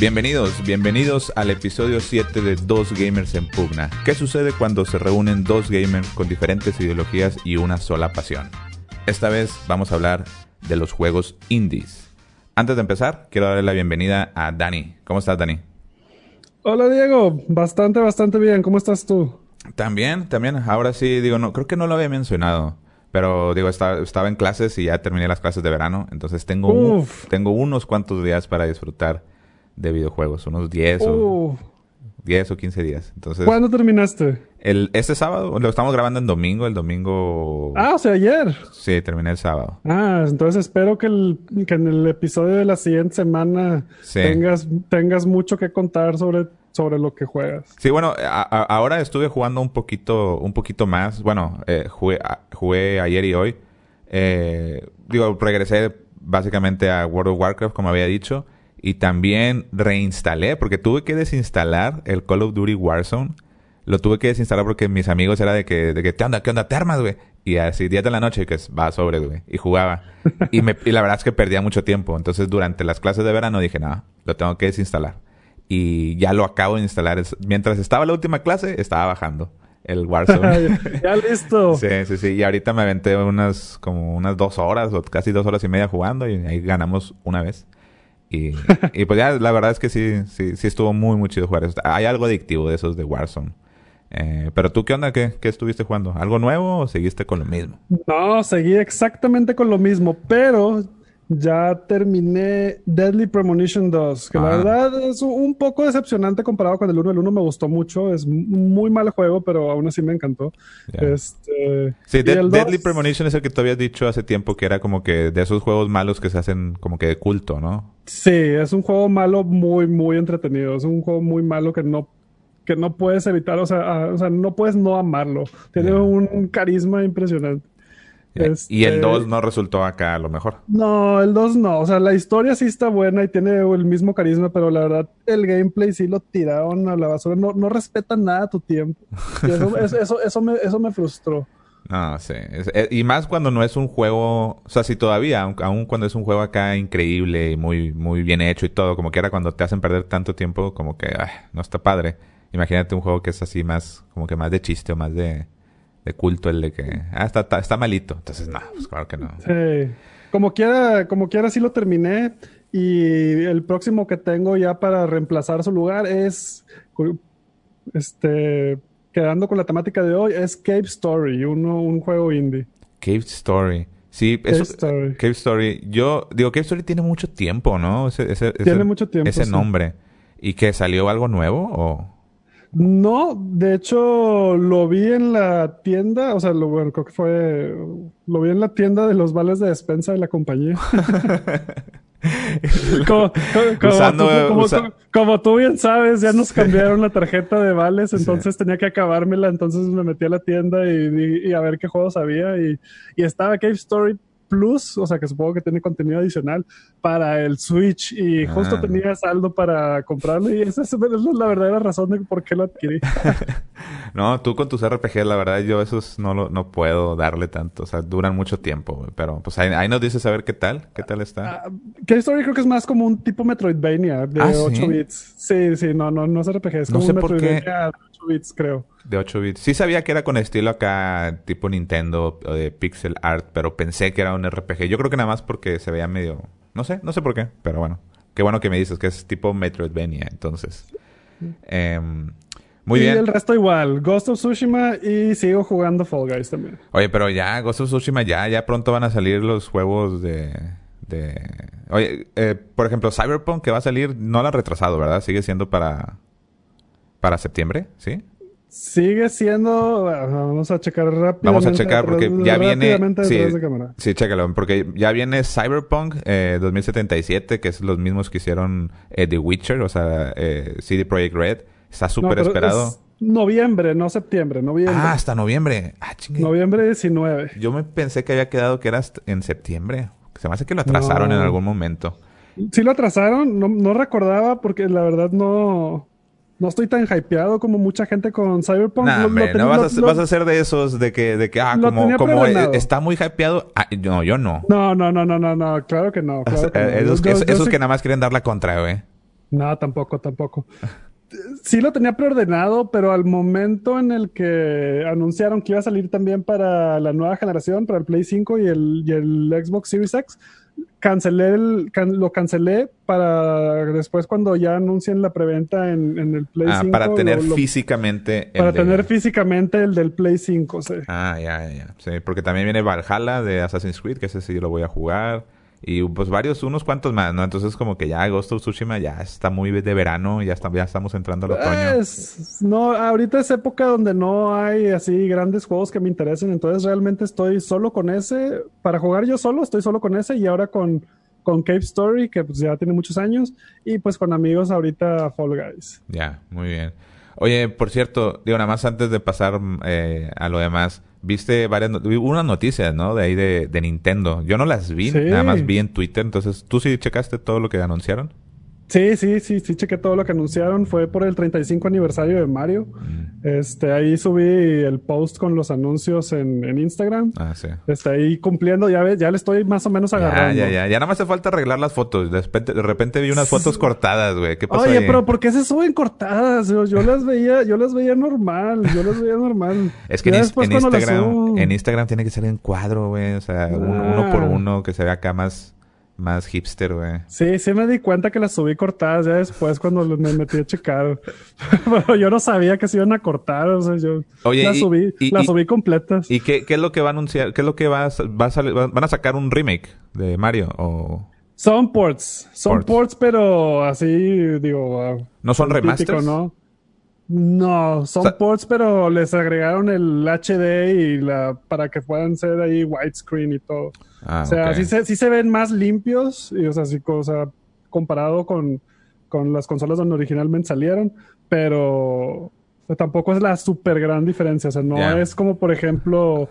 Bienvenidos, bienvenidos al episodio 7 de Dos Gamers en Pugna. ¿Qué sucede cuando se reúnen dos gamers con diferentes ideologías y una sola pasión? Esta vez vamos a hablar de los juegos indies. Antes de empezar, quiero darle la bienvenida a Dani. ¿Cómo estás, Dani? Hola, Diego. Bastante, bastante bien. ¿Cómo estás tú? También, también. Ahora sí, digo, no, creo que no lo había mencionado. Pero digo, estaba en clases y ya terminé las clases de verano. Entonces tengo, tengo unos cuantos días para disfrutar de videojuegos, unos 10 o 10 o 15 días. Entonces, ¿Cuándo terminaste? El, este sábado, lo estamos grabando en domingo, el domingo... Ah, o sea, ayer. Sí, terminé el sábado. Ah, entonces espero que, el, que en el episodio de la siguiente semana tengas, tengas mucho que contar sobre, sobre lo que juegas. Sí, bueno, ahora estuve jugando un poquito, un poquito más. Bueno, eh, jugué, jugué ayer y hoy. Eh, digo, regresé básicamente a World of Warcraft, como había dicho. Y también reinstalé, porque tuve que desinstalar el Call of Duty Warzone. Lo tuve que desinstalar porque mis amigos era de que, de que ¿qué onda? ¿Qué onda? ¿Te armas, güey? Y así, días de la noche, que va sobre, güey. Y jugaba. y, me, y la verdad es que perdía mucho tiempo. Entonces, durante las clases de verano dije, no, lo tengo que desinstalar. Y ya lo acabo de instalar. Mientras estaba la última clase, estaba bajando el Warzone. ya listo. sí, sí, sí. Y ahorita me aventé unas, como unas dos horas o casi dos horas y media jugando y ahí ganamos una vez. Y, pues ya la verdad es que sí, sí, sí estuvo muy, muy chido jugar eso. Hay algo adictivo de esos de Warzone. Eh, pero tú, ¿qué onda? ¿Qué, ¿Qué estuviste jugando? ¿Algo nuevo o seguiste con lo mismo? No, seguí exactamente con lo mismo, pero ya terminé Deadly Premonition 2, que la ah. verdad es un poco decepcionante comparado con el 1. El 1 me gustó mucho, es un muy mal juego, pero aún así me encantó. Este, sí, Deadly Premonition es el que tú habías dicho hace tiempo que era como que de esos juegos malos que se hacen como que de culto, ¿no? Sí, es un juego malo muy, muy entretenido. Es un juego muy malo que no que no puedes evitar, o sea, o sea no puedes no amarlo. Tiene un carisma impresionante. Y el 2 este, no resultó acá a lo mejor. No, el 2 no. O sea, la historia sí está buena y tiene el mismo carisma, pero la verdad, el gameplay sí lo tiraron a la basura. No, no respetan nada tu tiempo. Y eso, eso, me, eso me frustró. No, sí. Eh, y más cuando no es un juego, o sea, si todavía, aun, cuando es un juego acá increíble y muy, muy bien hecho y todo, como que era cuando te hacen perder tanto tiempo, como que no está padre. Imagínate un juego que es así más, como que más de chiste o más de, de culto el de que, ah, está, está, malito. Entonces, no, pues claro que no. Sí. Como quiera, como quiera sí lo terminé. Y el próximo que tengo ya para reemplazar su lugar es, este, quedando con la temática de hoy, es Cave Story, uno, un juego indie. Cave Story. Sí, Cave Story. Cave Story. Yo digo, Cave Story tiene mucho tiempo, ¿no? Ese, ese, tiene mucho tiempo. Ese nombre. ¿Y que salió algo nuevo o...? No, de hecho lo vi en la tienda, o sea, lo, bueno, creo que fue, lo vi en la tienda de los vales de despensa de la compañía. como, como, tú, bien sabes, ya nos cambiaron la tarjeta de vales, entonces tenía que acabármela, entonces me metí a la tienda y, a ver qué juegos había y, y estaba Cave Story Plus, o sea que supongo que tiene contenido adicional para el Switch y justo ah. tenía saldo para comprarlo y esa es la verdadera razón de por qué lo adquirí. no, tú con tus RPG, la verdad yo esos no lo, no puedo darle tanto, o sea, duran mucho tiempo, pero pues ahí, nos dices a ver qué tal, qué tal está. Uh, Story creo que es más como un tipo Metroidvania de 8 ah, bits. Sí, sí, no, no, no es RPG, es como un Metroidvania 8 bits, creo. De 8 bits. Sí sabía que era con estilo acá, tipo Nintendo o de pixel art, pero pensé que era un RPG. Yo creo que nada más porque se veía medio... No sé, no sé por qué, pero bueno. Qué bueno que me dices que es tipo Metroidvania, entonces. Em, muy bien. Y el resto igual. Ghost of Tsushima y sigo jugando Fall Guys también. Oye, pero ya, Ghost of Tsushima ya, ya pronto van a salir los juegos de... de... Oye, eh, por ejemplo, Cyberpunk que va a salir, no lo ha retrasado, ¿verdad? Sigue siendo para... Para septiembre, ¿sí? Sigue siendo. Vamos a checar rápido. Vamos a checar porque ya viene. Sí, sí, chécalo. Porque ya viene Cyberpunk 2077, eh, que es los mismos que hicieron eh, The Witcher, o sea, eh, CD Projekt Red. Está súper esperado. noviembre, no septiembre, noviembre. Ah, hasta noviembre. Ah, Noviembre 19. Yo me pensé que había quedado que era en septiembre. Se me hace que lo atrasaron en algún momento. Sí lo atrasaron, no, no recordaba porque la verdad no no estoy tan hypeado como mucha gente con Cyberpunk. no, vas, a, vas, a, ser de esos de que, de que ah, como, como está muy hypeado. Ah, no, yo no. No, no, no, no, no, no, claro que no. Claro que esos, que, esos que nada más quieren dar la contra, güey. No, tampoco, tampoco. Sí lo tenía preordenado, pero al momento en el que anunciaron que iba a salir también para la nueva generación, para el Play 5 y el, y el Xbox Series X, cancelé el, lo cancelé para después cuando ya anuncien la preventa en, en el Play ah, 5. para tener físicamente el Para tener físicamente el del Play 5, sí. Ah, ya, ya, Sí, porque también viene Valhalla de Assassin's Creed, que ese sí lo voy a jugar. Y pues varios, unos cuantos más, ¿no? Entonces como que ya Ghost of Tsushima ya está muy de verano, ya, está, ya estamos entrando al otoño. no, ahorita es época donde no hay así grandes juegos que me interesen, entonces realmente estoy solo con ese, para jugar yo solo, estoy solo con ese y ahora con, con Cave Story, que pues ya tiene muchos años, y pues con amigos ahorita Fall Guys. Ya, muy bien. Oye, por cierto, digo, nada más antes de pasar eh, a lo demás, viste varias unas noticias, ¿no? De ahí de, de Nintendo. Yo no las vi, nada más vi en Twitter. Entonces, ¿tú sí checaste todo lo que anunciaron? Sí, sí, sí, sí, chequé todo lo que anunciaron. Fue por el 35 aniversario de Mario. Mm. Este, ahí subí el post con los anuncios en, en Instagram. Ah, sí. Está ahí cumpliendo, ya ves, ya le estoy más o menos agarrando. Ya, ya, ya. Ya nada más hace falta arreglar las fotos. De repente, de repente vi unas fotos cortadas, güey. ¿Qué pasó Oye, pero ¿por qué se suben cortadas? Yo, yo, las veía, yo las veía normal. Yo las veía normal. es que en, Instagram, en Instagram tiene que ser en cuadro, güey. O sea, uno por ah. uno que se vea acá más más hipster, güey. Sí, sí me di cuenta que las subí cortadas ya después cuando me metí a checar. Pero yo no sabía que se iban a cortar, o sea, yo las subí, las subí completas. ¿Y qué, qué, es lo que va a anunciar? ¿Qué es lo que va a, va a salir? ¿Van a sacar un remake de Mario o...? Son ports, son ports, pero así, digo... ¿No son remasters? ¿no? No, son ports, pero les agregaron el HD y la para que puedan ser ahí widescreen y todo. Ah, o sea, sí, se, sí se ven más limpios, y, o sea, sí, comparado con, con las consolas donde originalmente salieron, pero tampoco es la super gran diferencia. O sea, no es como, por ejemplo,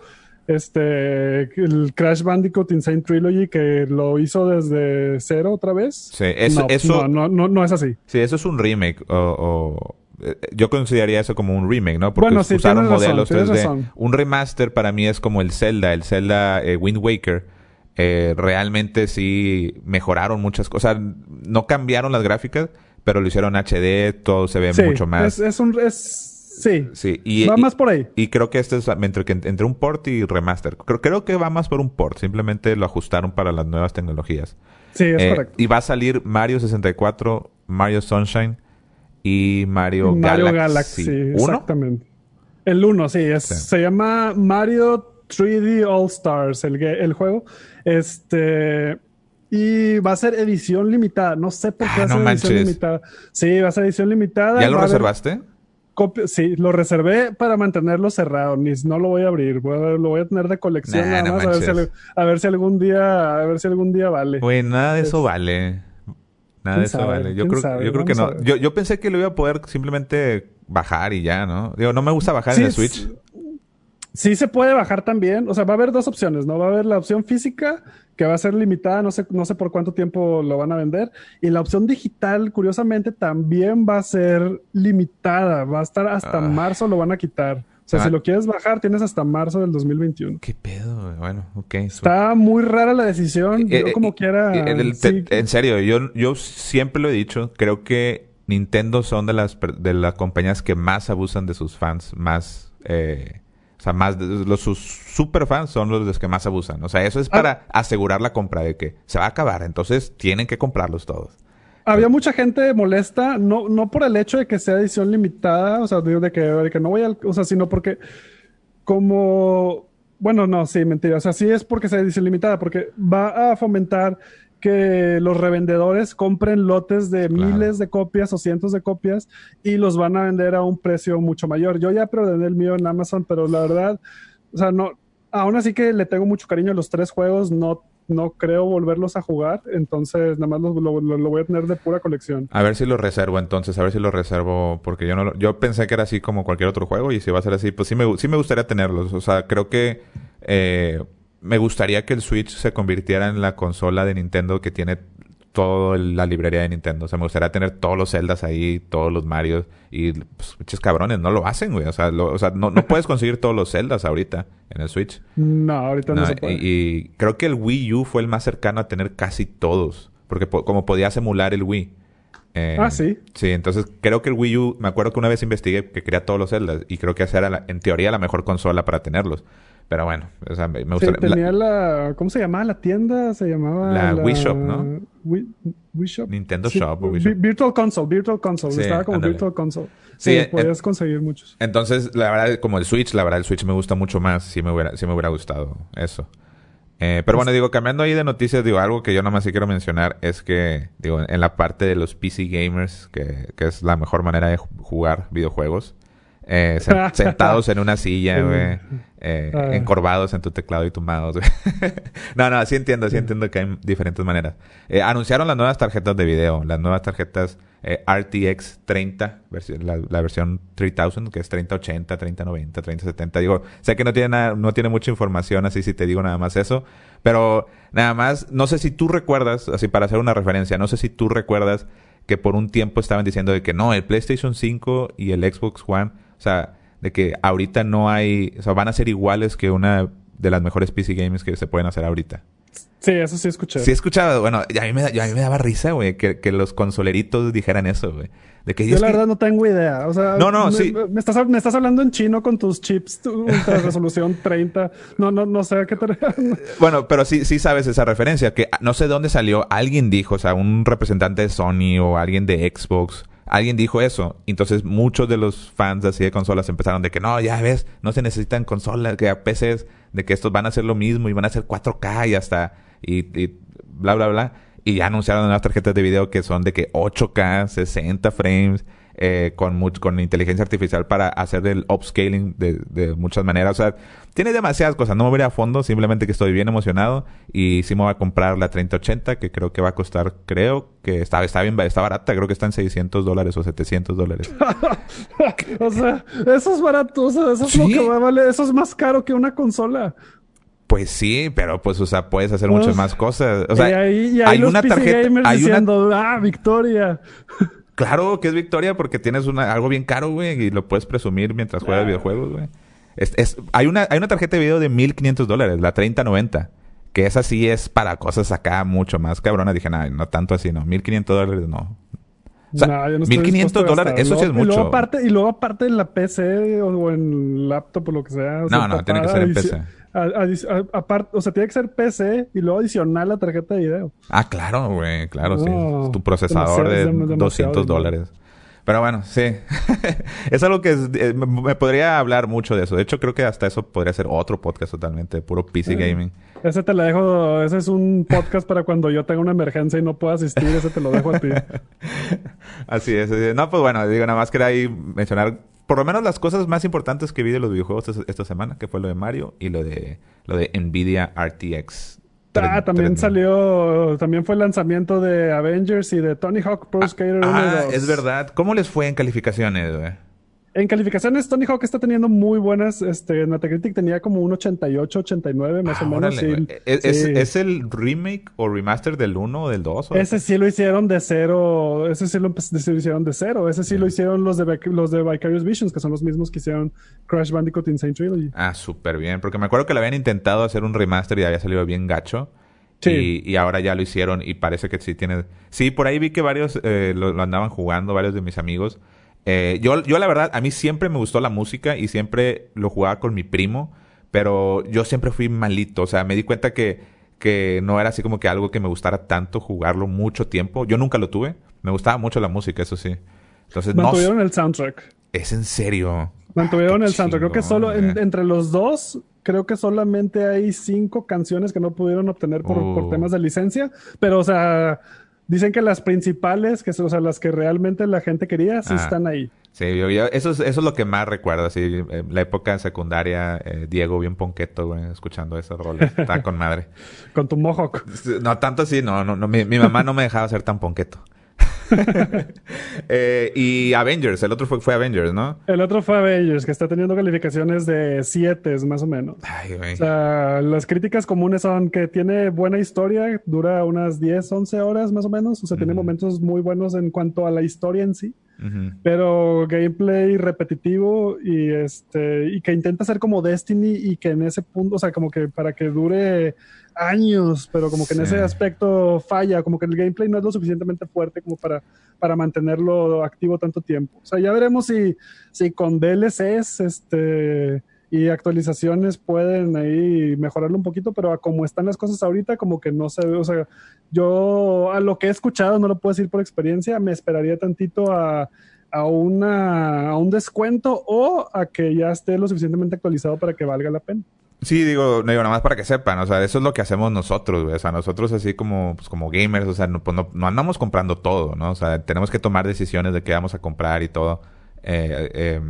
este el Crash Bandicoot Insane Trilogy que lo hizo desde cero otra vez. Sí, eso, no, no, no, es así. Sí, eso es un remake o, eh, yo consideraría eso como un remake, ¿no? Porque usaron modelos 3D. Un remaster para mí es como el Zelda, el Zelda eh, Wind Waker eh, realmente sí mejoraron muchas cosas. No cambiaron las gráficas, pero lo hicieron HD, todo se ve mucho más. Es, un. Es, sí. sí. Y, va más por ahí. Y creo que este es entre, entre un port y remaster. Creo, creo que va más por un port. Simplemente lo ajustaron para las nuevas tecnologías. Sí, es eh, correcto. Y va a salir Mario 64, Mario Sunshine y Mario, Mario Galaxy. Exactamente. El 1, sí, es, Se llama Mario 3D All Stars, el, el juego. Este. Y va a ser edición limitada. No sé por qué ah, va a ser edición limitada. Sí, va a ser edición limitada. ¿Ya lo reservaste? Sí, lo reservé para mantenerlo cerrado. Ni, no lo voy a abrir. lo voy a tener de colección nada más. a, ver si, algún día, a ver si algún día vale. Güey, nada de eso vale. Nada de eso vale. Yo creo, yo creo que no. Yo, yo, pensé que lo iba a poder simplemente bajar y ya, ¿no? Digo, no me gusta bajar en el Switch. Sí se puede bajar también. O sea, va a haber dos opciones, ¿no? Va a haber la opción física, que va a ser limitada, no sé, no sé por cuánto tiempo lo van a vender. Y la opción digital, curiosamente, también va a ser limitada. Va a estar hasta ah. marzo, lo van a quitar. O sea, si lo quieres bajar, tienes hasta marzo del 2021. ¿Qué pedo? Bueno, ok. Está muy rara la decisión. Eh, yo eh, como quiera... En serio, yo, yo siempre lo he dicho. Creo que Nintendo son de las, de las compañías que más abusan de sus fans. Más... Eh, o sea, más los sus super fans son los que más abusan. O sea, eso es para ah. asegurar la compra de que se va a acabar. Entonces tienen que comprarlos todos. Había mucha gente molesta, no, no por el hecho de que sea edición limitada, o sea, de que, de que no voy a, o sea, sino porque como, bueno, no, sí, mentira, o sea, sí es porque sea edición limitada, porque va a fomentar que los revendedores compren lotes de miles de copias o cientos de copias y los van a vender a un precio mucho mayor. Yo ya preordené el mío en Amazon, pero la verdad, o sea, no, aún así que le tengo mucho cariño a los tres juegos, no, no creo volverlos a jugar, entonces nada más lo, voy a tener de pura colección. A ver si lo reservo entonces, a ver si lo reservo, porque yo no yo pensé que era así como cualquier otro juego y si va a ser así, pues sí me, sí me gustaría tenerlos, o sea, creo que... Eh, me gustaría que el Switch se convirtiera en la consola de Nintendo que tiene toda la librería de Nintendo. O sea, me gustaría tener todos los Zeldas ahí, todos los Marios. Y, pues, muchos cabrones, no lo hacen, güey. O sea, o sea no, no puedes conseguir todos los Zeldas ahorita en el Switch. No, ahorita no, se puede. Y, y, creo que el Wii U fue el más cercano a tener casi todos. Porque como podías emular el Wii. Eh, ah, sí. Sí, entonces creo que el Wii U, me acuerdo que una vez investigué que quería todos los Zelda y creo que esa era, la- en teoría, la mejor consola para tenerlos. Pero bueno, o sea, me me Sí, gustaría... la- tenía la... ¿Cómo se llamaba la tienda? Se llamaba... La Wii Shop, ¿no? Wii, Wii Shop. Nintendo Sí, Shop o Wii Vi- Shop. Virtual Console, Virtual Console. Sí, Estaba como. Virtual Console. Sí, Sí, en- podías conseguir muchos. Entonces, la verdad, como el Switch, la verdad, el Switch me gusta mucho más. Sí me hubiera, me hubiera gustado eso. Eh, pero bueno, digo, cambiando ahí de noticias, digo, algo que yo nomás sí quiero mencionar es que, digo, en la parte de los PC gamers, que, que es la mejor manera de ju- jugar videojuegos, eh, sen- sentados en una silla, güey, eh, Ah. encorvados en tu teclado y tu mouse, güey. no, no, sí entiendo, sí entiendo que hay diferentes maneras. Eh, anunciaron las nuevas tarjetas de video, las nuevas tarjetas eh, RTX 30, versi- la, la versión 3000, que es 3080, 3090, 3070. Digo, sé que no tiene, nada- no tiene mucha información, así si te digo nada más eso, pero nada más, no sé si tú recuerdas, así para hacer una referencia, no sé si tú recuerdas que por un tiempo estaban diciendo de que no, el PlayStation 5 y el Xbox One, o sea, de que ahorita no hay, o sea, van a ser iguales que una de las mejores PC games que se pueden hacer ahorita. Sí, eso sí escuché. Sí he escuchado, bueno, a mí me, da- a mí me daba risa, güey, que, que los consoleritos dijeran eso, güey. De que Yo la que- verdad no tengo idea. O sea, No, no, me, sí. Me estás, me estás hablando en chino con tus chips tu- ultra resolución 30. No, no, no sé a qué te... Bueno, pero sí, sí sabes esa referencia, que no sé de dónde salió, alguien dijo, o sea, un representante de Sony o alguien de Xbox, alguien dijo eso. Entonces muchos de los fans así de consolas empezaron de que no, ya ves, no se necesitan consolas, que a PCs, de que estos van a hacer lo mismo y van a hacer 4K y hasta, y, y bla, bla, bla. Y ya anunciaron unas tarjetas de video que son de que 8K, 60 frames, eh, con, much- con inteligencia artificial para hacer el upscaling de, de muchas maneras. O sea, tiene demasiadas cosas. No me voy a ir a fondo, simplemente que estoy bien emocionado. Y sí me voy a comprar la 3080, que creo que va a costar, creo que está, está bien, está barata. Creo que está en 600 dólares o 700 dólares. o sea, eso es barato. O sea, eso es lo que va a valer. Eso es más caro que una consola. Pues sí, pero pues, o sea, puedes hacer muchas Uf. más cosas. O sea, y ahí, y ahí hay los una PC tarjeta, gamers hay una diciendo, ah, victoria. Claro que es victoria porque tienes una, algo bien caro, güey, y lo puedes presumir mientras juegas videojuegos, güey. Es, es- hay, una, hay una tarjeta de video de 1500 dólares, la 3090, que esa sí es para cosas acá mucho más cabronas. Dije, no, no tanto así, no. 1500 dólares, no. O sea, No, yo no estoy 1500 dispuesto a dólares, eso sí es Luego- Y luego mucho. aparte, y luego aparte en la PC o, o en laptop o lo que sea. o sea, No, no, tiene que ser en PC. aparte, o sea, tiene que ser PC y luego adicionar la tarjeta de video. Ah, claro, güey, claro, sí. No, tu procesador de es dem- demasiado 200 dinero. dólares. Pero bueno, sí. es algo que es- eh, me, podría hablar mucho de eso. De hecho, creo que hasta eso podría ser otro podcast totalmente, puro PC Eh. gaming. Ese te la dejo, ese es un podcast para cuando yo tenga una emergencia y no pueda asistir, ese te lo dejo a ti. Así es. así es. No, pues bueno, digo, nada más quería ahí mencionar por lo menos las cosas más importantes que vi de los videojuegos esta, esta semana, que fue lo de Mario y lo de lo de Nvidia RTX. Ah, también 3000. salió, también fue el lanzamiento de Avengers y de Tony Hawk Pro Skater 1 Ah, y 2. es verdad. ¿Cómo les fue en calificaciones, güey? En calificaciones, Tony Hawk está teniendo muy buenas. Este, en Metacritic tenía como un 88, 89, más Ah, o menos. sí. güey. ¿Es, es- Sí. es el remake o remaster del 1 o del 2? o- Ese sí lo hicieron de cero. Ese sí lo, lo hicieron de cero. Ese sí lo hicieron los de, los de Vicarious Visions, que son los mismos que hicieron Crash Bandicoot Insane Trilogy. Ah, súper bien. Porque me acuerdo que le habían intentado hacer un remaster y había salido bien gacho. Sí. Y, y ahora ya lo hicieron y parece que sí tiene... Sí, por ahí vi que varios eh, lo, lo andaban jugando, varios de mis amigos. Eh, yo, yo la verdad, a mí siempre me gustó la música y siempre lo jugaba con mi primo, pero yo siempre fui malito. O sea, me di cuenta que, que no era así como que algo que me gustara tanto jugarlo mucho tiempo. Yo nunca lo tuve. Me gustaba mucho la música, eso sí. Entonces, no... Mantuvieron el soundtrack. Es en serio. Mantuvieron Ah, el soundtrack. Creo que solo en- entre los dos, creo que solamente hay cinco canciones que no pudieron obtener por, Uh. por temas de licencia. Pero, o sea, dicen que las principales, que son, o sea, las que realmente la gente quería, sí Ah. están ahí. Sí, yo, yo- eso, es, eso es lo que más recuerdo, así, eh, la época secundaria, eh, Diego bien ponqueto, güey, escuchando esas roles, estaba con madre. Con tu Mohawk. No, tanto así, no, no, no mi, mi mamá no me dejaba ser tan ponqueto. Eh, y Avengers, el otro fue, fue Avengers, ¿no? El otro fue Avengers, que está teniendo calificaciones de 7 más o menos. Ay. O sea, las críticas comunes son que tiene buena historia, dura unas 10, 11 horas más o menos. O sea, tiene momentos muy buenos en cuanto a la historia en sí. Pero gameplay repetitivo y este y que intenta ser como Destiny y que en ese punto, o sea, como que para que dure años, pero como que en ese aspecto falla, como que el gameplay no es lo suficientemente fuerte como para, para mantenerlo activo tanto tiempo. O sea, ya veremos si, si con DLCs este, y actualizaciones pueden ahí mejorarlo un poquito, pero a como están las cosas ahorita, como que no se ve, o sea, yo a lo que he escuchado, no lo puedo decir por experiencia, me esperaría tantito a, a, una, un descuento o a que ya esté lo suficientemente actualizado para que valga la pena. Sí, digo, digo, nada más para que sepan, o sea, eso es lo que hacemos nosotros, güey. O sea, nosotros así como, pues, como gamers, o sea, no, pues, no, no, andamos comprando todo, ¿no? O sea, tenemos que tomar decisiones de qué vamos a comprar y todo. Eh, eh,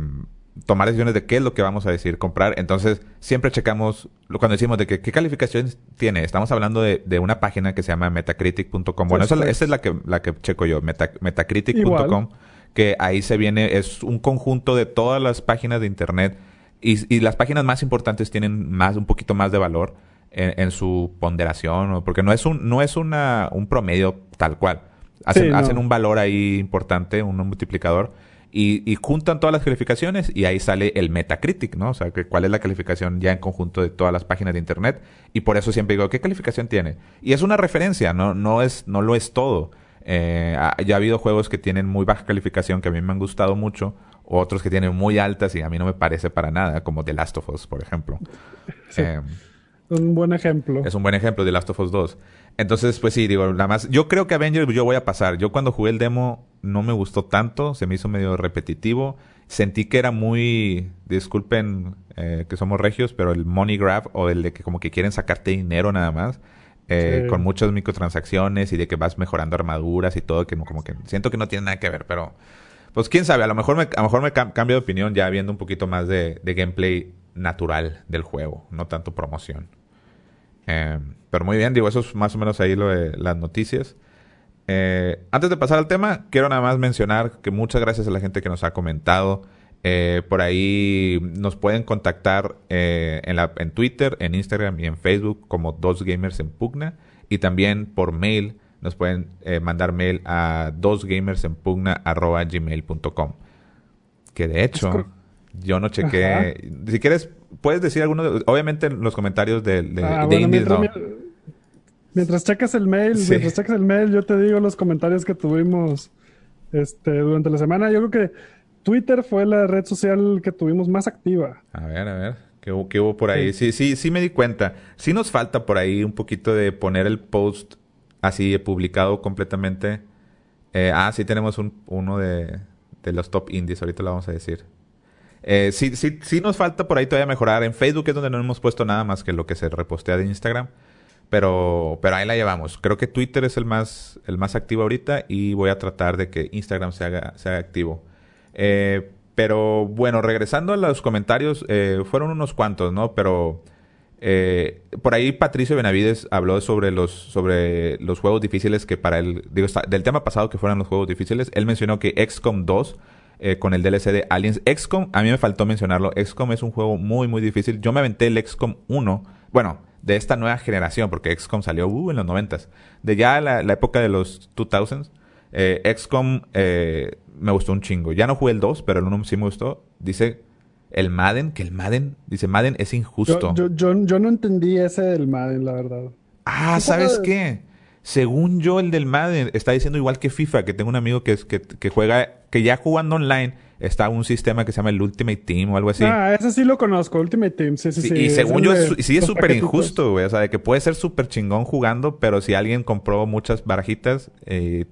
tomar decisiones de qué es lo que vamos a decir comprar. Entonces, siempre checamos, cuando decimos de que, qué calificación tiene, estamos hablando de, de una página que se llama metacritic.com. Bueno, esa, esa, es la que, la que checo yo, meta, metacritic.com, que ahí se viene, es un conjunto de todas las páginas de internet y, y, las páginas más importantes tienen más, un poquito más de valor en, en su ponderación, porque no es un, no es una, un promedio tal cual. Hacen, hacen un valor ahí importante, un multiplicador, y, y, juntan todas las calificaciones y ahí sale el Metacritic, ¿no? O sea, que cuál es la calificación ya en conjunto de todas las páginas de internet. Y por eso siempre digo, ¿qué calificación tiene? Y es una referencia, no, no, es, no lo es todo. Eh, ya ha habido juegos que tienen muy baja calificación que a mí me han gustado mucho, otros que tienen muy altas y a mí no me parece para nada, como The Last of Us, por ejemplo. Eh, un buen ejemplo. Es un buen ejemplo, The Last of Us 2. Entonces, pues sí, digo, nada más. Yo creo que Avengers yo voy a pasar. Yo cuando jugué el demo no me gustó tanto, se me hizo medio repetitivo. Sentí que era muy, disculpen eh, que somos regios, pero el money grab o el de que como que quieren sacarte dinero nada más. Eh, con muchas microtransacciones y de que vas mejorando armaduras y todo, que como que siento que no tiene nada que ver, pero pues quién sabe, a lo mejor me, a lo mejor me cambio de opinión ya viendo un poquito más de, gameplay natural del juego, no tanto promoción. Em, pero muy bien, digo, eso es más o menos ahí lo de las noticias. Eh, antes de pasar al tema, quiero nada más mencionar que muchas gracias a la gente que nos ha comentado. Eh, por ahí nos pueden contactar eh, en, la, en Twitter, en Instagram y en Facebook como Dos Gamers en Pugna. Y también por mail nos pueden eh, mandar mail a dosgamersenpugna.gmail.com. Que de hecho, yo no chequé. Si quieres, puedes decir alguno. De, obviamente, en los comentarios de, de, ah, mientras, mientras checas el mail, mientras checas el mail, yo te digo los comentarios que tuvimos este, durante la semana. Yo creo que Twitter fue la red social que tuvimos más activa. A ver, a ver. ¿Qué hubo, qué hubo por ahí? Sí. sí, sí, sí me di cuenta. Sí nos falta por ahí un poquito de poner el post así publicado completamente. Eh, ah, sí tenemos un, uno de, de, los top indies, ahorita lo vamos a decir. Eh, sí, sí, nos falta por ahí todavía mejorar. En Facebook es donde no hemos puesto nada más que lo que se repostea de Instagram. Pero, pero ahí la llevamos. Creo que Twitter es el más, el más activo ahorita y voy a tratar de que Instagram se haga, activo. Eh, pero bueno, regresando a los comentarios, eh, fueron unos cuantos, ¿no? Pero eh, por ahí Patricio Benavides habló sobre los, juegos difíciles que para él, digo, del tema pasado que fueran los juegos difíciles, él mencionó que XCOM 2 eh, con el DLC de Aliens. XCOM, a mí me faltó mencionarlo, XCOM es un juego muy, muy difícil. Yo me aventé el XCOM 1, bueno, de esta nueva generación, porque XCOM salió uh, en los 90 De ya la, la época de los 2000s, eh, XCOM eh, me gustó un chingo. Ya no jugué el 2, pero el 1 sí me gustó. Dice el Madden, que el Madden, dice Madden es injusto. Yo, yo, yo, no entendí ese del Madden, la verdad. Ah, ¿sabes qué? Según yo, el del Madden está diciendo igual que FIFA, que tengo un amigo que, es, que, que juega, que ya jugando online está un sistema que se llama el Ultimate Team o algo así. Ah, ese sí lo conozco, Ultimate Team, sí, sí, sí. y según yo, sí es súper injusto, güey. O sea, de que puede ser súper chingón jugando, pero si alguien compró muchas barajitas, eh,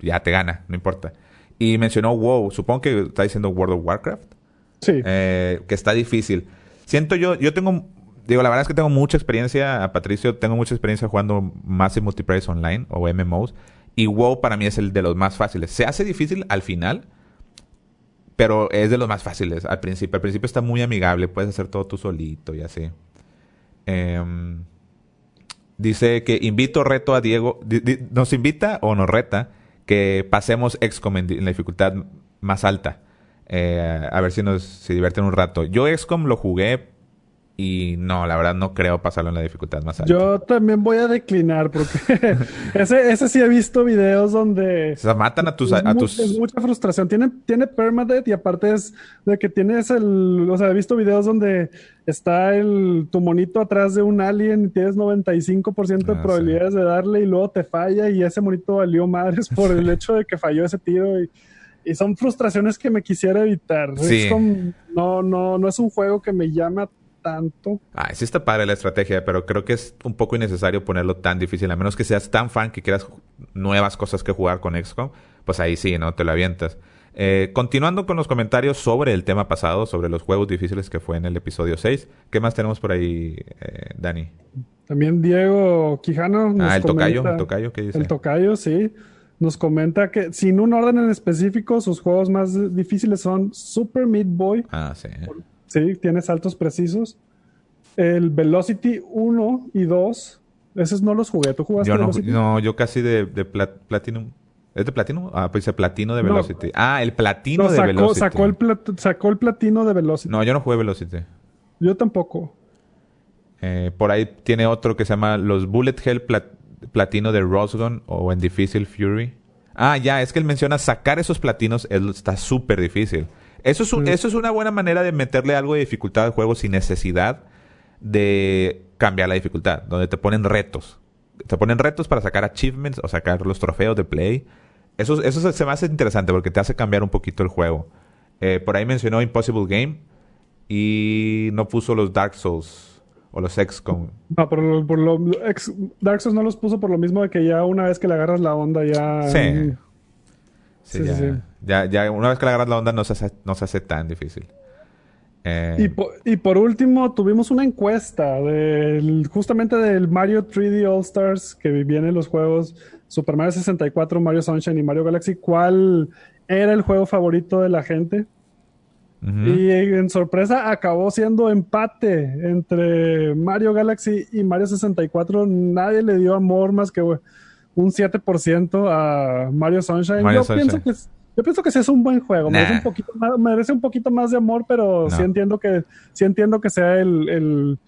ya te gana, no importa. Y mencionó WoW, supongo que está diciendo World of Warcraft. Sí. Eh, que está difícil. Siento yo, yo tengo, digo, la verdad es que tengo mucha experiencia, a Patricio, tengo mucha experiencia jugando Massive Multiplayer Online o MMOs. Y WoW para mí es el de los más fáciles. Se hace difícil al final, pero es de los más fáciles al principio. Al principio está muy amigable, puedes hacer todo tú solito y así. Em, dice que invito, reto a Diego, nos invita o nos reta que pasemos XCOM en la dificultad más alta. Eh, a ver si nos se divierten un rato. Yo XCOM lo jugué Y no, la verdad no creo pasarlo en la dificultad más alta. Yo también voy a declinar porque ese, ese sí he visto videos donde... O sea, matan a tus... A tus... Es mucha frustración. Tiene, tiene permadeath y aparte es de que tienes el... O sea, he visto videos donde está el, tu monito atrás de un alien y tienes 95% de Ah, probabilidades de darle y luego te falla y ese monito valió madres por el hecho de que falló ese tiro y, y son frustraciones que me quisiera evitar. Sí. Es como- no, no, no es un juego que me llama tanto. Ay, sí está padre la estrategia, pero creo que es un poco innecesario ponerlo tan difícil. A menos que seas tan fan que quieras nuevas cosas que jugar con XCOM, pues ahí sí, ¿no? Te lo avientas. Eh, continuando con los comentarios sobre el tema pasado, sobre los juegos difíciles que fue en el episodio 6. ¿Qué más tenemos por ahí, eh, Dani? También Diego Quijano. nos Ah, el tocayo, el tocayo, ¿qué dice? El tocayo, sí. Nos comenta que sin un orden en específico, sus juegos más difíciles son Super Meat Boy. Ah, sí. Sí, tiene saltos precisos. El Velocity 1 y 2. Esos no los jugué. ¿Tú jugaste Yo no, Velocity? no, yo casi de, de plat- Platinum. ¿Es de Platinum? Ah, pues dice Platino de No. Velocity. Ah, el Platino No, de Velocity. sacó, el plat- sacó el platino de Velocity. No, yo no jugué Velocity. Yo tampoco. Eh, por ahí tiene otro que se llama los Bullet Hell Plat- Platino de Rosgon o en Difícil Fury. Ah, ya, es que él menciona sacar esos platinos es- está súper difícil. Eso es, un- Mm. eso es una buena manera de meterle algo de dificultad al juego sin necesidad de cambiar la dificultad, donde te ponen retos. Te ponen retos para sacar achievements o sacar los trofeos de play. Eso, eso se- se me hace interesante porque te hace cambiar un poquito el juego. Eh, por ahí mencionó Impossible Game y no puso los Dark Souls o los XCOM. No, por lo, por lo- ex- Dark Souls no los puso por lo mismo de que ya una vez que le agarras la onda ya... Sí. Sí, Sí, ya. Ya, ya una vez que le agarras la onda no se hace, no se hace tan difícil. Eh, Y, po- y por último, tuvimos una encuesta del, justamente del Mario 3D All Stars que viene en los juegos Super Mario 64, Mario Sunshine y Mario Galaxy. ¿Cuál era el juego favorito de la gente? Y en sorpresa acabó siendo empate entre Mario Galaxy y Mario 64. Nadie le dio amor más que un 7% a Mario Sunshine. Mario yo, Sunshine. Pienso que es, yo pienso que sí es un buen juego. Merece, Nah. un poquito más, merece un poquito más de amor, pero No. sí entiendo que sí entiendo que sea el, el,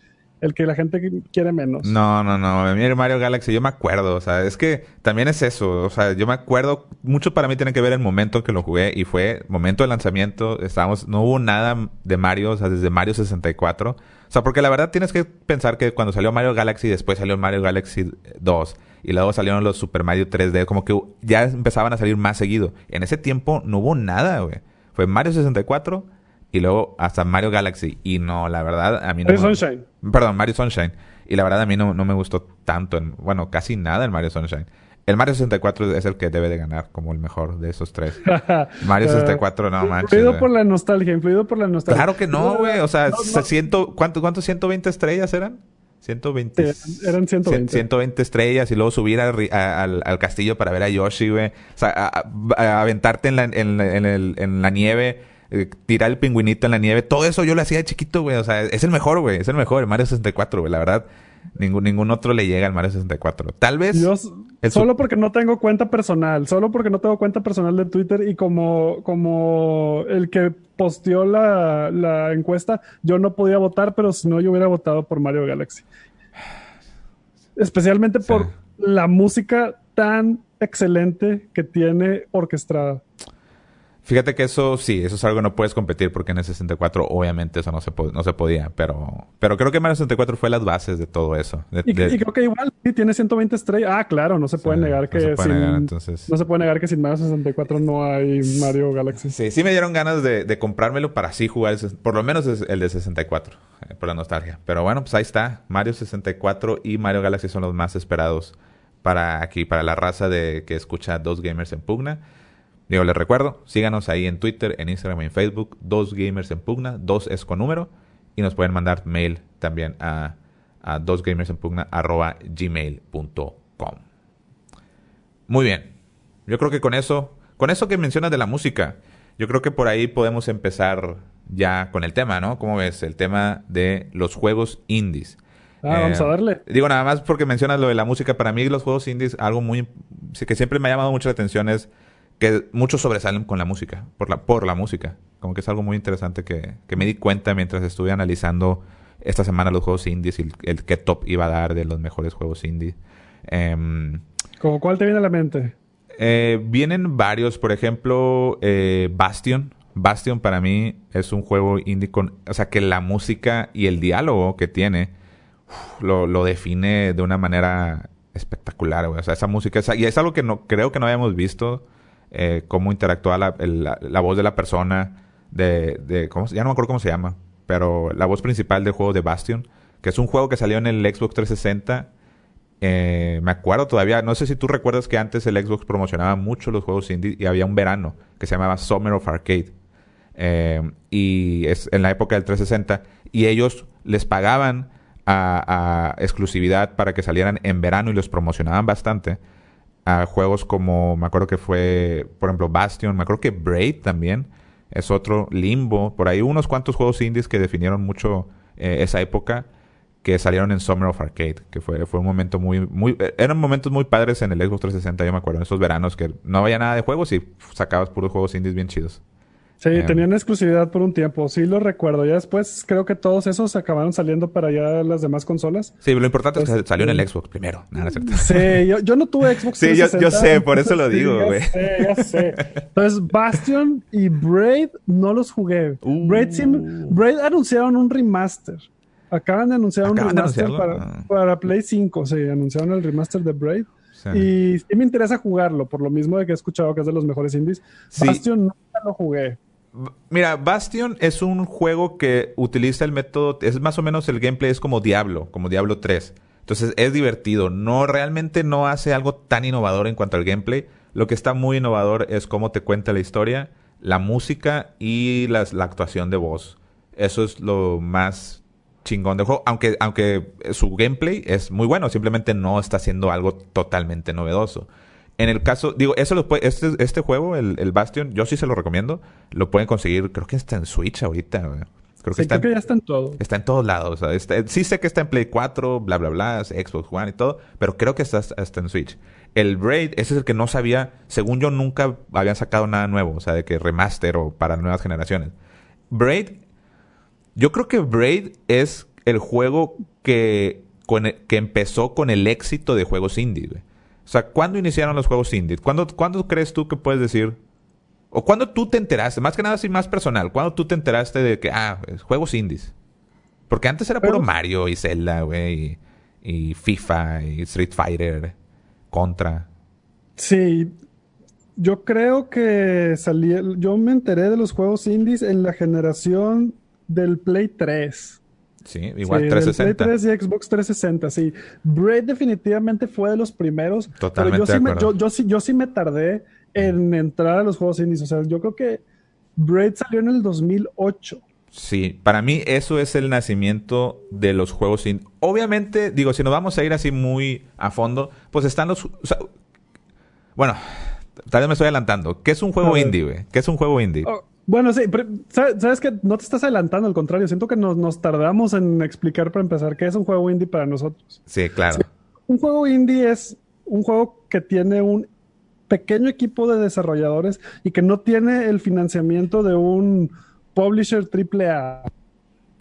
el que la gente quiere menos. No, no, no. A mí el Mario Galaxy, yo me acuerdo. O sea, es que también es eso. O sea, yo me acuerdo. Mucho para mí tiene que ver el momento en que lo jugué. Y fue momento de lanzamiento. Estábamos, no hubo nada de Mario, o sea, desde Mario 64. O sea, porque la verdad tienes que pensar que cuando salió Mario Galaxy, después salió Mario Galaxy 2. Y luego salieron los Super Mario 3D. Como que ya empezaban a salir más seguido. En ese tiempo no hubo nada, güey. Fue Mario 64 y luego hasta Mario Galaxy. Y no, la verdad, a mí no. Mario me- Sunshine. Perdón, Mario Sunshine. Y la verdad a mí no, no me gustó tanto. En, bueno, casi nada el Mario Sunshine. El Mario 64 es el que debe de ganar como el mejor de esos tres. Mario 64, no manches. Influido por la nostalgia, influido por la nostalgia. Claro que no, güey. O sea, No, no. ciento, ¿cuánto, ¿cuántos 120 estrellas eran? 120. Sí, eran 120. 120 estrellas y luego subir al, a- al, al castillo para ver a Yoshi, güey. O sea, a- aventarte en la, en, en el- en la nieve, eh, tirar el pingüinito en la nieve. Todo eso yo lo hacía de chiquito, güey. O sea, es el mejor, güey. Es el mejor, el Mario 64, güey. La verdad, ningún, ningún otro le llega al Mario 64. Tal vez... Yo s- el solo porque no tengo cuenta personal, solo porque no tengo cuenta personal de Twitter y como, como el que posteó la, la encuesta, yo no podía votar, pero si no, yo hubiera votado por Mario Galaxy. Especialmente por Sí. la música tan excelente que tiene orquestada. Fíjate que eso sí, eso es algo que no puedes competir porque en el 64 obviamente eso no se, po- no se podía. Pero, pero creo que Mario 64 fue las bases de todo eso. De- Y, de- y creo que igual sí, tiene 120 estrellas. Ah, claro, no se puede Sí, negar no que se puede sin, negar, entonces. no se puede negar que sin Mario 64 no hay Mario Galaxy. Sí, sí me dieron ganas de, de comprármelo para así jugar, el por lo menos el de 64, eh, por la nostalgia. Pero bueno, pues ahí está. Mario 64 y Mario Galaxy son los más esperados para aquí, para la raza de que escucha Dos Gamers en Pugna. Digo, les recuerdo, síganos ahí en Twitter, en Instagram y en Facebook, Dos Gamers en Pugna, dos es con número, y nos pueden mandar mail también a, a dosgamersenpugna arroba gmail.com. Muy bien. Yo creo que con eso, con eso que mencionas de la música, yo creo que por ahí podemos empezar ya con el tema, ¿no? ¿Cómo ves? El tema de los juegos indies. Ah, vamos Eh, a darle. Digo, nada más porque mencionas lo de la música. Para mí, los juegos indies, algo muy. que siempre me ha llamado mucho la atención es que muchos sobresalen con la música, por la, por la música. Como que es algo muy interesante que, que me di cuenta mientras estuve analizando esta semana los juegos indies y el, el qué top iba a dar de los mejores juegos indies. Em, ¿Como cuál te viene a la mente? eh, vienen varios, por ejemplo, eh, Bastion. Bastion para mí es un juego indie con, o sea, que la música y el diálogo que tiene uf, lo, lo define de una manera espectacular, güey. O sea, esa música, esa- y es algo que no creo que no habíamos visto, eh, cómo interactúa la, la, voz de la persona, de, de ¿cómo ya no me acuerdo cómo se llama, pero la voz principal del juego de Bastion, que es un juego que salió en el Xbox 360 eh, me acuerdo todavía, no sé si tú recuerdas que antes el Xbox promocionaba mucho los juegos indie y había un verano que se llamaba Summer of Arcade. Eh, y es en la época del 360. Y ellos les pagaban a exclusividad para que salieran en verano y los promocionaban bastante. A juegos como, me acuerdo que fue, por ejemplo, Bastion, me acuerdo que Braid también es otro, Limbo, por ahí unos cuantos juegos indies que definieron mucho eh, esa época que salieron en Summer of Arcade, que fue, fue un momento muy, muy, eh, eran momentos muy padres en el Xbox 360, yo me acuerdo, en esos veranos que no había nada de juegos y sacabas puros juegos indies bien chidos. Sí, Em. tenían exclusividad por un tiempo, sí lo recuerdo. Ya después creo que todos esos acabaron saliendo para ya las demás consolas. Sí, lo importante es que salió en el Xbox primero. Nada, no es cierto. Sí, yo, yo no tuve Xbox Sí, yo- yo 360. sé, por eso lo Sí, digo, ya güey. sé, ya sé. Entonces, Bastion y Braid no los jugué. Uh. Braid, sí- Braid anunciaron un remaster. Acaban de anunciar un ¿Acaban de remaster para, Ah. para Play 5. Sí, anunciaron el remaster de Braid. Sí. Y sí me interesa jugarlo, por lo mismo de que he escuchado que es de los mejores indies. Sí. Bastion nunca lo jugué. Mira, Bastion es un juego que utiliza el método, es más o menos el gameplay es como Diablo, como Diablo 3. Entonces es divertido, no realmente no hace algo tan innovador en cuanto al gameplay. Lo que está muy innovador es cómo te cuenta la historia, la música y las- la actuación de voz. Eso es lo más chingón del juego, aunque aunque su gameplay es muy bueno, simplemente no está haciendo algo totalmente novedoso. En el caso, digo, eso lo puede, este, este juego, el, el Bastion, yo sí se lo recomiendo. Lo pueden conseguir, creo que está en Switch ahorita, güey. Creo que Sí, está, creo que en, ya está en todo. está en todos lados. o sea, está- sí sé que está en Play 4, bla, bla, bla, Xbox One y todo, pero creo que está hasta en Switch. El Braid, ese es el que no sabía, según yo nunca habían sacado nada nuevo, o sea, de que remaster o para nuevas generaciones. Braid, yo creo que Braid es el juego que, con el- que empezó con el éxito de juegos indie, güey. O sea, ¿cuándo iniciaron los juegos indie? ¿Cuándo, ¿Cuándo crees tú que puedes decir? O cuándo tú te enteraste, más que nada así más personal, ¿cuándo tú te enteraste de que, ah, juegos indies? Porque antes era puro Mario y Zelda, güey, y, y FIFA y Street Fighter, Contra. Sí, yo creo que salí, yo me enteré de los juegos indies en la generación del Play 3. Sí, igual Sí, del 360. Play 3 y Xbox 360, sí. Braid definitivamente fue de los primeros. Totalmente pero yo de sí, me, yo, yo sí, yo sí me tardé en entrar a los juegos indies. O sea, yo creo que Braid salió en el 2008. Sí, para mí eso es el nacimiento de los juegos indie. Obviamente, digo, si nos vamos a ir así muy a fondo, pues están los... o sea, bueno, tal vez me estoy adelantando. ¿Qué es un juego indie, güey? ¿Qué es un juego indie? Oh, bueno, sí, pero ¿sabes, que no te estás adelantando, al contrario. Siento que nos, nos tardamos en explicar para empezar qué es un juego indie para nosotros. Sí, claro. Un juego indie es un juego que tiene un pequeño equipo de desarrolladores y que no tiene el financiamiento de un publisher AAA.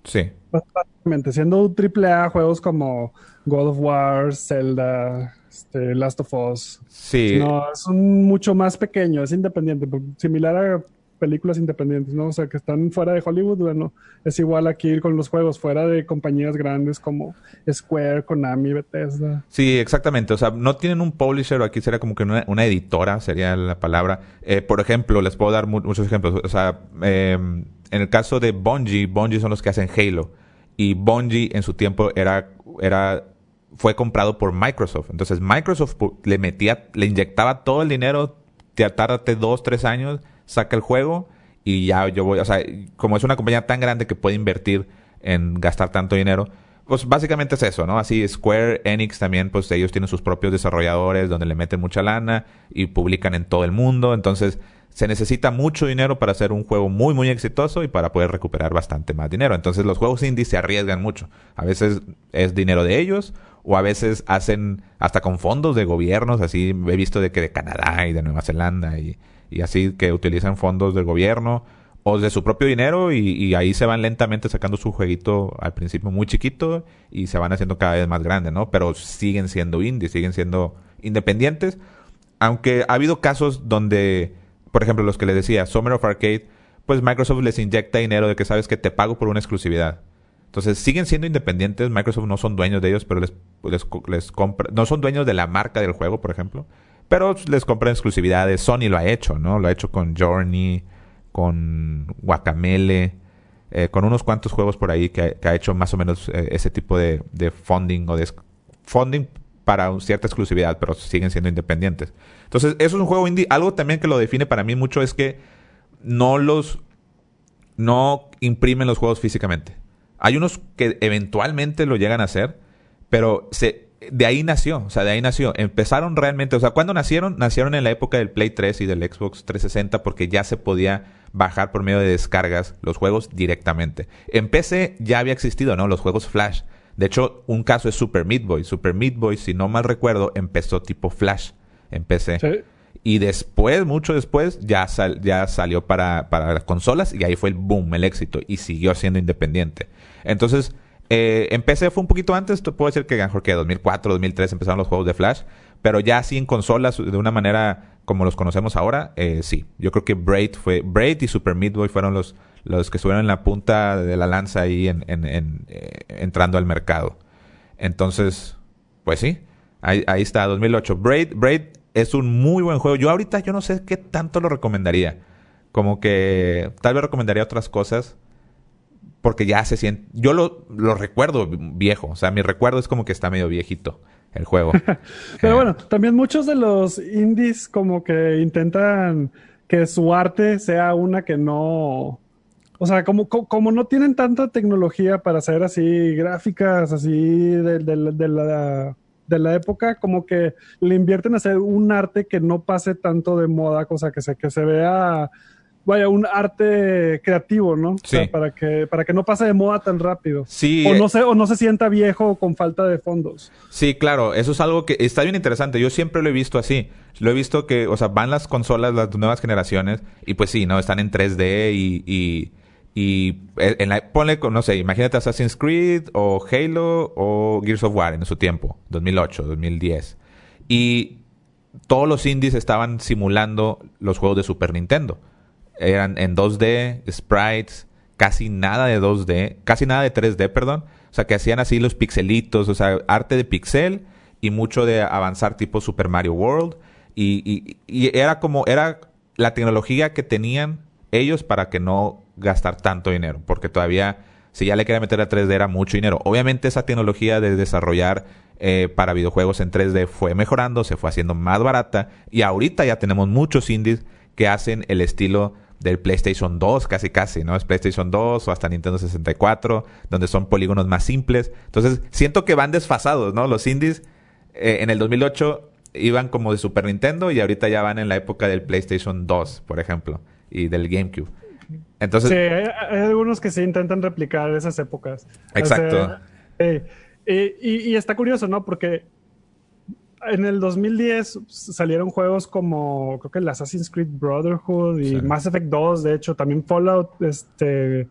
Sí. Básicamente, siendo un AAA juegos como God of War, Zelda, este, Last of Us. Sí. No, es un mucho más pequeño, es independiente, similar a películas independientes, ¿no? O sea, que están fuera de Hollywood, bueno, es igual aquí con los juegos, fuera de compañías grandes como Square, Konami, Bethesda. Sí, exactamente. O sea, no tienen un publisher, aquí sería como que una, editora, sería la palabra. Eh, por ejemplo, les puedo dar mu- muchos ejemplos. O sea, eh, en el caso de Bungie, Bungie son los que hacen Halo. Y Bungie en su tiempo era, era, fue comprado por Microsoft. Entonces Microsoft le metía, le inyectaba todo el dinero, te tárdate dos, tres años, saca el juego y ya yo voy, o sea, como es una compañía tan grande que puede invertir en gastar tanto dinero, pues básicamente es eso, ¿no? Así Square Enix también, pues ellos tienen sus propios desarrolladores donde le meten mucha lana y publican en todo el mundo, entonces se necesita mucho dinero para hacer un juego muy muy exitoso y para poder recuperar bastante más dinero. Entonces los juegos indie se arriesgan mucho. A veces es dinero de ellos o a veces hacen hasta con fondos de gobiernos, así he visto de que de Canadá y de Nueva Zelanda y, y así que utilizan fondos del gobierno o de su propio dinero y, ahí se van lentamente sacando su jueguito al principio muy chiquito y se van haciendo cada vez más grandes, ¿no? Pero siguen siendo indies, siguen siendo independientes, aunque ha habido casos donde, por ejemplo, los que les decía, Summer of Arcade, pues Microsoft les inyecta dinero de que sabes que te pago por una exclusividad. Entonces siguen siendo independientes, Microsoft no son dueños de ellos, pero les, les, les compra, no son dueños de la marca del juego, por ejemplo, pero les compran exclusividades. Sony lo ha hecho, ¿no? Lo ha hecho con Journey, con Guacamele, eh, con unos cuantos juegos por ahí que, ha hecho más o menos eh, ese tipo de, funding o de funding para cierta exclusividad, pero siguen siendo independientes. Entonces, eso es un juego indie. Algo también que lo define para mí mucho es que no los no imprimen los juegos físicamente. Hay unos que eventualmente lo llegan a hacer, pero se de ahí nació, o sea, de ahí nació. Empezaron realmente, o sea, cuando nacieron? Nacieron en la época del Play 3 y del Xbox 360 porque ya se podía bajar por medio de descargas los juegos directamente. En PC ya había existido, ¿no? Los juegos Flash. De hecho, un caso es Super Meat Boy. Super Meat Boy, si no mal recuerdo, empezó tipo Flash en PC. Y después, mucho después, ya, ya salió para, para las consolas y ahí fue el boom, el éxito. Y siguió siendo independiente. Entonces, eh, en PC fue un poquito antes, puedo decir que mejor que 2004, 2003 empezaron los juegos de Flash, pero ya así en consolas de una manera como los conocemos ahora, eh, sí. Yo creo que Braid fue Braid y Super Meat Boy fueron los los que estuvieron en la punta de la lanza ahí en, eh, entrando al mercado. Entonces, pues sí, ahí, ahí está 2008. Braid Braid es un muy buen juego. Yo ahorita yo no sé qué tanto lo recomendaría. Como que tal vez recomendaría otras cosas porque ya se siente... Yo lo, lo recuerdo viejo, o sea, mi recuerdo es como que está medio viejito el juego. Pero bueno, también muchos de los indies como que intentan que su arte sea una que no... O sea, como, como no tienen tanta tecnología para hacer así gráficas así de, de, la, de la época, como que le invierten a hacer un arte que no pase tanto de moda, cosa que se, que se vea vaya, un arte creativo, ¿no? para que, para que no pase de moda tan rápido. Sí. O no, se, o no se sienta viejo con falta de fondos. Sí, claro. Eso es algo que está bien interesante. Yo siempre lo he visto así. Lo he visto que, o sea, van las consolas, las nuevas generaciones, y pues sí, ¿no? Están en 3D y, y, y en la, ponle, no sé, imagínate Assassin's Creed o Halo o Gears of War en su tiempo, 2008, 2010. Y todos los indies estaban simulando los juegos de Super Nintendo eran en 2D, sprites, casi nada de 2D, casi nada de 3D, perdón. O sea, que hacían así los pixelitos, o sea, arte de pixel y mucho de avanzar tipo Super Mario World. Y, y, era como, era la tecnología que tenían ellos para que no gastar tanto dinero, porque todavía, si ya le quería meter a 3D era mucho dinero. Obviamente esa tecnología de desarrollar eh, para videojuegos en 3D fue mejorando, se fue haciendo más barata y ahorita ya tenemos muchos indies que hacen el estilo del PlayStation 2, casi casi, ¿no? Es PlayStation 2 o hasta Nintendo 64, donde son polígonos más simples. Entonces, siento que van desfasados, ¿no? Los indies eh, en el 2008 iban como de Super Nintendo y ahorita ya van en la época del PlayStation 2, por ejemplo, y del GameCube. Entonces, sí, hay, algunos que sí intentan replicar esas épocas. Exacto. y, está curioso, ¿no? Porque en el 2010 salieron juegos como, creo que el Assassin's Creed Brotherhood y Mass Effect 2, de hecho, también Fallout, este,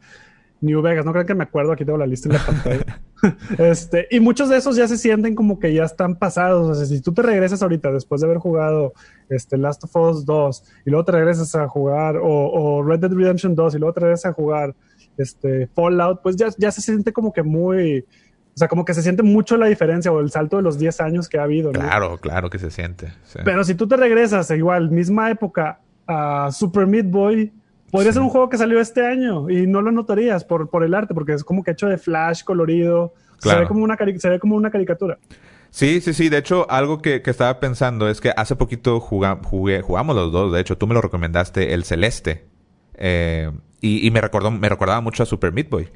New Vegas, no creo que me acuerdo, aquí tengo la lista en la pantalla. este, y muchos de esos ya se sienten como que ya están pasados, o sea, si tú te regresas ahorita después de haber jugado este, Last of Us 2 y luego te regresas a jugar, o, o Red Dead Redemption 2 y luego te regresas a jugar este, Fallout, pues ya, ya se siente como que muy o sea, como que se siente mucho la diferencia o el salto de los 10 años que ha habido. Claro, claro que se siente. Pero si tú te regresas igual, misma época, a Super Meat Boy, podría ser un juego que salió este año y no lo notarías por, por el arte, porque es como que hecho de flash, colorido. Se, ve como una se ve como una caricatura. Sí, sí, sí. De hecho, algo que, estaba pensando es que hace poquito jugué, jugamos los dos. De hecho, tú me lo recomendaste, el Celeste. Eh, y, y, me recordó, me recordaba mucho a Super Meat Boy.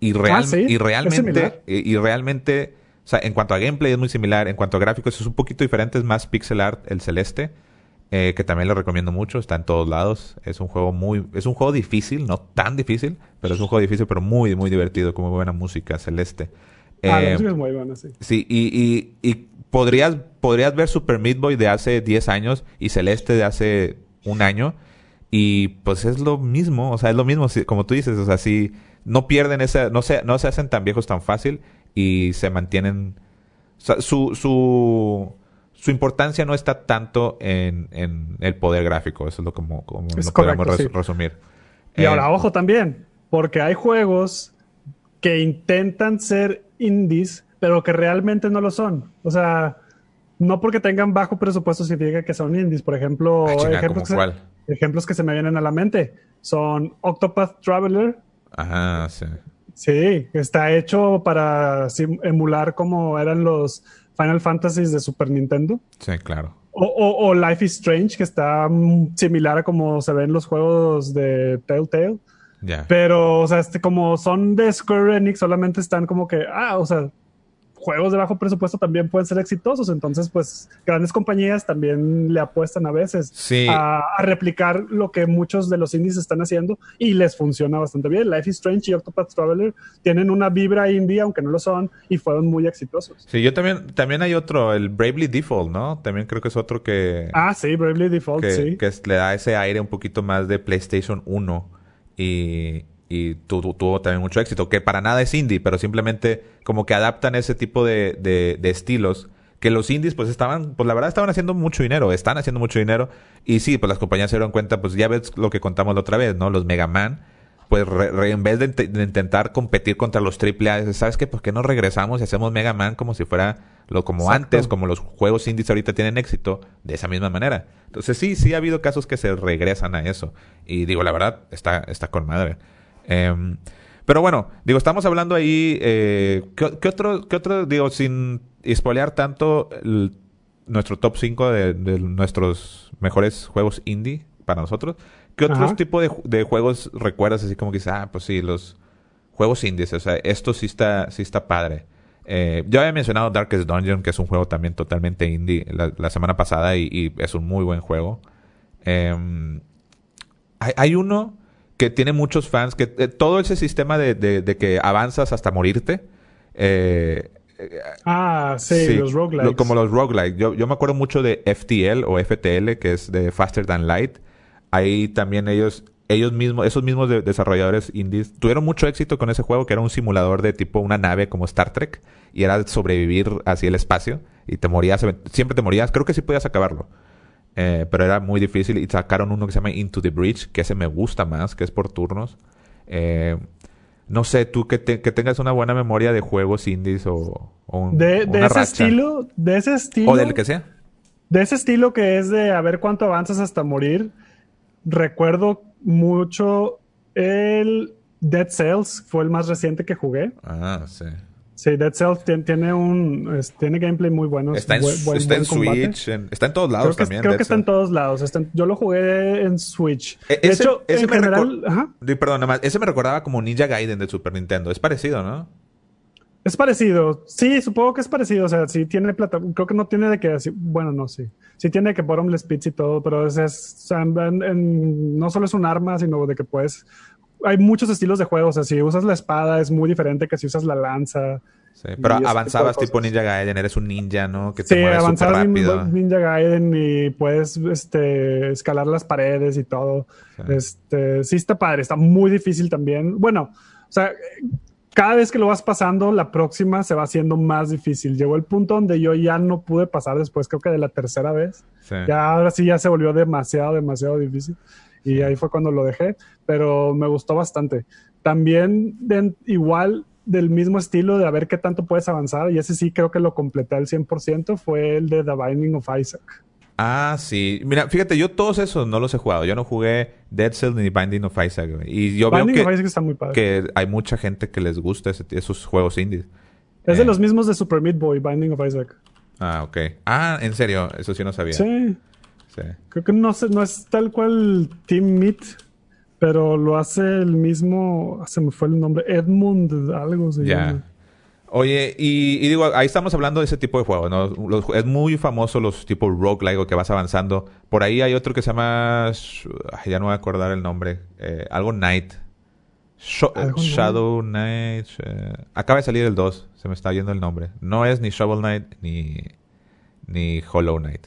Y, real, ah, y realmente, y, realmente, o sea, en cuanto a gameplay es muy similar, en cuanto a gráficos es un poquito diferente, es más pixel art el celeste, eh, que también lo recomiendo mucho, está en todos lados, es un juego muy, es un juego difícil, no tan difícil, pero es un juego difícil, pero muy, muy divertido, con muy buena música, celeste. Ah, la eh, música es muy buena, sí. Sí, y, y, y podrías, podrías ver Super Meat Boy de hace 10 años y Celeste de hace un año Y pues es lo mismo, o sea, es lo mismo, como tú dices, o sea, si no pierden esa, no se, no se hacen tan viejos tan fácil y se mantienen, o sea, su, su, su importancia no está tanto en, en el poder gráfico, eso es lo como, como lo podemos resumir. Y ahora, eh, ojo también, porque hay juegos que intentan ser indies, pero que realmente no lo son. O sea, no porque tengan bajo presupuesto significa que son indies. Por ejemplo, ejemplos, que se, ejemplos, que se, me vienen a la mente son Octopath Traveler. Ajá, sí. Sí, está hecho para emular como eran los Final Fantasies de Super Nintendo. Sí, claro. O, Life is Strange, que está similar a como se ven los juegos de Telltale. Pero, o sea, este, como son de Square Enix, solamente están como que, ah, o sea, juegos de bajo presupuesto también pueden ser exitosos. Entonces, pues, grandes compañías también le apuestan a veces a, replicar lo que muchos de los indies están haciendo y les funciona bastante bien. Life is Strange y Octopath Traveler tienen una vibra indie, aunque no lo son, y fueron muy exitosos. Sí, yo también, también hay otro, el Bravely Default, ¿no? También creo que es otro que... Ah, sí, Bravely Default, sí. Que le da ese aire un poquito más de PlayStation 1 y, y tuvo también mucho éxito, que para nada es indie, pero simplemente como que adaptan ese tipo de, de, estilos que los indies pues estaban, pues la verdad estaban haciendo mucho dinero, están haciendo mucho dinero y sí, pues las compañías se dieron cuenta, pues ya ves lo que contamos la otra vez, ¿no? Los Mega Man, pues en vez de, intentar competir contra los AAA, ¿sabes qué? ¿Por qué no regresamos y hacemos Mega Man como si fuera lo como antes, como los juegos indies ahorita tienen éxito, de esa misma manera? Entonces sí, sí ha habido casos que se regresan a eso y digo, la verdad, está, está con madre. Em, pero bueno, digo, estamos hablando ahí. Eh, ¿qué, otro, ¿Qué otro, digo, sin spoilear tanto nuestro top 5 de, nuestros mejores juegos indie para nosotros? ¿Qué otros tipo de, de, juegos recuerdas así como que ah, pues sí, los juegos indies? O sea, esto sí está, sí está padre. Eh, yo había mencionado Darkest Dungeon, que es un juego también totalmente indie la, semana pasada y, es un muy buen juego. Em, hay, hay, uno que tiene muchos fans, que eh, todo ese sistema de, de, que avanzas hasta morirte. Eh, ah, sí, los roguelikes. como los roguelikes. Yo, yo me acuerdo mucho de FTL o FTL, que es de Faster Than Light. Ahí también ellos, ellos mismos, esos mismos desarrolladores indies, tuvieron mucho éxito con ese juego, que era un simulador de tipo una nave como Star Trek, y era sobrevivir así el espacio, y te morías, siempre te morías. Creo que sí podías acabarlo. Eh, pero era muy difícil y sacaron uno que se llama Into the Bridge, que ese me gusta más, que es por turnos. Eh, no sé, tú que, que, tengas una buena memoria de juegos indies o, de, ese estilo, de ese estilo. O del que sea. De ese estilo que es de a ver cuánto avanzas hasta morir. Recuerdo mucho el Dead Cells, fue el más reciente que jugué. Ah, sí. Sí, Dead Cells tiene, un tiene gameplay muy bueno. Está en, Switch, está en todos lados también. Creo que está en todos lados. yo lo jugué en Switch. E, de hecho, ese en me general, Perdón, nada más. Ese me recordaba como Ninja Gaiden de Super Nintendo. Es parecido, ¿no? Es parecido. Sí, supongo que es parecido. O sea, sí tiene plata. Creo que no tiene de que. Bueno, no, sí. Sí tiene que bottomless pits y todo, pero es, es no solo es un arma, sino de que puedes hay muchos estilos de juego. O sea, si usas la espada es muy diferente que si usas la lanza. Sí, pero avanzabas tipo, Ninja Gaiden, eres un ninja, ¿no? Que te sí, avanzabas rápido. Ninja Gaiden y puedes este, escalar las paredes y todo. Sí. Este, sí está padre, está muy difícil también. Bueno, o sea, cada vez que lo vas pasando, la próxima se va haciendo más difícil. Llegó el punto donde yo ya no pude pasar después, creo que de la tercera vez. Ya ahora sí ya se volvió demasiado, demasiado difícil y ahí fue cuando lo dejé, pero me gustó bastante. También igual del mismo estilo de a ver qué tanto puedes avanzar, y ese sí creo que lo completé al 100%, fue el de The Binding of Isaac. Ah, sí. Mira, fíjate, yo todos esos no los he jugado. Yo no jugué Dead Cells ni Binding of Isaac. Y yo veo que, que hay mucha gente que les gusta esos juegos indies. Es de eh. los mismos de Super Meat Boy, Binding of Isaac. Ah, ok. Ah, en serio, eso sí no sabía. Sí. Creo que no, no es tal cual Team Meat, pero lo hace el mismo, se me fue el nombre, Edmund, algo se llama. Oye, y, digo, ahí estamos hablando de ese tipo de juegos, ¿no? es muy famoso los tipos roguelike que vas avanzando. Por ahí hay otro que se llama, ya no voy a acordar el nombre, eh, algo Night. Shadow Knight. Eh, acaba de salir el 2, se me está yendo el nombre. No es ni Shovel Knight ni, ni Hollow Knight.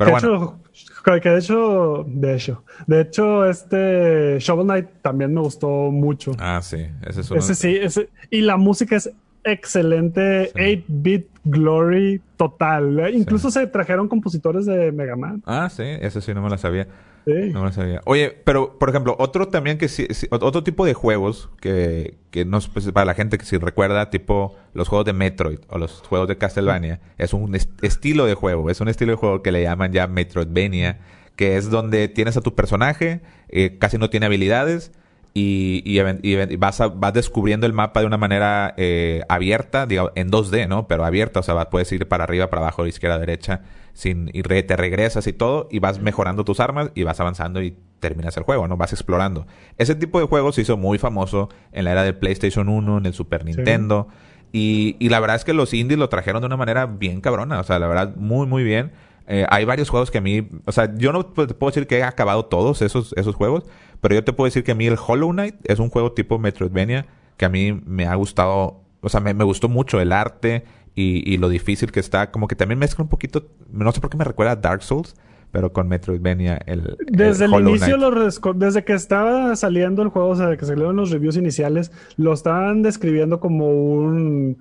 Pero de bueno. Hecho, que de hecho, de hecho, de hecho, este Shovel Knight también me gustó mucho. Ah, sí, ese es uno. Ese sí, ese, y la música es excelente, 8-bit glory total. Incluso se trajeron compositores de Mega Man. Ah, sí, eso sí no me la sabía. No sabía. Oye, pero por ejemplo, otro también que sí, sí- otro tipo de juegos que, que no es pues, para la gente que si recuerda, tipo los juegos de Metroid o los juegos de Castlevania, es un est- estilo de juego, es un estilo de juego que le llaman ya Metroidvania, que es donde tienes a tu personaje, eh, casi no tiene habilidades y, y, vas, a- vas descubriendo el mapa de una manera eh, abierta, digo, en 2D, ¿no? Pero abierta, o sea, puedes ir para arriba, para abajo, izquierda, derecha, sin, y re- te regresas y todo, y vas mejorando tus armas y vas avanzando y terminas el juego, ¿no? Vas explorando. Ese tipo de juegos se hizo muy famoso en la era del PlayStation 1, en el Super Nintendo. Y, y la verdad es que los indies lo trajeron de una manera bien cabrona. O sea, la verdad, muy, muy bien. Eh, hay varios juegos que a mí... O sea, yo no te puedo decir que he acabado todos esos, esos juegos. Pero yo te puedo decir que a mí el Hollow Knight es un juego tipo Metroidvania que a mí me ha gustado... O sea, me, me gustó mucho el arte y, y lo difícil que está. Como que también mezcla un poquito... No sé por qué me recuerda a Dark Souls. Pero con Metroidvania el... Desde el, inicio, Knight. lo resco- desde que estaba saliendo el juego, o sea, que salieron los reviews iniciales, lo estaban describiendo como un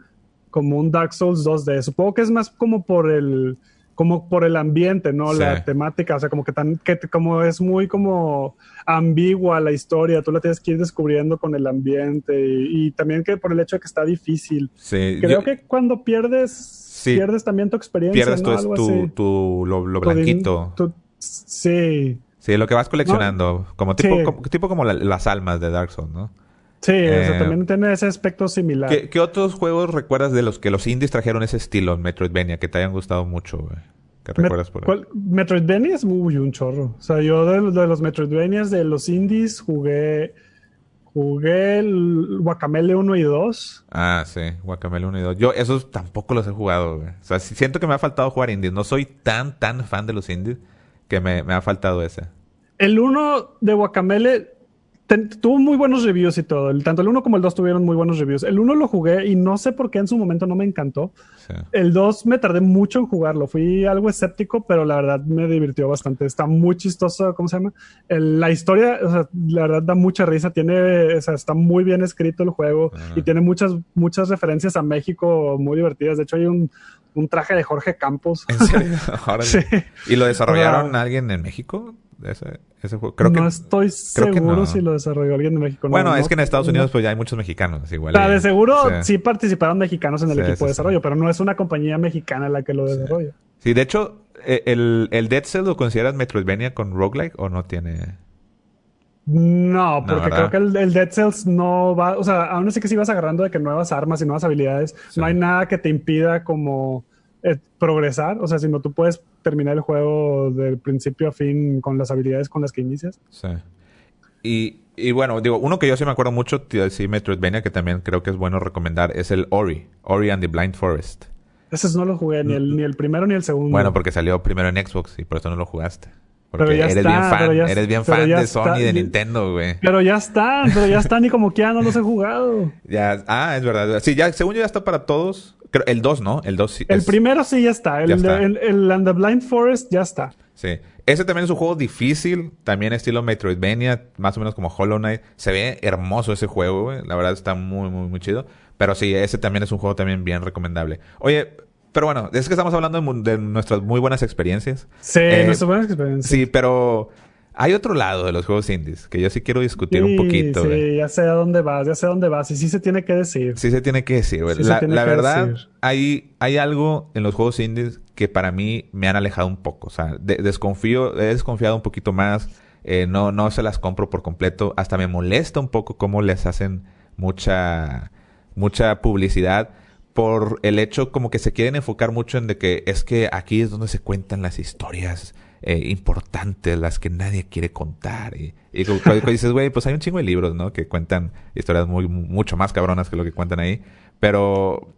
como un Dark Souls 2D. Supongo que es más como por el como por el ambiente, ¿no? Sí. La temática, o sea, como que tan que como es muy como ambigua la historia, tú la tienes que ir descubriendo con el ambiente y, y también que por el hecho de que está difícil. Sí, Creo yo- que cuando pierdes Sí. pierdes también tu experiencia, pierdes ¿no? tu, tu, tu- lo, lo blanquito. tu- sí. Sí, lo que vas coleccionando. Como tipo, como, tipo como la- las almas de Dark Souls, ¿no? Sí, o sea, Eh, también tiene ese aspecto similar. ¿Qué, qué otros juegos recuerdas de los que los indies trajeron ese estilo en Metroidvania que te hayan gustado mucho, güey? ¿Qué recuerdas por ahí? ¿cuál- Metroidvania es muy un chorro. O sea, yo de, de los Metroidvanias de los indies jugué jugué el Guacamele 1 y 2. Ah, sí, Guacamele 1 y 2. Yo esos tampoco los he jugado, güey. O sea, siento que me ha faltado jugar indies. No soy tan, tan fan de los indies que me, me ha faltado ese. El 1 de Guacamele ten- tuvo muy buenos reviews y todo. El- tanto el 1 como el 2 tuvieron muy buenos reviews. El 1 lo jugué y no sé por qué en su momento no me encantó. Sí. El 2 me tardé mucho en jugarlo. Fui algo escéptico, pero la verdad me divirtió bastante. Está muy chistoso, ¿cómo se llama? El- la historia, o sea, la verdad da mucha risa. Tiene, o sea, está muy bien escrito el juego Ah. y tiene muchas, muchas referencias a México muy divertidas. De hecho, hay un, un traje de Jorge Campos. ¿En serio? Sí. ¿Y lo desarrollaron alguien en México? Ese, ese juego. Creo no que, estoy creo que seguro no. si lo desarrolló alguien de México. No, Bueno, no, es que en Estados. Unidos pues ya hay muchos mexicanos igual. O sea, de seguro sí. sí participaron mexicanos en el Sí, equipo sí, de desarrollo, pero no es una compañía mexicana la que lo desarrolla. Sí, de hecho, eh, el, el Dead Cell lo consideras Metroidvania con roguelike o no tiene. No, porque creo que el, el Dead Cells no va, o sea, aún así que sí vas agarrando de que nuevas armas y nuevas habilidades, Sí. no hay nada que te impida como eh, progresar, o sea, sino tú puedes terminar el juego del principio a fin con las habilidades con las que inicias. Sí. Y, y bueno, digo, uno que yo sí me acuerdo mucho, sí, Metroidvania, que también creo que es bueno recomendar, es el Ori. Ori and the Blind Forest. Esos no los jugué, ni el, ni el primero ni el segundo. Mm. Bueno, porque salió primero en Xbox y por eso no lo jugaste. Porque Pero ya eres está, bien fan, pero ya- eres bien fan de Sony y de Nintendo, güey. Pero ya están, pero ya están y como que ya no los he jugado. Ya, ah, es verdad. Sí, ya, según yo ya está para todos. El 2, ¿no? El 2 sí. El es- primero sí ya está, el, Ya de- está. el, el And the Blind Forest ya está. Sí. Ese también es un juego difícil, también estilo Metroidvania, más o menos como Hollow Knight. Se ve hermoso ese juego, güey. La verdad está muy, muy, muy chido. Pero sí, ese también es un juego también bien recomendable. Oye, pero bueno, es que estamos hablando de, nuestras muy buenas experiencias. Sí, Eh, no es buena experiencia. Sí, pero hay otro lado de los juegos indies que yo sí quiero discutir un poquito, Sí, ya sé a dónde vas, ya sé a dónde vas. Y sí se tiene que decir. Sí se tiene que decir. Sí la tiene la que verdad, decir. hay, hay algo en los juegos indies que para mí me han alejado un poco. O sea, de- desconfío, he desconfiado un poquito más. Eh, no, no se las compro por completo. Hasta me molesta un poco cómo les hacen mucha, mucha publicidad por el hecho como que se quieren enfocar mucho en de que es que aquí es donde se cuentan las historias eh, importantes, las que nadie quiere contar. Y, y dices, güey, pues hay un chingo de libros, ¿no? Que cuentan historias muy, mucho más cabronas que lo que cuentan ahí. Pero,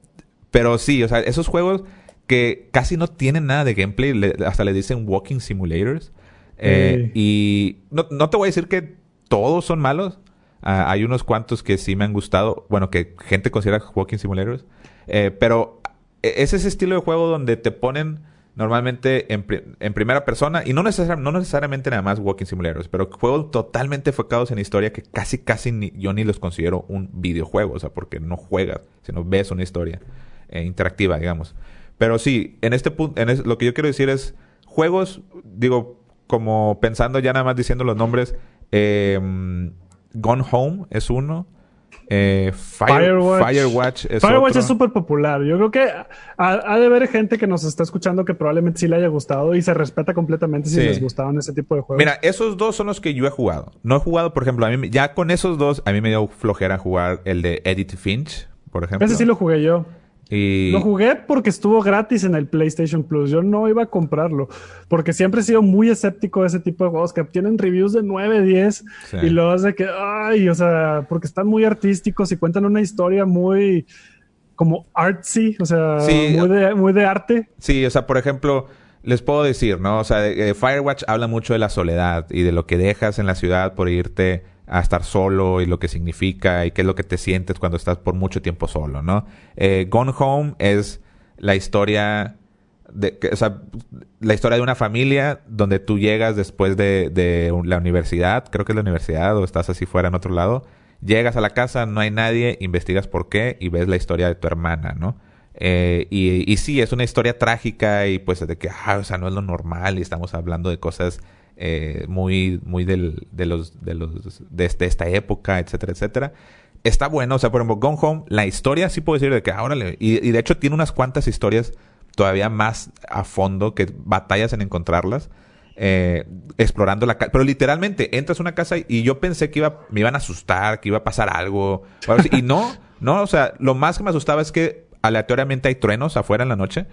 pero sí, o sea, esos juegos que casi no tienen nada de gameplay, le- hasta le dicen walking simulators. Eh, Sí. Y no, no te voy a decir que todos son malos. Ah, hay unos cuantos que sí me han gustado. Bueno, que gente considera walking simulators. Eh, pero e- es ese estilo de juego donde te ponen normalmente en, en primera persona, y no, no necesariamente nada más Walking Simulators, pero juegos totalmente enfocados en historia que casi, casi ni, yo ni los considero un videojuego, o sea, porque no juegas, sino ves una historia eh, interactiva, digamos. Pero sí, en este punto, lo que yo quiero decir es, juegos, digo, como pensando ya nada más diciendo los nombres, eh, Gone Home es uno. Eh, Firewatch. es Firewatch es súper popular. Yo creo que ha, de haber gente que nos está escuchando que probablemente sí le haya gustado y se respeta completamente si les gustaban ese tipo de juegos. Mira, esos dos son los que yo he jugado. No he jugado, por ejemplo, a mí ya con esos dos, a mí me dio flojera jugar el de Edith Finch, por ejemplo. Ese sí lo jugué yo. Lo jugué porque estuvo gratis en el PlayStation Plus. Yo no iba a comprarlo. Porque siempre he sido muy escéptico de ese tipo de juegos que tienen reviews de 9, 10. Y luego hace que, ay, o sea, porque están muy artísticos y cuentan una historia muy como artsy, o sea, muy, de, muy de arte. Sí, o sea, por ejemplo, les puedo decir, ¿no? O sea, Firewatch habla mucho de la soledad y de lo que dejas en la ciudad por irte a estar solo y lo que significa y qué es lo que te sientes cuando estás por mucho tiempo solo, ¿no? Eh, Gone Home es la historia de, o sea, la historia de una familia donde tú llegas después de, de la universidad, creo que es la universidad o estás así fuera en otro lado, llegas a la casa, no hay nadie, investigas por qué y ves la historia de tu hermana, ¿no? Eh, y, y sí, es una historia trágica y pues de que, ah, o sea, no es lo normal y estamos hablando de cosas eh, muy, muy del, de los, de los, de, este, esta época, etcétera, etcétera. Está bueno, o sea, por ejemplo, Gone Home, la historia sí puedo decir de que ahora y, y de hecho tiene unas cuantas historias todavía más a fondo que batallas en encontrarlas. Eh, explorando la casa. Pero literalmente entras a una casa y yo pensé que iba, me iban a asustar, que iba a pasar algo. y no, no, o sea, lo más que me asustaba es que aleatoriamente hay truenos afuera en la noche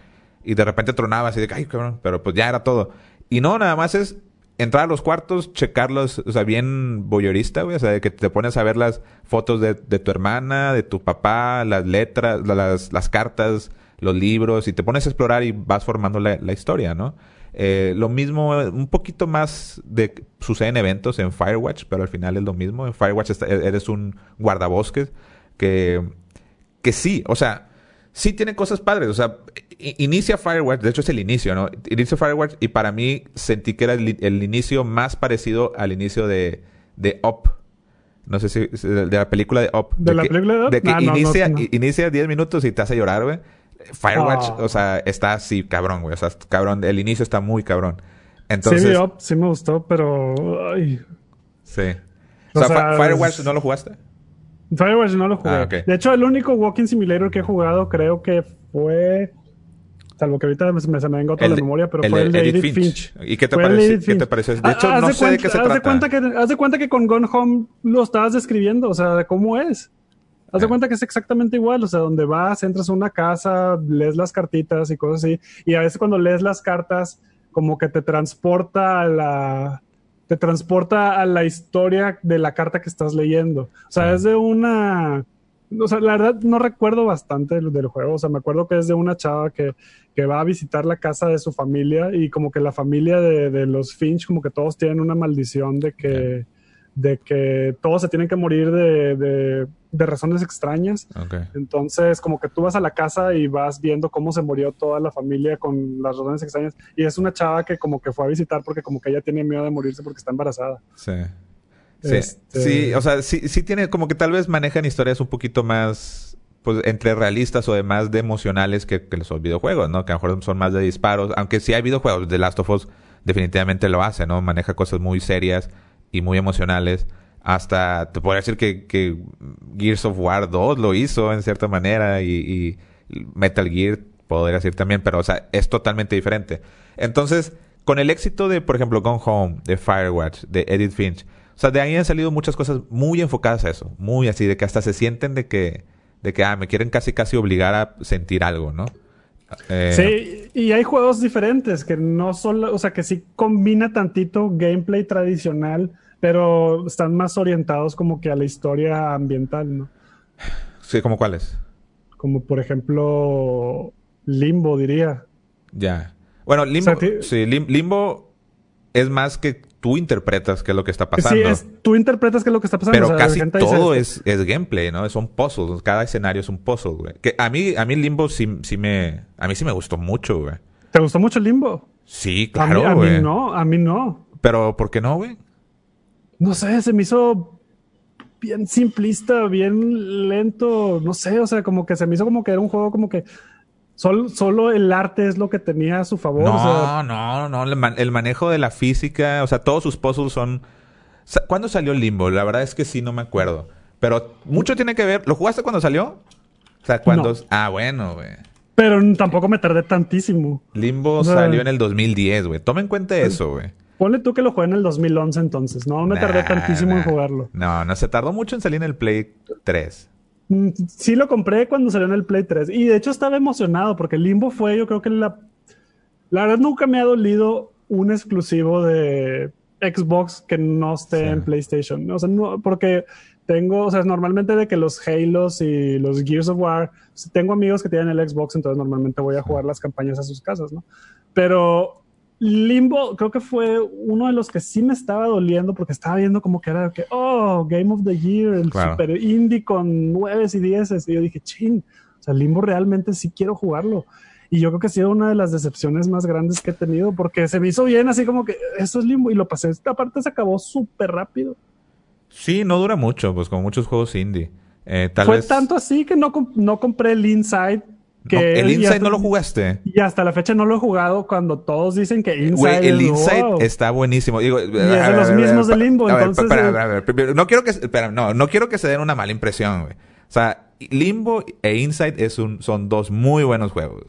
y de repente tronaba así de ay, cabrón, pero pues ya era todo. Y no, nada más es entrar a los cuartos, checarlos, o sea, bien boyorista, güey, o sea, que te pones a ver las fotos de, de tu hermana, de tu papá, las letras, las, las, cartas, los libros, y te pones a explorar y vas formando la, la historia, ¿no? Eh, lo mismo, un poquito más de sucede en eventos en Firewatch, pero al final es lo mismo. En Firewatch eres un guardabosques que, que sí, o sea, sí tiene cosas padres. O sea, inicia Firewatch, de hecho es el inicio, ¿no? Inicia Firewatch y para mí sentí que era el, inicio más parecido al inicio de, de Up. No sé si de, la película de Up. ¿De, la película de Up? De que ah, inicia, inicia 10 minutos y te hace llorar, güey. Firewatch, ah. o sea, está así, cabrón, güey. O sea, cabrón, el inicio está muy cabrón. Entonces, sí, Up sí me gustó, pero... Sí. O, sea, Firewatch, ¿no lo jugaste? Firewatch no lo jugué. Ah, de hecho, el único Walking Simulator que he jugado creo que fue. Salvo que ahorita me, se me venga otra la memoria, pero fue el de Edith Finch. ¿Y qué te, parece, ¿qué te parece? De hecho, no sé de qué se haz trata. De cuenta que, haz de cuenta que con Gone Home lo estabas describiendo, o sea, de cómo es. Haz de ah. cuenta que es exactamente igual, o sea, donde vas, entras a una casa, lees las cartitas y cosas así, y a veces cuando lees las cartas, como que te transporta a la, te transporta a la historia de la carta que estás leyendo. O sea, es de una... O sea, la verdad no recuerdo bastante del, del, juego. O sea, me acuerdo que es de una chava que, que, va a visitar la casa de su familia y como que la familia de, de los Finch, como que todos tienen una maldición de que de que todos se tienen que morir de, de, razones extrañas. Entonces, como que tú vas a la casa y vas viendo cómo se murió toda la familia con las razones extrañas. Y es una chava que como que fue a visitar porque como que ella tiene miedo de morirse porque está embarazada. Sí. Sí, este sí o sea, sí, sí tiene como que tal vez manejan historias un poquito más pues entre realistas o de más de emocionales que, que los videojuegos, ¿no? Que a lo mejor son más de disparos, aunque sí hay videojuegos, The Last of Us definitivamente lo hace, ¿no? Maneja cosas muy serias y muy emocionales. Hasta te podría decir que, que Gears of War 2 lo hizo en cierta manera y, Metal Gear podría decir también, pero o sea, es totalmente diferente. Entonces, con el éxito de, por ejemplo, Gone Home, de Firewatch, de Edith Finch, o sea, de ahí han salido muchas cosas muy enfocadas a eso, muy así, de que hasta se sienten de que, de que, ah, me quieren casi casi obligar a sentir algo, ¿no? Eh, sí, y hay juegos diferentes que no solo, o sea, que sí combina tantito gameplay tradicional, pero están más orientados como que a la historia ambiental, ¿no? Sí, ¿como cuáles? Como por ejemplo Limbo, diría. Ya. Bueno, Limbo, sí, Limbo es más que tú interpretas qué es lo que está pasando. Sí, es, tú interpretas qué es lo que está pasando. Pero casi todo es, es, gameplay, ¿no? Son puzzles. Cada escenario es un puzzle, güey. Que a mí, a mí Limbo sí, sí me... A mí sí me gustó mucho, güey. ¿Te gustó mucho Limbo? Sí, claro, a mí, no, a mí no. Pero, ¿por qué no, güey? No sé, se me hizo bien simplista, bien lento, no sé, o sea, como que se me hizo como que era un juego como que solo, solo el arte es lo que tenía a su favor. No, no, no, el, manejo de la física, o sea, todos sus puzzles son... ¿Cuándo salió Limbo? La verdad es que sí, no me acuerdo. Pero mucho tiene que ver. ¿Lo jugaste cuando salió? O sea, cuando... Ah, bueno, güey. Pero tampoco me tardé tantísimo. Limbo salió en el 2010, güey. Toma en cuenta eso, güey. Ponle tú que lo jugué en el 2011 entonces. No me tardé tantísimo en jugarlo. No, no, se tardó mucho en salir en el Play 3. Mm, sí lo compré cuando salió en el Play 3. Y de hecho estaba emocionado porque Limbo fue, yo creo que la... La verdad nunca me ha dolido un exclusivo de Xbox que no esté en PlayStation. O sea, no, porque tengo, o sea, normalmente de que los Halos y los Gears of War, tengo amigos que tienen el Xbox, entonces normalmente voy a jugar las campañas a sus casas, ¿no? Pero Limbo creo que fue uno de los que sí me estaba doliendo porque estaba viendo como que era que, oh, Game of the Year, el super indie con nueves y dieces. Y yo dije, ching, o sea, Limbo realmente sí quiero jugarlo. Y yo creo que ha sido una de las decepciones más grandes que he tenido porque se me hizo bien así como que eso es Limbo y lo pasé. Esta parte se acabó súper rápido. Sí, no dura mucho, pues como muchos juegos indie. Eh, tal Fue tanto así que no, no compré el Inside el Inside no lo jugaste. Y hasta la fecha no lo he jugado cuando todos dicen que Inside. el Inside está buenísimo. Digo, y es de los mismos de Limbo. entonces, no quiero que, espera, no, no quiero que se den una mala impresión, güey. O sea, Limbo e Inside es un, son dos muy buenos juegos.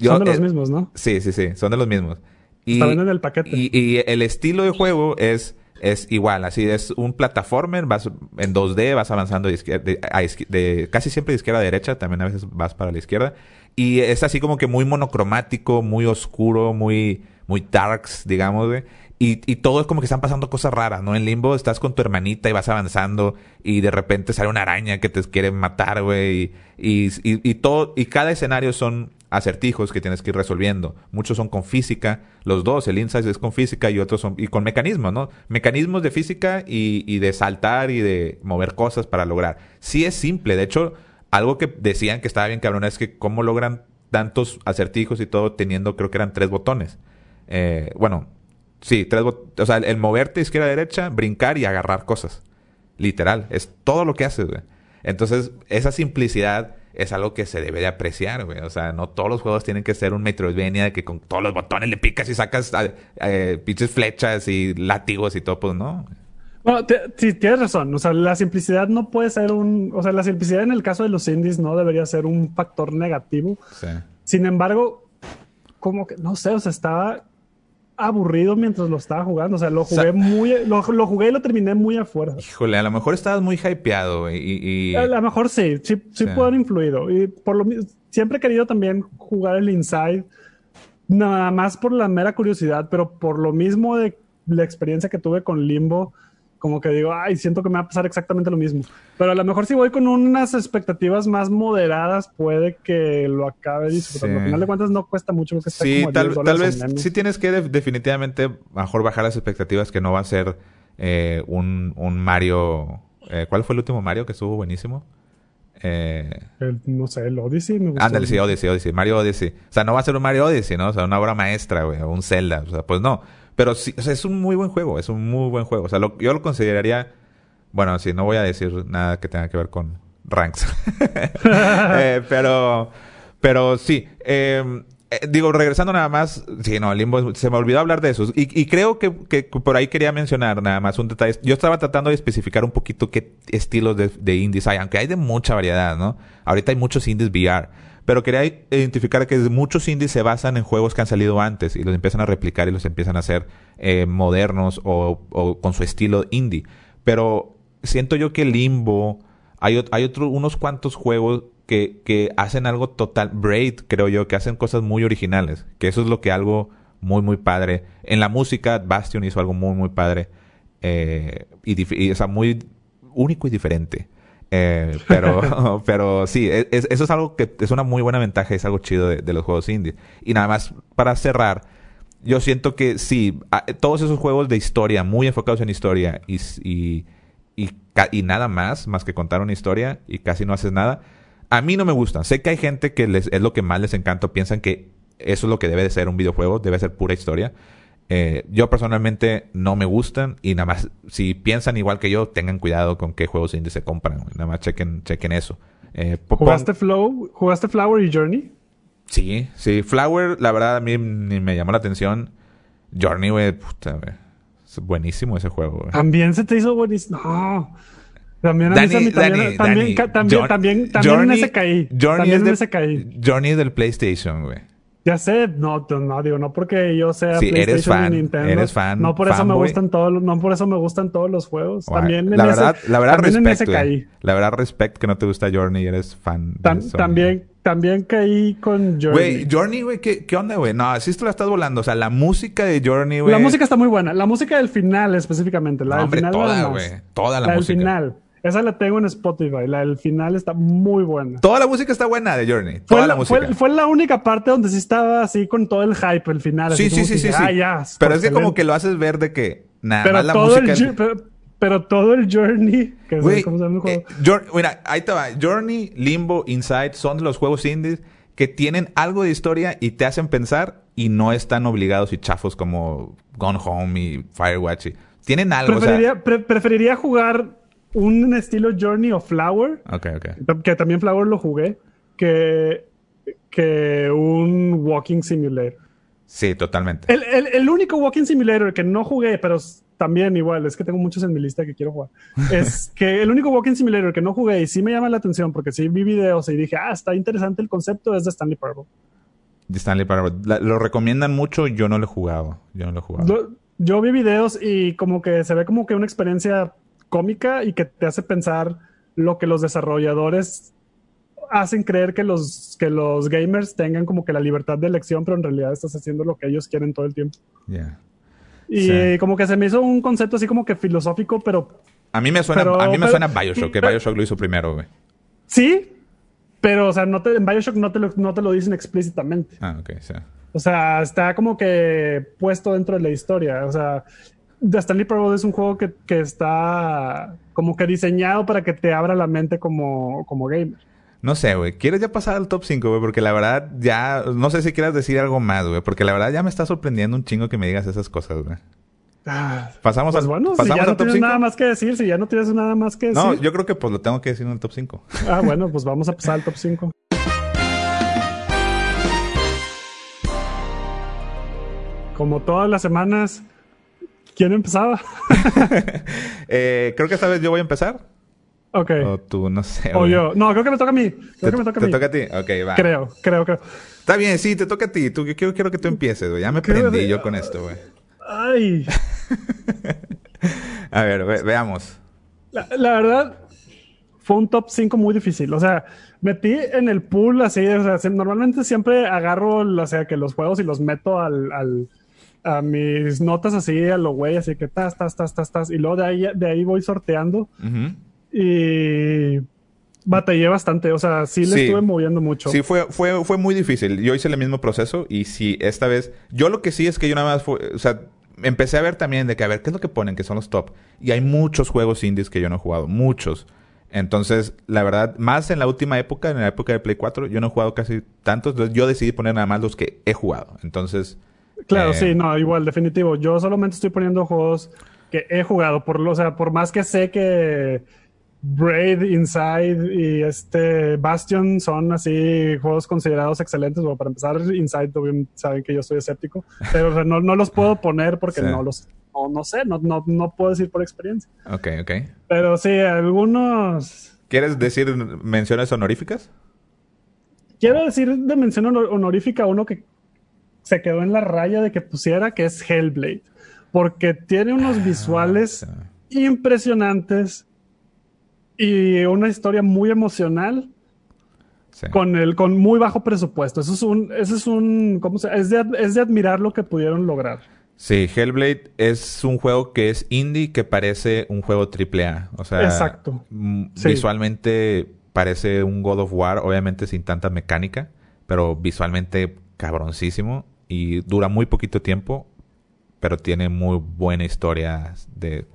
son de los mismos, ¿no? Sí, sí, sí, son de los mismos. Y, en el paquete. y el estilo de juego es es igual, así es un plataformer, vas en 2D, vas avanzando de, casi siempre de izquierda a derecha, también a veces vas para la izquierda. Y es así como que muy monocromático, muy oscuro, muy, muy darks, digamos, güey. Y, y, todo es como que están pasando cosas raras, ¿no? En Limbo estás con tu hermanita y vas avanzando y de repente sale una araña que te quiere matar, güey. Y, y, y, todo, y cada escenario son acertijos que tienes que ir resolviendo. Muchos son con física, los dos, el Insight es con física y otros son y con mecanismos, ¿no? Mecanismos de física y, de saltar y de mover cosas para lograr. Sí es simple, de hecho, algo que decían que estaba bien cabrón es que cómo logran tantos acertijos y todo teniendo, creo que eran tres botones. Eh, bueno, sí, tres botones. O sea, el, moverte izquierda a derecha, brincar y agarrar cosas. Literal, es todo lo que haces, güey. Entonces, esa simplicidad es algo que se debe de apreciar, güey. O sea, no todos los juegos tienen que ser un Metroidvania de que con todos los botones le picas y sacas eh, eh, pinches flechas y látigos y todo, pues no. Bueno, sí, tienes razón. O sea, la simplicidad no puede ser un. O sea, la simplicidad en el caso de los indies no debería ser un factor negativo. Sí. Sin embargo, como que, no sé, o sea, estaba aburrido mientras lo estaba jugando. O sea, lo jugué muy. Lo, jugué y lo terminé muy afuera. Híjole, a lo mejor estabas muy hypeado y. A lo mejor sí, sí, sí, puede haber influido. Y por lo siempre he querido también jugar el Inside. Nada más por la mera curiosidad, pero por lo mismo de la experiencia que tuve con Limbo como que digo, ay, siento que me va a pasar exactamente lo mismo. Pero a lo mejor si voy con unas expectativas más moderadas, puede que lo acabe disfrutando. Al final de cuentas no cuesta mucho. Que sí, tal, vez sí tienes que definitivamente mejor bajar las expectativas que no va a ser eh, un, un Mario... Eh, ¿Cuál fue el último Mario que estuvo buenísimo? Eh, no sé, el Odyssey. Me Ándale, sí, Odyssey, Odyssey. Mario Odyssey. O sea, no va a ser un Mario Odyssey, ¿no? O sea, una obra maestra, güey, o un Zelda. O sea, pues no. Pero sí, es un muy buen juego, es un muy buen juego. O sea, yo lo consideraría, bueno, sí, no voy a decir nada que tenga que ver con ranks. Eh, pero, pero sí, em, eh, digo, regresando nada más, sí, no, Limbo, se me olvidó hablar de eso. Y, creo que, que, por ahí quería mencionar nada más un detalle. Yo estaba tratando de especificar un poquito qué estilos de, de indies hay, aunque hay de mucha variedad, ¿no? Ahorita hay muchos indies VR. Pero quería identificar que muchos indies se basan en juegos que han salido antes y los empiezan a replicar y los empiezan a hacer eh, modernos o, con su estilo indie. Pero siento yo que Limbo, hay, hay unos cuantos juegos que, que hacen algo total, Braid creo yo, que hacen cosas muy originales, que eso es lo que algo muy, muy padre. En la música, Bastion hizo algo muy, muy padre. Eh, y, y, muy único y diferente. Eh, pero, pero sí, e, eso es algo que es una muy buena ventaja, es algo chido de, los juegos indie. Y nada más para cerrar, yo siento que sí, todos esos juegos de historia, muy enfocados en historia y, y, y, nada más, más que contar una historia y casi no haces nada, a mí no me gustan. Sé que hay gente que les, es lo que más les encanta, piensan que eso es lo que debe de ser un videojuego, debe ser pura historia. Eh, yo personalmente no me gustan y nada más, si piensan igual que yo, tengan cuidado con qué juegos indie se compran. Nada más chequen, chequen eso. Eh, ¿Jugaste Flow? ¿Jugaste Flower y Journey? Sí, sí. Flower, la verdad, a mí ni me llamó la atención. Journey, güey, puta, Es buenísimo ese juego, güey. También se te hizo buenísimo. No. También a mí, también, también, también, también, también, en ese caí. Journey también en ese caí. Journey del PlayStation, güey. Ya sé, no, no digo, no porque yo sea sí, PlayStation eres fan, y Nintendo. Eres fan. No por eso me gustan todos, no por eso me gustan todos los juegos. También en la ese, verdad, la verdad, también respect, en ese caí. La verdad, respect que no te gusta Journey, eres fan. De también, también caí con Journey. Güey, Journey, güey, ¿qué, ¿qué onda, güey? No, así tú la estás volando. O sea, la música de Journey, güey. La música está muy buena. La música del final, específicamente. La no, del hombre, final. toda, güey. Toda la, la música. del final. Esa la tengo en Spotify. La del final está muy buena. Toda la música está buena de Journey. Toda fue la, música. Fue, fue, la única parte donde sí estaba así con todo el hype, el final. Sí, sí, sí, sí, ah, ya, Pero es que como que lo haces ver de que nada pero más la todo música. El, pero, pero, todo el Journey. Que Wey, ¿cómo se llama el juego? Eh, Journey, mira, ahí te va. Journey, Limbo, Inside son los juegos indies que tienen algo de historia y te hacen pensar y no están obligados y chafos como Gone Home y Firewatch. Y tienen algo. Preferiría, o sea, pre preferiría jugar un estilo Journey o Flower. Ok, ok. Que también Flower lo jugué. Que, que un Walking Simulator. Sí, totalmente. El, el, el, único Walking Simulator que no jugué, pero también igual, es que tengo muchos en mi lista que quiero jugar. es que el único Walking Simulator que no jugué y sí me llama la atención porque sí vi videos y dije, ah, está interesante el concepto, es de Stanley Parable. De Stanley Parable. La, lo recomiendan mucho, yo no lo he jugado. Yo no lo he jugado. Yo, yo vi videos y como que se ve como que una experiencia cómica y que te hace pensar lo que los desarrolladores hacen creer que los, que los gamers tengan como que la libertad de elección, pero en realidad estás haciendo lo que ellos quieren todo el tiempo. Yeah. Y sí. como que se me hizo un concepto así como que filosófico, pero... A mí me suena, pero, a mí me pero, suena Bioshock, que Bioshock lo hizo primero, güey. Sí, pero, o sea, no te, en Bioshock no te, lo, no te lo dicen explícitamente. Ah, ok, sí. O sea, está como que puesto dentro de la historia. O sea, The Stanley Parable es un juego que, que, está como que diseñado para que te abra la mente como, como gamer. No sé, güey. ¿Quieres ya pasar al top 5, güey? Porque la verdad ya... No sé si quieras decir algo más, güey. Porque la verdad ya me está sorprendiendo un chingo que me digas esas cosas, güey. Ah, pasamos pues al, bueno, pasamos si ya no tienes 5. nada más que decir, si ya no tienes nada más que decir. No, yo creo que pues lo tengo que decir en el top 5. Ah, bueno, pues vamos a pasar al top 5. Como todas las semanas, ¿quién empezaba? eh, creo que esta vez yo voy a empezar. Ok. O tú, no sé. O güey. yo. No, creo que me toca a mí. Creo ¿Te, que me toca a te mí. toca a ti? Ok, va. Creo, creo, creo. Está bien, sí, te toca a ti. Tú, yo quiero, quiero que tú empieces, güey. Ya me Creo prendí yo con esto, güey. Ay. A ver, ve- veamos. La, la verdad, fue un top 5 muy difícil. O sea, metí en el pool así. O sea, se- normalmente siempre agarro, o sea, que los juegos y los meto al, al- a mis notas así, a lo güey, así que tas, tas, tas, tas, tas. Y luego de ahí, de ahí voy sorteando. Y batallé bastante. O sea, sí le Sí. estuve moviendo mucho. Sí, fue, fue, fue muy difícil. Yo hice el mismo proceso y sí, esta vez... Yo lo que sí es que yo nada más fue... O sea, empecé a ver también de que, a ver, ¿qué es lo que ponen? Que son los top. Y hay muchos juegos indies que yo no he jugado. Muchos. Entonces, la verdad, más en la última época, en la época de Play 4, yo no he jugado casi tantos. Entonces, yo decidí poner nada más los que he jugado. Entonces... Claro, eh, sí, no, igual, definitivo. Yo solamente estoy poniendo juegos que he jugado. Por, lo- o sea, por más que sé que Braid, Inside y este Bastion son así juegos considerados excelentes. Bueno, para empezar, Inside saben que yo soy escéptico, pero o sea, no, no los puedo poner porque Sí. no los, no, no sé, no, no, no puedo decir por experiencia. Ok, ok. Pero sí, algunos. ¿Quieres decir menciones honoríficas? Quiero decir de mención honor- honorífica uno que se quedó en la raya de que pusiera, que es Hellblade. Porque tiene unos visuales Ah, sí. impresionantes y una historia muy emocional Sí. con el con muy bajo presupuesto. Eso es un, eso es un, ¿cómo se? Es de, es de admirar lo que pudieron lograr. Sí, Hellblade es un juego que es indie que parece un juego AAA. O sea, Exacto. mm, Sí. visualmente parece un God of War, obviamente sin tanta mecánica, pero visualmente cabroncísimo y dura muy poquito tiempo, pero tiene muy buena historia de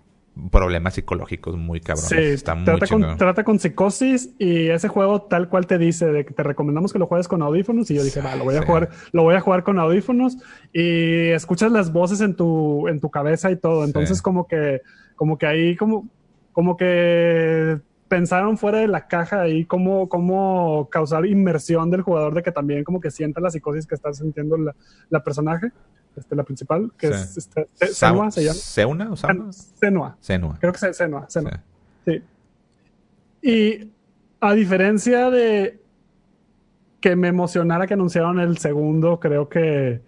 problemas psicológicos muy cabrones. Sí, Está trata con, trata con psicosis y ese juego tal cual te dice de que te recomendamos que lo juegues con audífonos y yo dije, va, lo voy a Sí. jugar, lo voy a jugar con audífonos y escuchas las voces en tu, en tu cabeza y todo. Entonces como que, como que ahí como, como que pensaron fuera de la caja ahí cómo, cómo causar inmersión del jugador de que también como que sienta la psicosis que está sintiendo la, la personaje, este, la principal, que Sí. es este, Se- Sa- Senua, se llama. ¿Seuna o? Senua. Senua. Creo que es Senua. Senua. Sí. Sí. Y a diferencia de que me emocionara que anunciaron el segundo, creo que,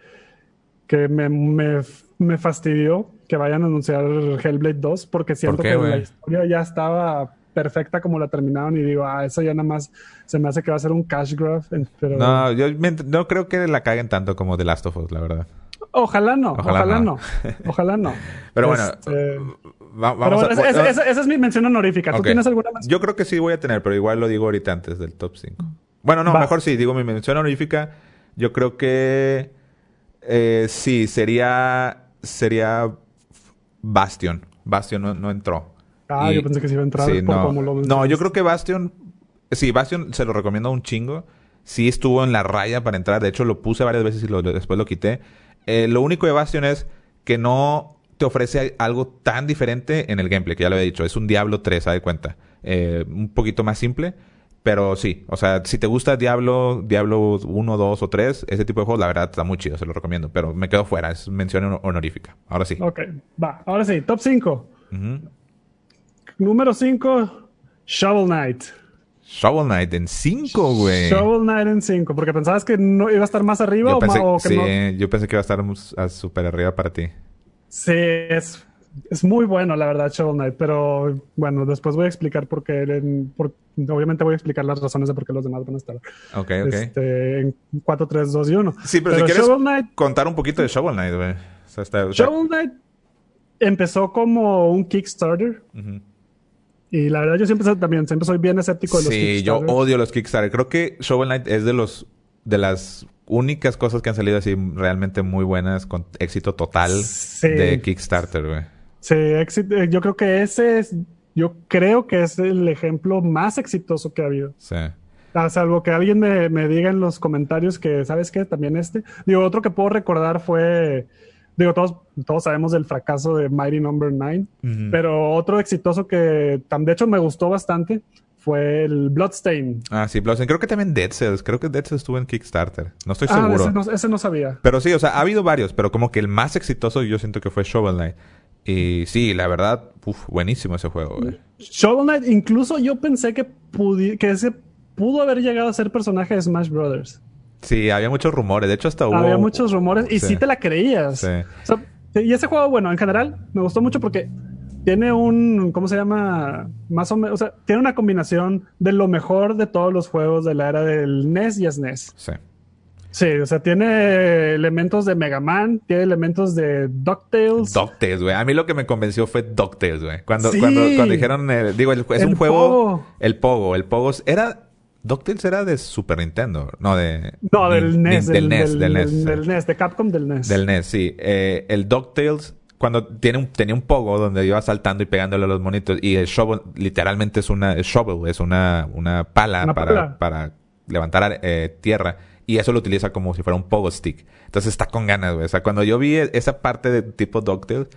que me, me, me fastidió que vayan a anunciar Hellblade 2 porque siento qué, que güey? la historia ya estaba perfecta como la terminaron y digo, ah, eso ya nada más se me hace que va a ser un cash grab, pero No, yo no creo que la caguen tanto como The Last of Us, la verdad. ojalá no, Ojalá ojalá, no. no. ojalá no. Pero bueno, Este, va- pero vamos bueno, a... esa, es mi mención honorífica. ¿Tú tienes alguna más? Yo creo que sí voy a tener, pero igual lo digo ahorita antes del top 5. Bueno, no, Va. mejor sí, digo mi mención honorífica. Yo creo que eh, sí, sería sería Bastion. Bastion no, no entró. Ah, Y- yo pensé que se iba a entrar sí, por no. como lo no, yo creo que Bastion sí, Bastion se lo recomiendo un chingo. Sí estuvo en la raya para entrar, de hecho lo puse varias veces y lo- después lo quité. Eh, lo único de Bastion es que no te ofrece algo tan diferente en el gameplay, que ya lo he dicho. Es un Diablo 3, de cuenta. Eh, un poquito más simple. Pero sí, o sea, si te gusta Diablo, Diablo 1, 2 o 3, ese tipo de juegos, la verdad está muy chido, se lo recomiendo. Pero me quedo fuera, es mención honor- honorífica. Ahora sí. Ok, va. Ahora sí, top 5. Ujú. Número 5, Shovel Knight. Shovel Knight en 5, güey. Shovel Knight en 5, porque pensabas que no iba a estar más arriba Yo o, pensé, o que sí, no. yo pensé que iba a estar super arriba para ti. Sí, es, es muy bueno, la verdad, Shovel Knight, pero bueno, después voy a explicar por qué. en- por- obviamente voy a explicar las razones de por qué los demás van a estar Ok, ok. este, en 4, 3, 2 y 1. Sí, pero, si quieres Knight, contar un poquito de Shovel Knight, güey. O sea, está, o sea, Shovel Knight empezó como un Kickstarter. ujú. Y la verdad, yo siempre también siempre soy bien escéptico de los Sí, yo Kickstarters. odio los Kickstarter. Creo que Shovel Knight es de los de las únicas cosas que han salido así realmente muy buenas con éxito total Sí. de Kickstarter, güey. Sí, eh, yo creo que ese es, yo creo que es el ejemplo más exitoso que ha habido. Sí. A salvo que alguien me, me diga en los comentarios que, ¿sabes qué? También este. Digo, otro que puedo recordar fue, digo, todos, todos sabemos del fracaso de Mighty Number 9, Ujú. pero otro exitoso que, de hecho, me gustó bastante fue el Bloodstain. Ah, sí, Blossom. Creo que también Dead Cells. Creo que Dead Cells estuvo en Kickstarter. No estoy Ah, seguro. ese no, ese no sabía. Pero sí, o sea, ha habido varios, pero como que el más exitoso yo siento que fue Shovel Knight. Y sí, la verdad, uf, buenísimo ese juego, güey. Shovel Knight, incluso yo pensé que, que ese pudo haber llegado a ser personaje de Smash Brothers. Sí, había muchos rumores. De hecho, hasta hubo... Había muchos rumores y sí, Sí. te la creías. Sí. O sea, y ese juego, bueno, en general me gustó mucho porque tiene un, ¿cómo se llama? Más o menos, o sea, tiene una combinación de lo mejor de todos los juegos de la era del NES y SNES. Sí. Sí, o sea, tiene elementos de Mega Man, tiene elementos de DuckTales. DuckTales, güey. A mí lo que me convenció fue DuckTales, güey. Cuando, Sí. cuando, cuando dijeron, eh, digo, el- es El un juego... Pogo. El Pogo. El Pogo era... DuckTales era de Super Nintendo. No, de... no, del Ni- NES. ni- del NES, del NES. del NES, de Capcom del NES. Del NES, sí. Eh, el DuckTales, cuando tiene un, tenía un pogo donde iba saltando y pegándole a los monitos. Y el shovel, literalmente es una shovel, es una, una pala Una para, pala. para levantar eh, tierra. Y eso lo utiliza como si fuera un pogo stick. Entonces está con ganas, güey. O sea, cuando yo vi esa parte de tipo DuckTales,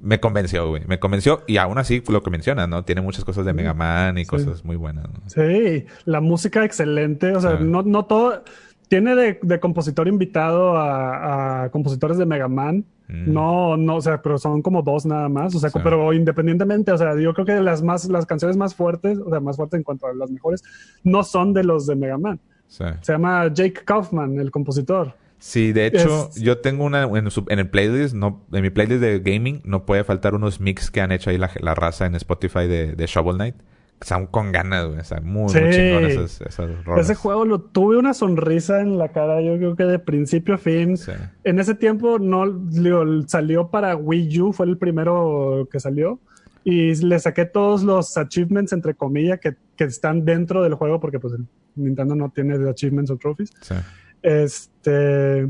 me convenció, güey. Me convenció. Y aún así, lo que mencionas, ¿no? Tiene muchas cosas de Mega Man y cosas muy buenas, ¿no? Sí, la música excelente. O sea, Ah. no, no todo. Tiene de, de compositor invitado a, a compositores de Mega Man. Mm. No, no, o sea, pero son como dos nada más. O sea, Sí. pero independientemente, o sea, yo creo que las más, las canciones más fuertes, o sea, más fuertes en cuanto a las mejores, no son de los de Mega Man. Sí. Se llama Jake Kaufman, el compositor. Sí, de hecho, Es- yo tengo una en, su- en el playlist, no, en mi playlist de gaming, no puede faltar unos mix que han hecho ahí la, la raza en Spotify de, de Shovel Knight. Están con ganas, güey. O sea, muy, Sí. muy chingón esas, esas rolas. Ese juego lo tuve una sonrisa en la cara, yo creo que de principio a fin. Sí. En ese tiempo no digo, salió para Wii U, fue el primero que salió. Y le saqué todos los achievements, entre comillas, que, que están dentro del juego, porque pues Nintendo no tiene achievements o trophies. Sí. Este.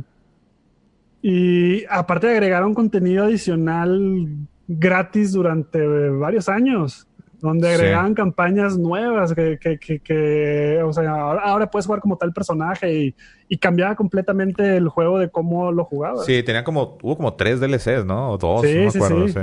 Y aparte agregaron contenido adicional gratis durante varios años donde agregaban campañas nuevas que, que, que, o sea, ahora, puedes jugar como tal personaje y, y, cambiaba completamente el juego de cómo lo jugabas. Sí, tenía como, hubo como tres DLCs, ¿no? O dos, no me acuerdo. Sí.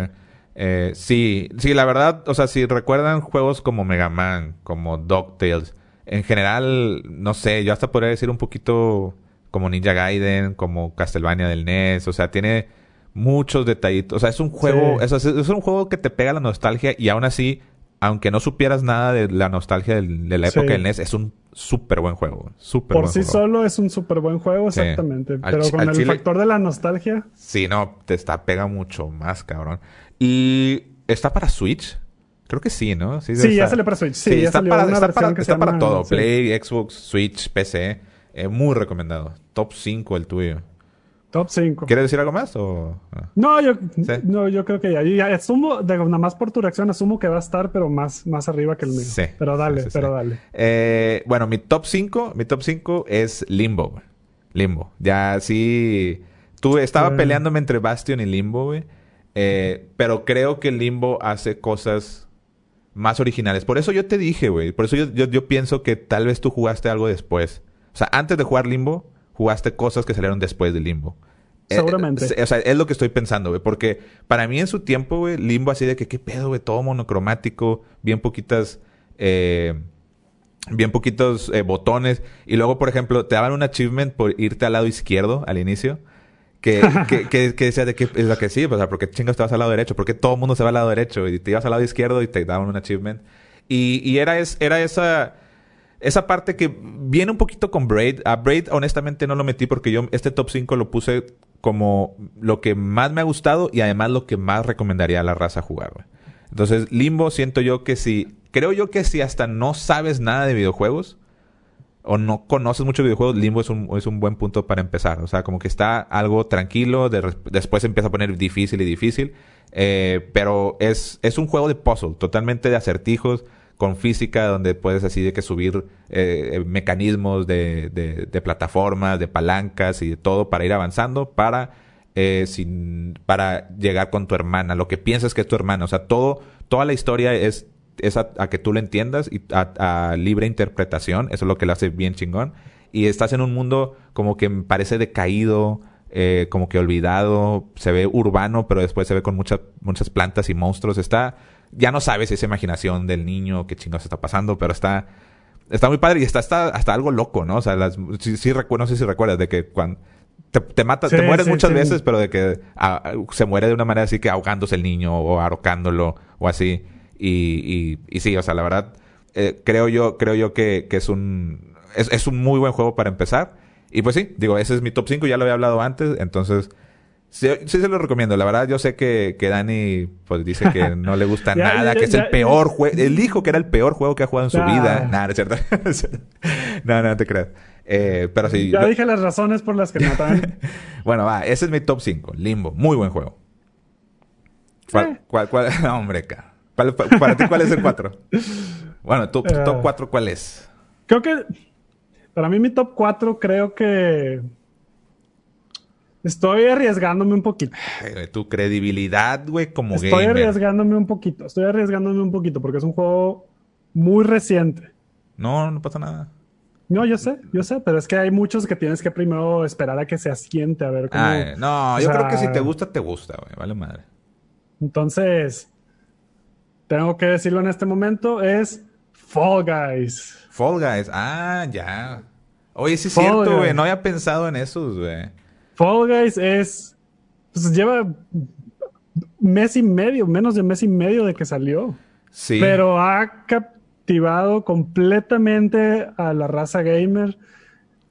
Eh, sí, sí, la verdad, o sea, si recuerdan juegos como Mega Man, como DuckTales, en general, no sé, yo hasta podría decir un poquito como Ninja Gaiden, como Castlevania del NES, o sea, tiene muchos detallitos, o sea, es un juego, es, es, un juego que te pega la nostalgia y aún así aunque no supieras nada de la nostalgia de la época del NES, es un súper buen juego. Super Por sí solo es un súper buen juego, exactamente. Pero con el factor de la nostalgia. Sí, no, te está pega mucho más, cabrón. Y está para Switch. Creo que sí, ¿no? Sí, ya sale para Switch. Sí, está, para, está para, todo. Play, Xbox, Switch, PC. Eh, muy recomendado. Top 5 el tuyo. Top 5. ¿Quieres decir algo más? O... No, yo, no, yo creo que ya. ya asumo, nada más por tu reacción, asumo que va a estar, pero más, más arriba que el mío. Sí. Pero dale, pero dale. Eh, bueno, mi top 5, mi top 5 es Limbo. Limbo. Ya sí. Tuve, estaba peleándome entre Bastion y Limbo, güey. Eh, pero creo que Limbo hace cosas más originales. Por eso yo te dije, güey. Por eso yo, yo, yo pienso que tal vez tú jugaste algo después. O sea, antes de jugar Limbo jugaste cosas que salieron después de Limbo. Eh, Seguramente. o sea, es lo que estoy pensando, güey. Porque para mí en su tiempo, güey, Limbo así de que qué pedo, güey, todo monocromático, bien poquitas. Eh, bien poquitos eh, botones. Y luego, por ejemplo, te daban un achievement por irte al lado izquierdo al inicio. Que, que, que, decía de que es lo que sí, o sea, porque chingas te vas al lado derecho, porque todo el mundo se va al lado derecho y te ibas al lado izquierdo y te daban un achievement. Y, y era, es, era esa esa parte que viene un poquito con Braid. A Braid, honestamente, no lo metí porque yo este top 5 lo puse como lo que más me ha gustado y además lo que más recomendaría a la raza jugar. Entonces, Limbo, siento yo que si. Creo yo que si hasta no sabes nada de videojuegos o no conoces mucho videojuegos, Limbo es un, es un buen punto para empezar. O sea, como que está algo tranquilo, después empieza a poner difícil y difícil. Eh, pero es, es un juego de puzzle, totalmente de acertijos con física, donde puedes así de que subir eh, mecanismos de, de, plataformas, de palancas y de todo para ir avanzando, para, eh, sin, para llegar con tu hermana, lo que piensas que es tu hermana. O sea, todo, toda la historia es, es a, que tú lo entiendas y a, libre interpretación. Eso es lo que lo hace bien chingón. Y estás en un mundo como que parece decaído, eh, como que olvidado, se ve urbano, pero después se ve con muchas muchas plantas y monstruos. Está ya no sabes esa imaginación del niño, qué chingados está pasando, pero está, está muy padre y está hasta, hasta algo loco, ¿no? O sea, las, sí, sí, no sé si recuerdas de que cuando te, te matas, te mueres muchas veces, pero de que se muere de una manera así que ahogándose el niño o arrocándolo o así. Y, y, y sí, o sea, la verdad, eh, creo yo, creo yo que, que es un, es, es un muy buen juego para empezar. Y pues sí, digo, ese es mi top 5, ya lo había hablado antes, entonces Sí, sí se lo recomiendo. La verdad, yo sé que, que Dani pues dice que no le gusta nada, que es el peor juego. Él dijo que era el peor juego que ha jugado en su vida. Nada, es cierto. no, no, te creas. Eh, pero sí. Ya dije las razones por las que no bueno, va, ese es mi top 5. Limbo. Muy buen juego. ¿Cuál, eh. cuál, cuál? hombre, ¿Para, para ti, ¿cuál es el 4? Bueno, tu, tu top 4, eh. ¿cuál es? Creo que. Para mí, mi top 4 creo que Estoy arriesgándome un poquito. tu credibilidad, güey, como Estoy arriesgándome un poquito. Estoy arriesgándome un poquito porque es un juego muy reciente. No, no pasa nada. No, yo sé, yo sé, pero es que hay muchos que tienes que primero esperar a que se asiente a ver cómo. no, yo creo que si te gusta, te gusta, güey. Vale madre. Entonces, tengo que decirlo en este momento, es Fall Guys. Fall Guys, ah, ya. Oye, sí es cierto, güey. No había pensado en esos, güey. Fall Guys es. Pues lleva mes y medio, menos de mes y medio de que salió. Sí. Pero ha captivado completamente a la raza gamer.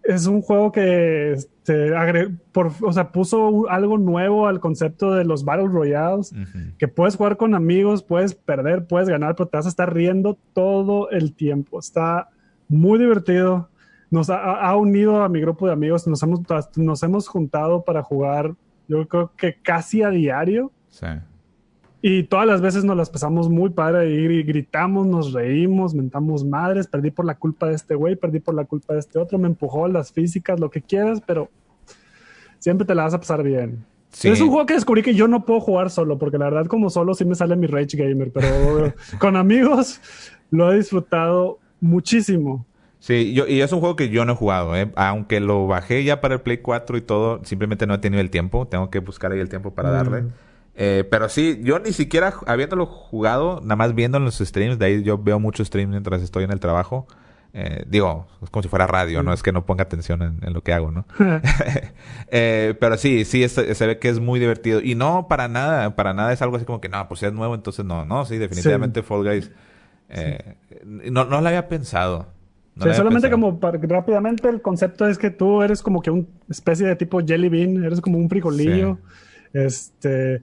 Es un juego que este, por, o sea, puso algo nuevo al concepto de los Battle Royales. Que puedes jugar con amigos, puedes perder, puedes ganar, pero te vas a estar riendo todo el tiempo. Está muy divertido nos ha, unido a mi grupo de amigos, nos hemos, nos hemos juntado para jugar, yo creo que casi a diario. Sí. Y todas las veces nos las pasamos muy padre y gritamos, nos reímos, mentamos madres, perdí por la culpa de este güey, perdí por la culpa de este otro, me empujó las físicas, lo que quieras, pero siempre te la vas a pasar bien. Es un juego que descubrí que yo no puedo jugar solo, porque la verdad como solo sí me sale mi Rage Gamer, pero con amigos lo he disfrutado muchísimo. Sí, yo, y es un juego que yo no he jugado, ¿eh? aunque lo bajé ya para el Play 4 y todo, simplemente no he tenido el tiempo, tengo que buscar ahí el tiempo para darle. Eh, pero sí, yo ni siquiera habiéndolo jugado, nada más viendo en los streams, de ahí yo veo muchos streams mientras estoy en el trabajo. Eh, digo, es como si fuera radio, no es que no ponga atención en, lo que hago, ¿no? eh, pero sí, sí, se ve que es muy divertido. Y no para nada, para nada es algo así como que, no, pues si es nuevo, entonces no, no, sí, definitivamente Fall Guys. Eh, no, no lo había pensado. solamente como rápidamente el concepto es que tú eres como que una especie de tipo jelly bean, eres como un frijolillo. Este,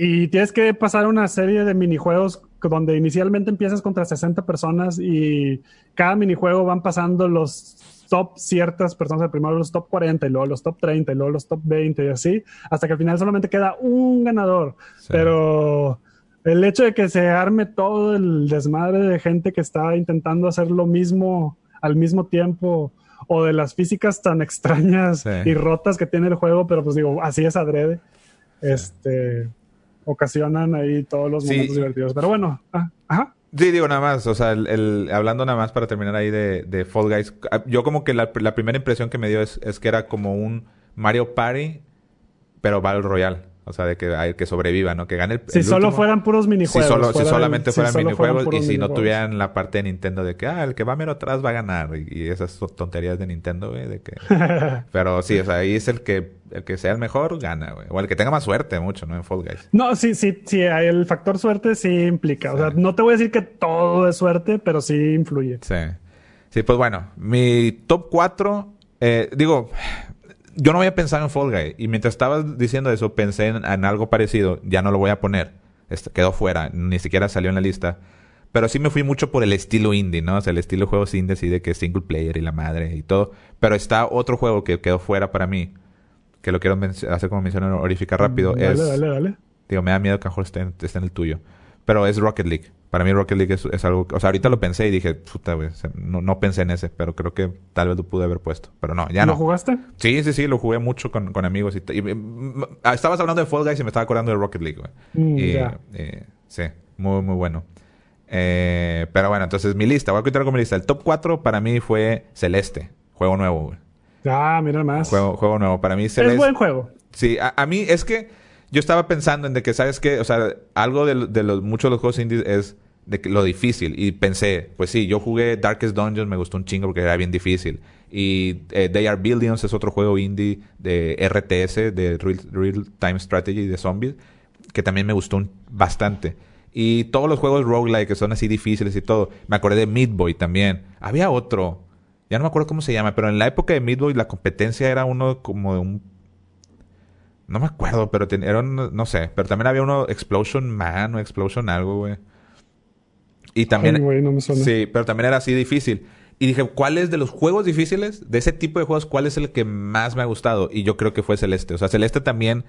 y tienes que pasar una serie de minijuegos donde inicialmente empiezas contra 60 personas y cada minijuego van pasando los top ciertas personas, primero los top 40 y luego los top 30 y luego los top 20 y así, hasta que al final solamente queda un ganador. Pero el hecho de que se arme todo el desmadre de gente que está intentando hacer lo mismo al mismo tiempo o de las físicas tan extrañas y rotas que tiene el juego, pero pues digo, así es adrede. Este ocasionan ahí todos los momentos divertidos. Pero bueno, ah, ajá. Sí, digo nada más, o sea, el, hablando nada más para terminar ahí de, de Fall Guys, ah, yo como que la, primera impresión que me dio es, es, que era como un Mario Party, pero Battle Royale. O sea, de que, que sobreviva, ¿no? Que gane el. Si solo fueran puros minijuegos. Si, solo, si solamente fueran minijuegos y si no tuvieran la parte de Nintendo de que, ah, el que va mero atrás va a ganar. Y, esas tonterías de Nintendo, güey, de que. Pero sí, o sea, ahí es el que, el que sea el mejor, gana, güey. O el que tenga más suerte, mucho, ¿no? En Fall Guys. No, sí, sí, sí, el factor suerte sí implica. O sea, no te voy a decir que todo es suerte, pero sí influye. Sí. Sí, pues bueno, mi top 4, eh, digo, yo no había pensado en Fall Guy. Y mientras estabas diciendo eso, pensé en, algo parecido. Ya no lo voy a poner. Este, quedó fuera. Ni siquiera salió en la lista. Pero sí me fui mucho por el estilo indie, ¿no? O sea, el estilo de juegos indie, así de que single player y la madre y todo. Pero está otro juego que quedó fuera para mí. Que lo quiero hacer como mención honorífica rápido. Dale, es, dale, dale. Digo, me da miedo que a mejor esté en el tuyo. Pero es Rocket League. Para mí Rocket League es, algo... O sea, ahorita lo pensé y dije, puta, güey, no, no, pensé en ese, pero creo que tal vez lo pude haber puesto. Pero no, ya no. ¿Lo jugaste? Sí, sí, sí, lo jugué mucho con, con amigos. Y, ah, estabas hablando de Fall Guys y me estaba acordando de Rocket League, güey. Mm, y, eh, sí, muy, muy bueno. Eh, pero bueno, entonces mi lista, voy a contar con mi lista. El top 4 para mí fue Celeste, juego nuevo, güey. Ah, mira más. Juego, juego nuevo. Para mí Celeste... Es buen juego. Sí, a mí es que yo estaba pensando en de que, ¿sabes qué? O sea, algo de, de los, muchos de los juegos indies es de lo difícil. Y pensé, pues sí, yo jugué Darkest Dungeons, me gustó un chingo porque era bien difícil. Y eh, They Are Billions es otro juego indie de RTS, de Real, Time Strategy de zombies, que también me gustó bastante. Y todos los juegos roguelike que son así difíciles y todo. Me acordé de Midboy también. Había otro. Ya no me acuerdo cómo se llama, pero en la época de Midboy la competencia era uno como de un no me acuerdo, pero era no sé. Pero también había uno Explosion Man o Explosion algo, güey. Y también... Sí, pero también era así difícil. Y dije, ¿cuál es de los juegos difíciles? De ese tipo de juegos, ¿cuál es el que más me ha gustado? Y yo creo que fue Celeste. O sea, Celeste también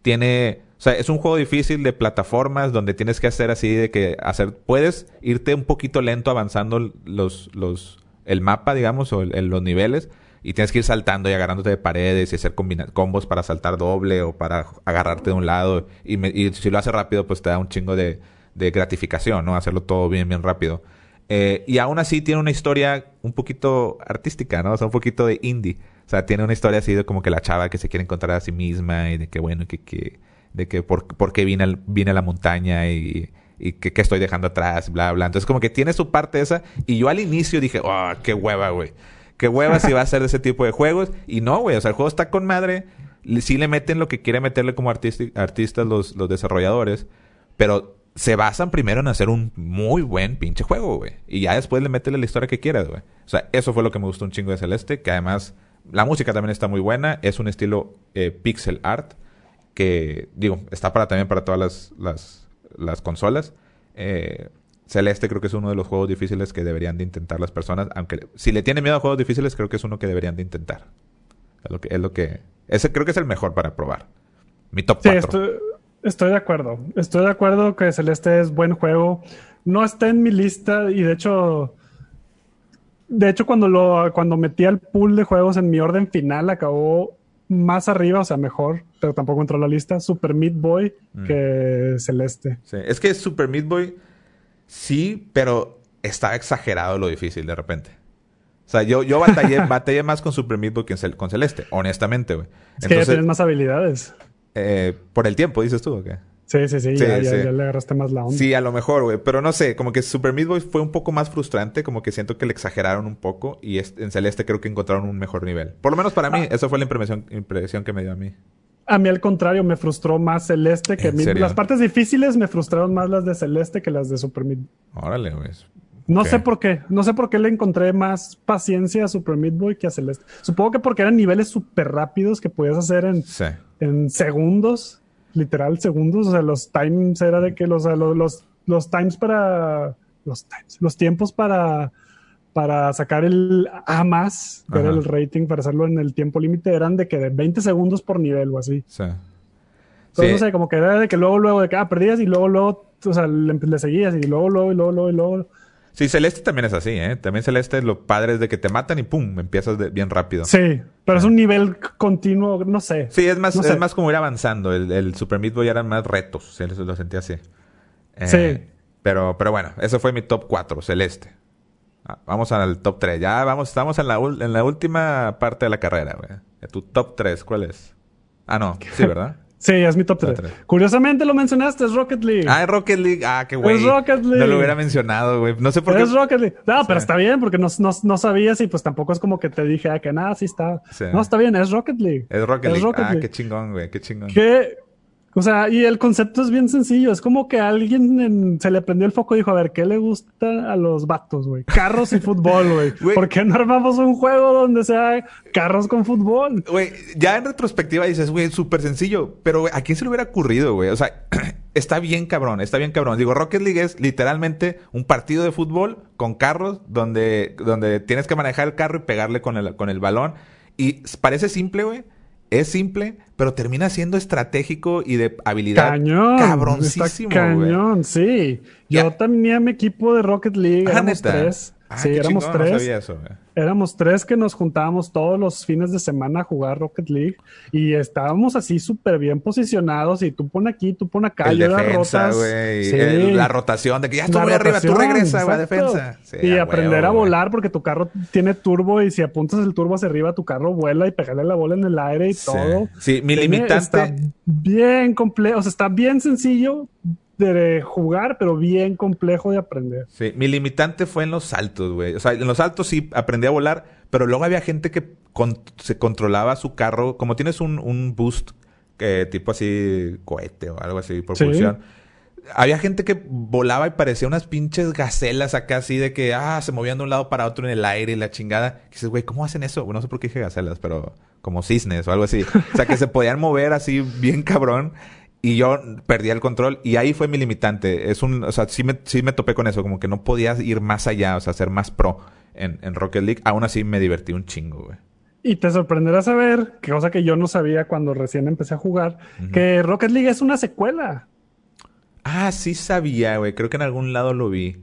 tiene... O sea, es un juego difícil de plataformas donde tienes que hacer así de que hacer... Puedes irte un poquito lento avanzando los... los el mapa, digamos, o los niveles y tienes que ir saltando y agarrándote de paredes y hacer combos para saltar doble o para agarrarte de un lado. Y, si lo haces rápido, pues te da un chingo de, gratificación, ¿no? Hacerlo todo bien, bien rápido. Eh, y aún así tiene una historia un poquito artística, ¿no? O sea, un poquito de indie. O sea, tiene una historia así de como que la chava que se quiere encontrar a sí misma y de que, bueno, que, que de que por, por qué vine, vine a la montaña y, y que, estoy dejando atrás, bla, bla. Entonces, como que tiene su parte esa. Y yo al inicio dije, oh, qué hueva, güey qué hueva si va a ser de ese tipo de juegos. Y no, güey, o sea, el juego está con madre. Sí le meten lo que quiere meterle como artistas los, los desarrolladores, pero se basan primero en hacer un muy buen pinche juego, güey. Y ya después le meten la historia que quieras, güey. O sea, eso fue lo que me gustó un chingo de Celeste, que además la música también está muy buena. Es un estilo eh, pixel art, que digo, está para también para todas las, las, las consolas. Eh, Celeste creo que es uno de los juegos difíciles que deberían de intentar las personas, aunque si le tienen miedo a juegos difíciles, creo que es uno que deberían de intentar. Es lo que, es lo que ese creo que es el mejor para probar. Mi top 4. estoy, estoy, de acuerdo. Estoy de acuerdo que Celeste es buen juego. No está en mi lista y de hecho de hecho cuando lo cuando metí al pool de juegos en mi orden final acabó más arriba, o sea, mejor, pero tampoco entró a la lista, Super Meat Boy Mm. que Celeste. Sí. Es que Super Meat Boy, sí, pero está exagerado lo difícil de repente. O sea, yo, yo batallé, batallé más con Super Meat Boy que con Celeste, honestamente, güey. Es que ya tienes más habilidades. eh, por el tiempo, dices tú, ¿o qué? Sí, sí, sí, Sí, ya, ya- sí. ya le agarraste más la onda. Sí, a lo mejor, güey. Pero no sé, como que Super Meat Boy fue un poco más frustrante. Como que siento que le exageraron un poco. Y en Celeste creo que encontraron un mejor nivel. Por lo menos para mí. Ah. Esa fue la impresión, impresión que me dio a mí. A mí al contrario, me frustró más Celeste que ¿En Meat- serio? Las partes difíciles me frustraron más las de Celeste que las de Super Meat. Órale, güey. No sé por qué. No sé por qué le encontré más paciencia a Super Meat Boy que a Celeste. Supongo que porque eran niveles súper rápidos que podías hacer en, Sí. en segundos. Literal, segundos. O sea, los times era de que los, los, los, los times para. Los times. Los tiempos para. Para sacar el A más, ver Ajá. el rating, para hacerlo en el tiempo límite, eran de que de 20 segundos por nivel o así. Sí. Entonces, Sí. no sé, como que era de que luego, luego, de que, ah, perdías y luego, luego, o sea, le, le seguías y luego, luego, y luego, luego, y luego. Sí, Celeste también es así, ¿eh? También Celeste, lo padre es de que te matan y pum, empiezas de- bien rápido. Sí, pero es un nivel continuo, no sé. Sí, es más, No sé. es más como ir avanzando. El, el Super Meat Boy eran más retos. Sí, lo, lo sentí así. Eh, Sí. Pero, pero bueno, ese fue mi top 4, Celeste. Ah, Vamos al top 3. Ya vamos, estamos en la, en la última parte de la carrera, güey. Tu top 3, ¿cuál es? Ah, no. Sí, ¿verdad? Sí, es mi top Top 3. tres. Curiosamente lo mencionaste, es Rocket League. Ah, es Rocket League. Ah, qué güey. Es Rocket League. No lo hubiera mencionado, güey. No sé por qué. es Rocket League. No, pero está bien, porque no, no, no sabías y pues tampoco es como que te dije, ah, que nada, sí está. Sí. No, está bien, es Rocket League. Es Rocket Es League. Rocket ah, League. qué chingón, güey. Qué chingón. Que, o sea, y el concepto es bien sencillo. Es como que a alguien en- se le prendió el foco y dijo, a ver, ¿qué le gusta a los vatos, güey? Carros y fútbol, güey. ¿Por qué no armamos un juego donde sea carros con fútbol? Güey, ya en retrospectiva dices, güey, súper sencillo. Pero, güey, ¿a quién se le hubiera ocurrido, güey? O sea, está bien cabrón, está bien cabrón. Digo, Rocket League es literalmente un partido de fútbol con carros donde, donde tienes que manejar el carro y pegarle con el, con el balón. Y parece simple, güey. Es simple, pero termina siendo estratégico y de habilidad Cañón. cabroncísimo, Está güey. cañón, sí. Yo Ya. tenía mi equipo de Rocket League, Ah, éramos ¿neta? tres. Ah, sí, éramos chingón, No tres. sabía eso, güey. Éramos tres que nos juntábamos todos los fines de semana a jugar Rocket League y estábamos así súper bien posicionados y tú pon aquí, tú pon acá, El yo defensa, güey. Sí. el- La rotación de que ya estuve arriba, tú regresa, güey, defensa. Sí, y a aprender huevo, a volar porque tu carro tiene turbo y si apuntas el turbo hacia arriba, tu carro vuela y pegarle la bola en el aire y Sí. todo. Sí, mi limitante. Está bien complejo, o sea, está bien sencillo de jugar, pero bien complejo de aprender. Sí, mi limitante fue en los saltos, güey. O sea, en los saltos sí aprendí a volar, pero luego había gente que con- se controlaba su carro. Como tienes un, un boost tipo así cohete o algo así, propulsión. Había gente que volaba y parecía unas pinches gacelas acá así de que, ah, se movían de un lado para otro en el aire y la chingada. Y dices, güey, ¿cómo hacen eso? Bueno, no sé por qué dije gacelas, pero como cisnes o algo así. O sea, que se podían mover así bien cabrón. Y yo perdía el control y ahí fue mi limitante. Es un, o sea, sí me, sí me topé con eso, como que no podías ir más allá, o sea, ser más pro en, en Rocket League. Aún así me divertí un chingo, güey. Y te sorprenderá saber, que cosa que yo no sabía cuando recién empecé a jugar, que Rocket League es una secuela. Ah, sí sabía, güey. Creo que en algún lado lo vi.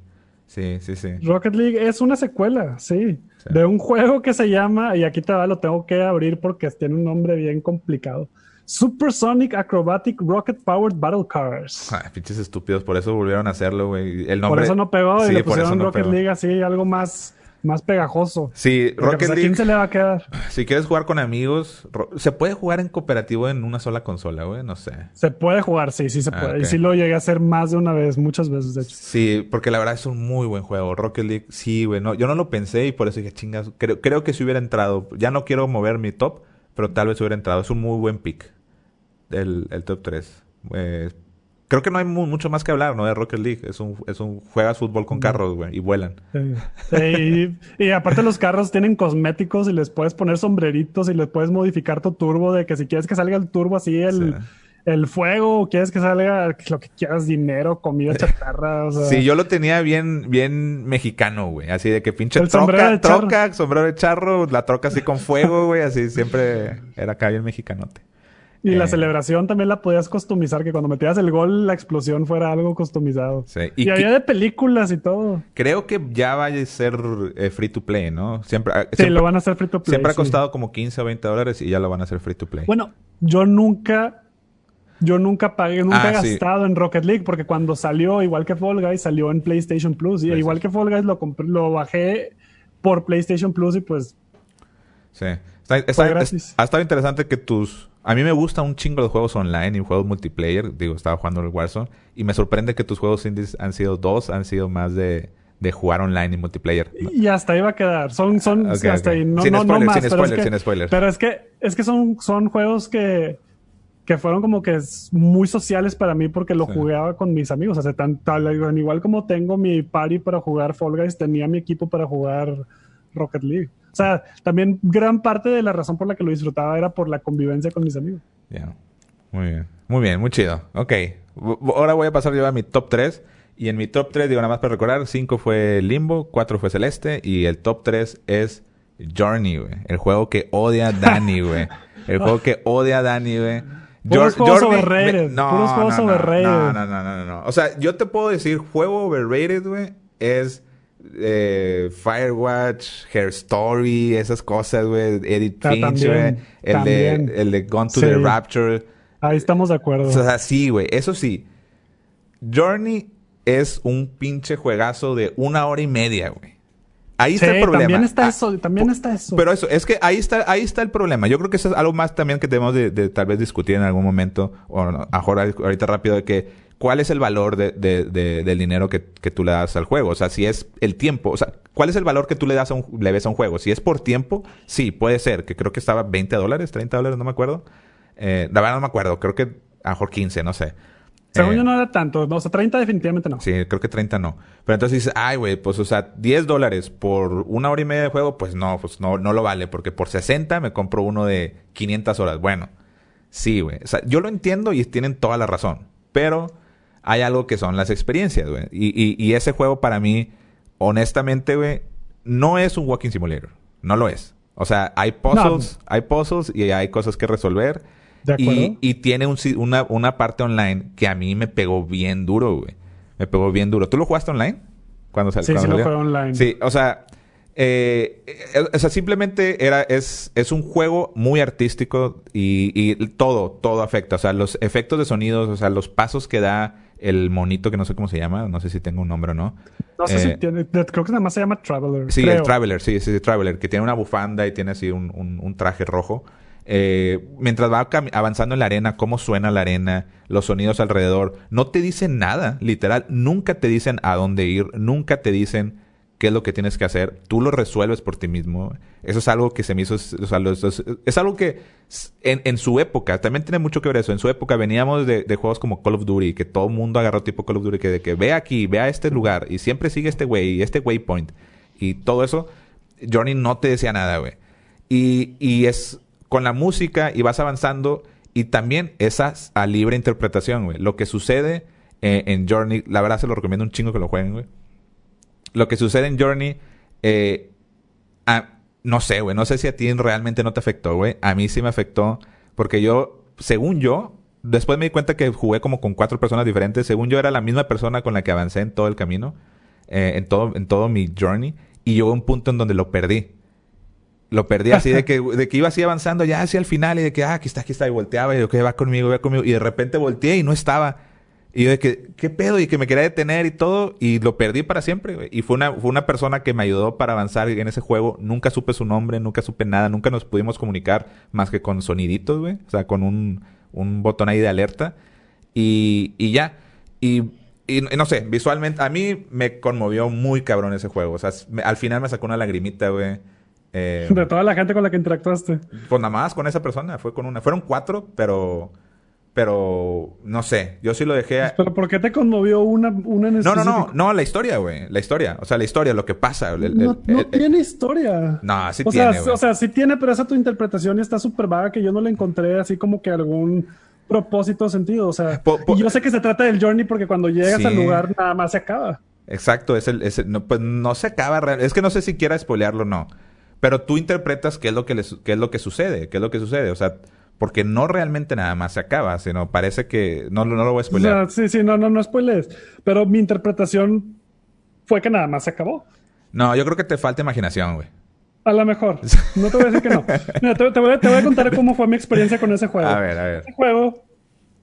Sí, sí, sí. Rocket League es una secuela, sí, Sí. de un juego que se llama, y aquí te va, lo tengo que abrir porque tiene un nombre bien complicado. Supersonic Acrobatic Rocket Powered Battle Cars. Ah, pinches estúpidos, por eso volvieron a hacerlo, güey. El nombre... Por eso no pegó Sí, y le pusieron no Rocket pegó. League así, algo más, más pegajoso. Sí, Porque, Rocket pues, ¿A League... quién se le va a quedar? Si quieres jugar con amigos, se puede jugar en cooperativo en una sola consola, güey, no sé. Se puede jugar, sí, sí se Ah, puede. Y sí lo llegué a hacer más de una vez, muchas veces, de hecho. Sí, porque la verdad es un muy buen juego. Rocket League, sí, güey. No, yo no lo pensé y por eso dije, chingas. Creo, creo que si hubiera entrado, ya no quiero mover mi top, pero tal vez hubiera entrado. Es un muy buen pick. El, el top 3. creo que no hay mu- mucho más que hablar, ¿no? De Rocket League. Es un, es un juegas fútbol con carros, güey, y vuelan. Sí. Sí, y, y aparte los carros tienen cosméticos y les puedes poner sombreritos y les puedes modificar tu turbo de que si quieres que salga el turbo así, el, Sí. el fuego, o quieres que salga lo que quieras, dinero, comida chatarra, o sea, Sí, yo lo tenía bien, bien mexicano, güey. Así de que pinche El sombrero troca, de charro. troca, sombrero de charro, la troca así con fuego, güey. Así siempre era acá bien mexicanote. Y la Eh. celebración también la podías customizar, que cuando metías el gol, la explosión fuera algo customizado. Sí. Y, Y que- había de películas y todo. Creo que ya vaya a ser eh, free to play, ¿no? Siempre, ah, Sí, siempre, lo van a hacer free to play. siempre ha costado como 15 o 20 dólares y ya lo van a hacer free to play. Bueno, yo nunca, yo nunca pagué, nunca Ah, he sí. gastado en Rocket League porque cuando salió, igual que Fall Guys, salió en PlayStation Plus. Y igual que Fall Guys lo, compré- lo bajé por PlayStation Plus y pues Sí. Está- gratis. ha estado interesante que tus... A mí me gustan un chingo los juegos online y juegos multiplayer. Digo, estaba jugando el Warzone. Y me sorprende que tus juegos indies han sido dos, han sido más de, de jugar online y multiplayer. y hasta ahí va a quedar. Son, son hasta ahí. No, Sin no, más. sin pero spoiler, es que, sin spoiler. Pero es que, es que son, son juegos que, que fueron como que muy sociales para mí porque lo Sí. jugaba con mis amigos. O sea, tan, tal- igual como tengo mi party para jugar Fall Guys, tenía mi equipo para jugar Rocket League. O sea, también gran parte de la razón por la que lo disfrutaba era por la convivencia con mis amigos. Ya. Muy bien. Muy bien, muy chido. Ok. Ahora voy a pasar yo a mi top 3. Y en mi top 3, digo nada más para recordar, 5 fue Limbo, 4 fue Celeste y el top 3 es Journey, güey. El juego que odia Dani, güey. El juego que odia Dani, güey. Puros juegos overrated, puros juegos no, no, overrated. No, no, no, no, no. O sea, yo te puedo decir, juego overrated, güey, es eh, Firewatch, Hair Story, esas cosas, güey. Edith Ah, Finch, güey. El de, el de Gone to Sí. the Rapture. Ahí estamos de acuerdo. O sea, sí, güey. Eso sí. Journey es un pinche juegazo de una hora y media, güey. Ahí está el problema. también está Ah, eso, también está eso. Pero eso, es que ahí está, ahí está el problema. Yo creo que eso es algo más también que debemos de, de tal vez discutir en algún momento, o no, ahora, ahorita rápido, de que cuál es el valor de, de- de- del dinero que, que tú le das al juego. O sea, si es el tiempo, o sea, ¿cuál es el valor que tú le das a un, le ves a un juego? Si es por tiempo, sí, puede ser, que creo que estaba 20 dólares, 30 dólares, no me acuerdo. Eh, la verdad no me acuerdo, creo que a lo mejor 15, no sé. Según Eh, yo no era tanto. O sea, 30 definitivamente no. Sí, creo que 30 no. Pero entonces dices, ay, güey, pues, o sea, 10 dólares por una hora y media de juego, pues no, pues no, no lo vale, porque por 60 me compro uno de 500 horas. Bueno, sí, güey. O sea, yo lo entiendo y tienen toda la razón. Pero hay algo que son las experiencias, güey. Y, y, y ese juego para mí, honestamente, güey, no es un walking simulator. No lo es. O sea, hay puzzles, hay puzzles y hay cosas que resolver. ¿De acuerdo? Y, y tiene un una, una parte online que a mí me pegó bien duro, güey. Me pegó bien duro. ¿Tú lo jugaste online? Cuando sal- Sí, cuando sí lo salió? jugué online. Sí, o sea, eh, eh, o sea, simplemente era, es, es un juego muy artístico y, y todo, todo afecta. O sea, los efectos de sonidos, o sea, los pasos que da el monito que no sé cómo se llama, no sé si tengo un nombre o no. No sé Eh, si tiene. Creo que nada más se llama Traveler. Sí, creo. el Traveler, sí, sí, Traveler, que tiene una bufanda y tiene así un, un- un traje rojo. Eh, mientras va avanzando en la arena, cómo suena la arena, los sonidos alrededor, no te dicen nada, literal, nunca te dicen a dónde ir, nunca te dicen qué es lo que tienes que hacer, tú lo resuelves por ti mismo. Eso es algo que se me hizo, es, algo que en, en su época, también tiene mucho que ver eso, en su época veníamos de, juegos como Call of Duty, que todo el mundo agarró tipo Call of Duty, que de que ve aquí, ve a este lugar, y siempre sigue este güey, y este waypoint, y todo eso, Journey no te decía nada, güey. Y, y es con la música y vas avanzando y también esas a libre interpretación, güey. Lo que sucede eh, en Journey, la verdad se lo recomiendo un chingo que lo jueguen, güey. Lo que sucede en Journey, eh, a- no sé, güey, no sé si a ti realmente no te afectó, güey. A mí sí me afectó porque yo, según yo, después me di cuenta que jugué como con cuatro personas diferentes. Según yo era la misma persona con la que avancé en todo el camino, eh, en todo, en todo mi Journey. Y llegó un punto en donde lo perdí. Lo perdí así de que, de que iba así avanzando ya hacia el final y de que, ah, aquí está, aquí está, y volteaba y yo, que va conmigo, va conmigo. Y de repente volteé y no estaba. Y yo de que, ¿qué pedo? Y que me quería detener y todo. Y lo perdí para siempre, güey. Y fue una, fue una persona que me ayudó para avanzar en ese juego. Nunca supe su nombre, nunca supe nada. Nunca nos pudimos comunicar más que con soniditos, güey. O sea, con un, un botón ahí de alerta. Y, y ya. Y, y no sé, visualmente, a mí me conmovió muy cabrón ese juego. O sea, me- al final me sacó una lagrimita, güey. Eh, De toda la gente con la que interactuaste. pues nada más con esa persona, fue con una. Fueron cuatro, pero. Pero. No sé. Yo sí lo dejé. a- Pero ¿por qué te conmovió una, una en No, no, no. No, la historia, güey. La historia. O sea, la historia, lo que pasa. el- el- No, el- no el- tiene historia. No, sí o tiene, sea, o sea, sí tiene, pero esa tu interpretación y está súper vaga que yo no le encontré así como que algún propósito o sentido. O sea, Po- po- y yo sé que se trata del journey porque cuando llegas Sí. al lugar nada más se acaba. Exacto, es el, es el- no, pues no se acaba real- Es que no sé si quiera spoilearlo o no. Pero tú interpretas qué es lo que les- qué es lo que sucede, qué es lo que sucede. O sea, Porque no realmente nada más se acaba, sino parece que... No, no lo voy a spoiler. sí, sí, no, no, no spoilees. Pero mi interpretación fue que nada más se acabó. No, yo creo que te falta imaginación, güey. A lo mejor. No te voy a decir que no. Mira, te, voy a, contar cómo fue mi experiencia con ese juego. A ver, a ver. Ese juego,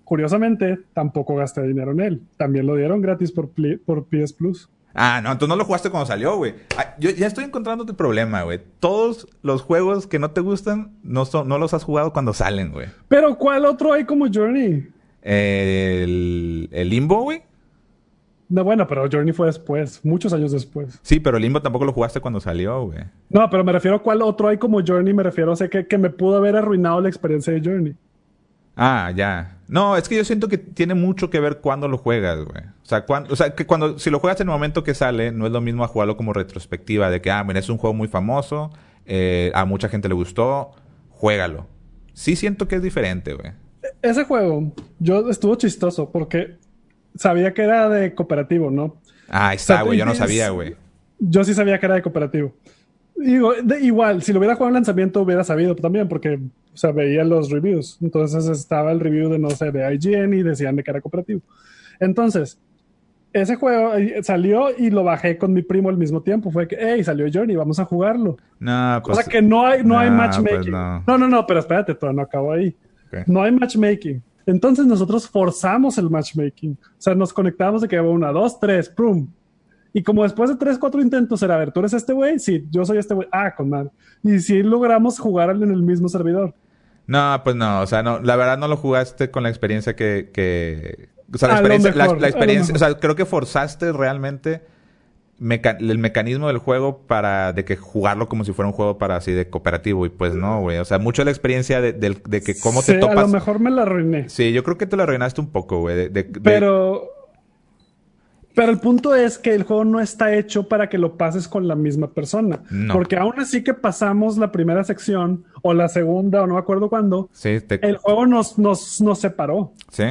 curiosamente, tampoco gasté dinero en él. También lo dieron gratis por, por PS Plus. Ah, no, entonces no lo jugaste cuando salió, güey. Ah, yo ya estoy encontrando tu problema, güey. Todos los juegos que no te gustan no, son, no los has jugado cuando salen, güey. Pero ¿cuál otro hay como Journey? el, el Limbo, güey. No, bueno, pero Journey fue después, muchos años después. Sí, pero Limbo tampoco lo jugaste cuando salió, güey. No, pero me refiero a cuál otro hay como Journey, me refiero a sé que, que me pudo haber arruinado la experiencia de Journey. Ah, ya. No, es que yo siento que tiene mucho que ver cuando lo juegas, güey. O sea, cuando, o sea, que cuando, si lo juegas en el momento que sale, no es lo mismo a jugarlo como retrospectiva, de que, ah, mira, es un juego muy famoso, eh, a mucha gente le gustó, juégalo. Sí siento que es diferente, güey. Ese juego, yo estuvo chistoso porque sabía que era de cooperativo, ¿no? Ah, está, güey, yo no sabía, güey. Yo sí sabía que era de cooperativo. Digo, igual, si lo hubiera jugado en lanzamiento hubiera sabido también, porque, o sea, veía los reviews. Entonces estaba el review de, no sé, de IGN y decían de que era cooperativo. Entonces, ese juego eh, salió y lo bajé con mi primo al mismo tiempo. Fue que, hey, salió Journey, vamos a jugarlo. No, pues. O sea que no hay, no hay pues matchmaking. no. no. no, pero espérate, todavía no acabo ahí. No hay matchmaking. Entonces nosotros forzamos el matchmaking. O sea, nos conectamos de que una, dos, tres, prum. Y como después de tres, cuatro intentos era, a ver, ¿tú eres este güey? Sí, yo soy este güey. Ah, con mal. Y si logramos jugar en el mismo servidor. No, pues no, o sea, no, la verdad no lo jugaste con la experiencia que, que o sea, la experiencia, la, experiencia o sea, creo que forzaste realmente el mecanismo del juego para de que jugarlo como si fuera un juego para así de cooperativo y pues no, güey, o sea, mucho la experiencia de, de, que cómo te topas. a lo mejor me la arruiné. Sí, yo creo que te la arruinaste un poco, güey, Pero pero el punto es que el juego no está hecho para que lo pases con la misma persona. Porque aún así que pasamos la primera sección o la segunda o no me acuerdo cuándo, el juego nos, nos, nos separó. Sí.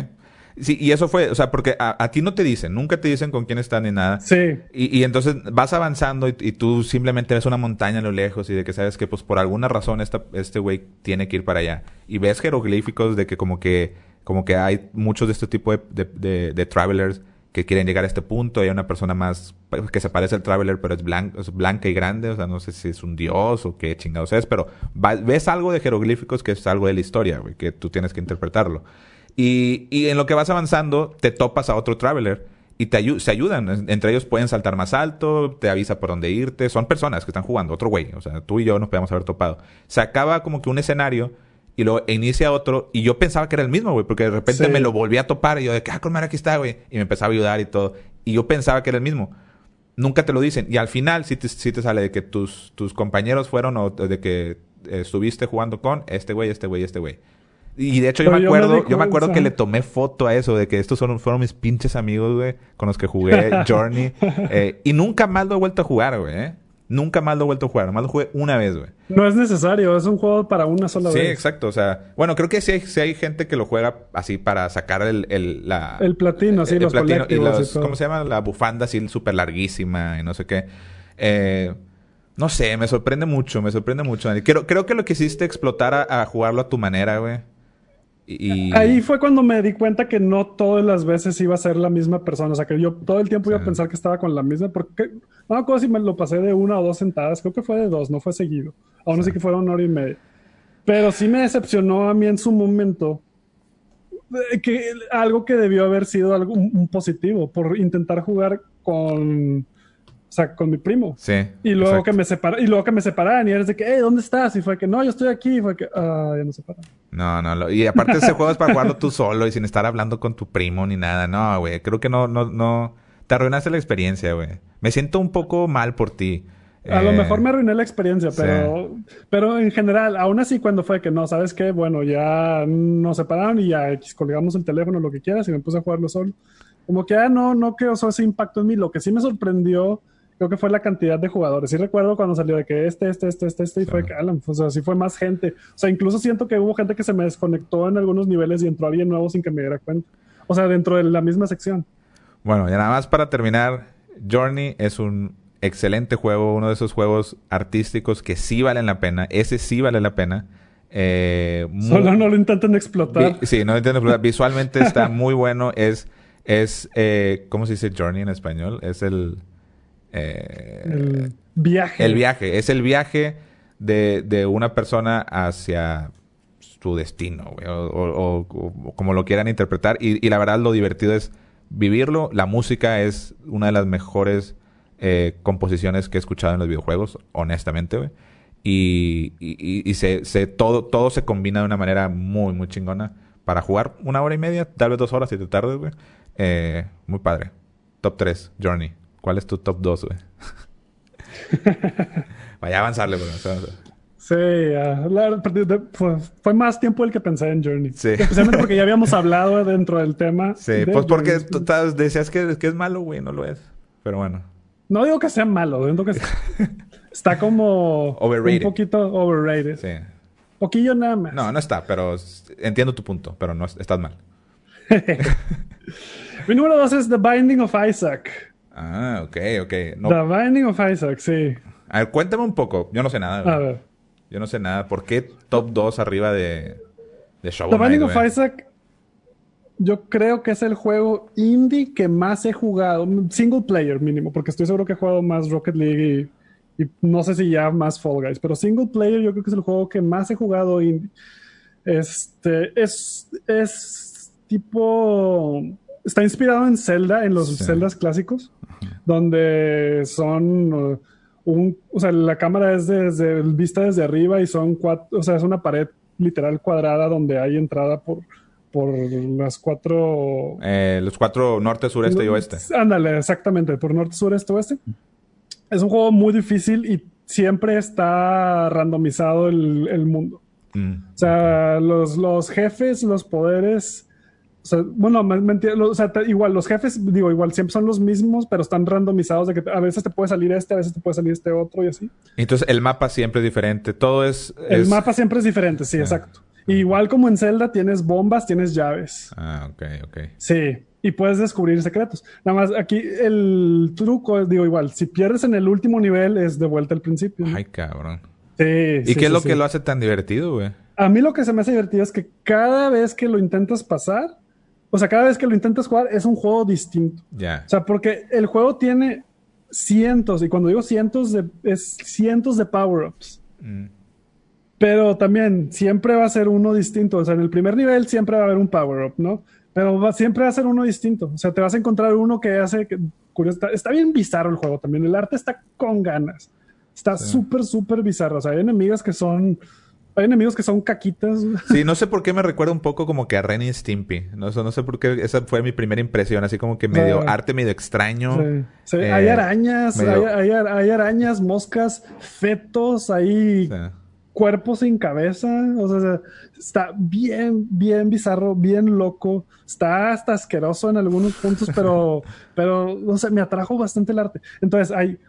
Sí, y eso fue, o sea, porque a, ti no te dicen, nunca te dicen con quién están ni nada. Sí. Y, y entonces vas avanzando y, tú simplemente ves una montaña a lo lejos y de que sabes que pues por alguna razón esta, este güey tiene que ir para allá. Y ves jeroglíficos de que como que, como que hay muchos de este tipo de, de, de travelers que quieren llegar a este punto. Hay una persona más que se parece al Traveler, pero es, blanca, es blanca y grande. O sea, no sé si es un dios o qué chingados es, pero ves algo de jeroglíficos que es algo de la historia, que tú tienes que interpretarlo. Y, y en lo que vas avanzando, te topas a otro Traveler y te se ayudan. Entre ellos pueden saltar más alto, te avisa por dónde irte. Son personas que están jugando, otro güey. O sea, tú y yo nos podemos haber topado. Se acaba como que un escenario y luego inicia otro y yo pensaba que era el mismo, güey, porque de repente me lo volví a topar y yo de que, ah, con aquí está, güey, y me empezaba a ayudar y todo. Y yo pensaba que era el mismo. Nunca te lo dicen. Y al final sí te, te sale de que tus, tus compañeros fueron o de que estuviste jugando con este güey, este güey, este güey. Y de hecho yo me acuerdo, yo me, acuerdo que le tomé foto a eso, de que estos fueron, fueron mis pinches amigos, güey, con los que jugué Journey. Eh, y nunca más lo he vuelto a jugar, güey, ¿eh? Nunca más lo he vuelto a jugar. Nomás lo jugué una vez, güey. No es necesario. Es un juego para una sola vez. Sí, exacto. O sea, bueno, creo que sí hay, hay gente que lo juega así para sacar el... El, la, el platino, sí, los platino y los... ¿Cómo se llama? La bufanda así súper larguísima y no sé qué. Eh, no sé, me sorprende mucho. Me sorprende mucho. Creo, creo que lo que hiciste explotar a, a jugarlo a tu manera, güey. Ahí fue cuando me di cuenta que no todas las veces iba a ser la misma persona. O sea, que yo todo el tiempo iba a pensar que estaba con la misma. Porque no me acuerdo si me lo pasé de una o dos sentadas. Creo que fue de dos, no fue seguido. Aún así que fueron una hora y media. Pero sí me decepcionó a mí en su momento que algo que debió haber sido algo un positivo por intentar jugar con sea, con mi primo. Sí. Y luego que me separa, y luego que me separan y eres de que, hey, ¿dónde estás? Y fue que, no, yo estoy aquí. Y fue que, ah, ya no separan. No, no, y aparte ese juego es para jugarlo tú solo y sin estar hablando con tu primo ni nada. No, güey, creo que no, no, no, te arruinaste la experiencia, güey. Me siento un poco mal por ti. A lo eh, mejor me arruiné la experiencia, pero, pero en general, aún así cuando fue que no, ¿sabes qué? Bueno, ya nos separaron y ya colgamos el teléfono, lo que quieras, y me puse a jugarlo solo. Como que ya no, no causó ese impacto en mí. Lo que sí me sorprendió creo que fue la cantidad de jugadores. Sí recuerdo cuando salió de que este, este, este, este, este, y fue Alan, o sea, sí fue más gente. O sea, incluso siento que hubo gente que se me desconectó en algunos niveles y entró alguien nuevo sin que me diera cuenta. O sea, dentro de la misma sección. Bueno, ya nada más para terminar, Journey es un excelente juego, uno de esos juegos artísticos que sí valen la pena. Ese sí vale la pena. Eh, muy- Solo no lo intentan explotar. Vi- sí, no lo intento explotar. Visualmente está muy bueno. Es, es eh, ¿cómo se dice journey en español? Es el... eh, El viaje. el viaje. Es el viaje de, de una persona hacia su destino, güey, o, o- o- o como lo quieran interpretar. Y, y la verdad lo divertido es vivirlo. La música es una de las mejores eh, composiciones que he escuchado en los videojuegos, honestamente, güey. Y, y, y- y se, se- todo, todo se combina de una manera muy, muy chingona para jugar una hora y media, tal vez dos horas si te tardes, güey. Eh, muy padre. Top 3, Journey. ¿Cuál es tu top 2, güey? Vaya a avanzarle, a avanzar. Sí, ah, la- fue, fue más tiempo el que pensé en Journey. Sí. Especialmente porque ya habíamos hablado dentro del tema. Sí, de pues porque tú decías que, que es malo, güey, no lo es. Pero bueno. No digo que sea malo, digo que está, está como Overrated. un poquito overrated. Sí. Poquillo nada más. No, no está, pero entiendo tu punto, pero no es- estás mal. Mi número dos es The Binding of Isaac. Ah, ok, ok. No, The Binding of Isaac, sí. A ver, cuéntame un poco. Yo no sé nada. A ver. Yo no sé nada. ¿Por qué top 2 arriba de, de Shovel The Binding Knight, of? Isaac, yo creo que es el juego indie que más he jugado, single player mínimo, porque estoy seguro que he jugado más Rocket League y, y no sé si ya más Fall Guys, pero single player yo creo que es el juego que más he jugado indie. Este es, es tipo. Está inspirado en Zelda, en los Sí. Zeldas clásicos, donde son. uh, un, o sea, la cámara es desde vista desde arriba y son cuatro, o sea, es una pared literal cuadrada donde hay entrada por, por las cuatro Eh, los cuatro norte, sureste y oeste. Ándale, exactamente, por norte, sur, este, oeste. Es un juego muy difícil y siempre está randomizado el, el mundo. Mm. O sea, los, los jefes, los poderes. O sea, bueno, me- mentira, lo- o sea, te- igual los jefes, digo, igual siempre son los mismos, pero están randomizados de que a veces te puede salir este, a veces te puede salir este otro y así. Entonces el mapa siempre es diferente. Todo es. El mapa siempre es diferente, sí, Ah. exacto. Igual como en Zelda tienes bombas, tienes llaves. Ah, ok, ok. Sí, y puedes descubrir secretos. Nada más aquí el truco es, digo, igual, si pierdes en el último nivel es de vuelta al principio. Ay, cabrón. Sí, ¿Y sí, qué sí, es lo sí. que lo hace tan divertido, güey? A mí lo que se me hace divertido es que cada vez que lo intentas pasar, o sea, cada vez que lo intentas jugar es un juego distinto. Ya. O sea, porque el juego tiene cientos, y cuando digo cientos, de, es cientos de power-ups. Mm. Pero también siempre va a ser uno distinto. O sea, en el primer nivel siempre va a haber un power-up, ¿no? Pero va- siempre va a ser uno distinto. O sea, te vas a encontrar uno que hace... Que, curioso, está, está bien bizarro el juego también. El arte está con ganas. Está Sí. súper, súper bizarro. O sea, hay enemigas que son... Hay enemigos que son caquitas. Sí, no sé por qué me recuerda un poco como que a Ren y Stimpy. No, sé- no sé por qué. Esa fue mi primera impresión. Así como que medio Ah. arte medio extraño. Sí. Sí, Eh, hay arañas, medio- hay, hay- hay arañas, moscas, fetos, hay Sí. cuerpo sin cabeza. O sea, está bien, bien bizarro, bien loco. Está hasta asqueroso en algunos puntos, pero, pero, no sé, me atrajo bastante el arte. Entonces, hay,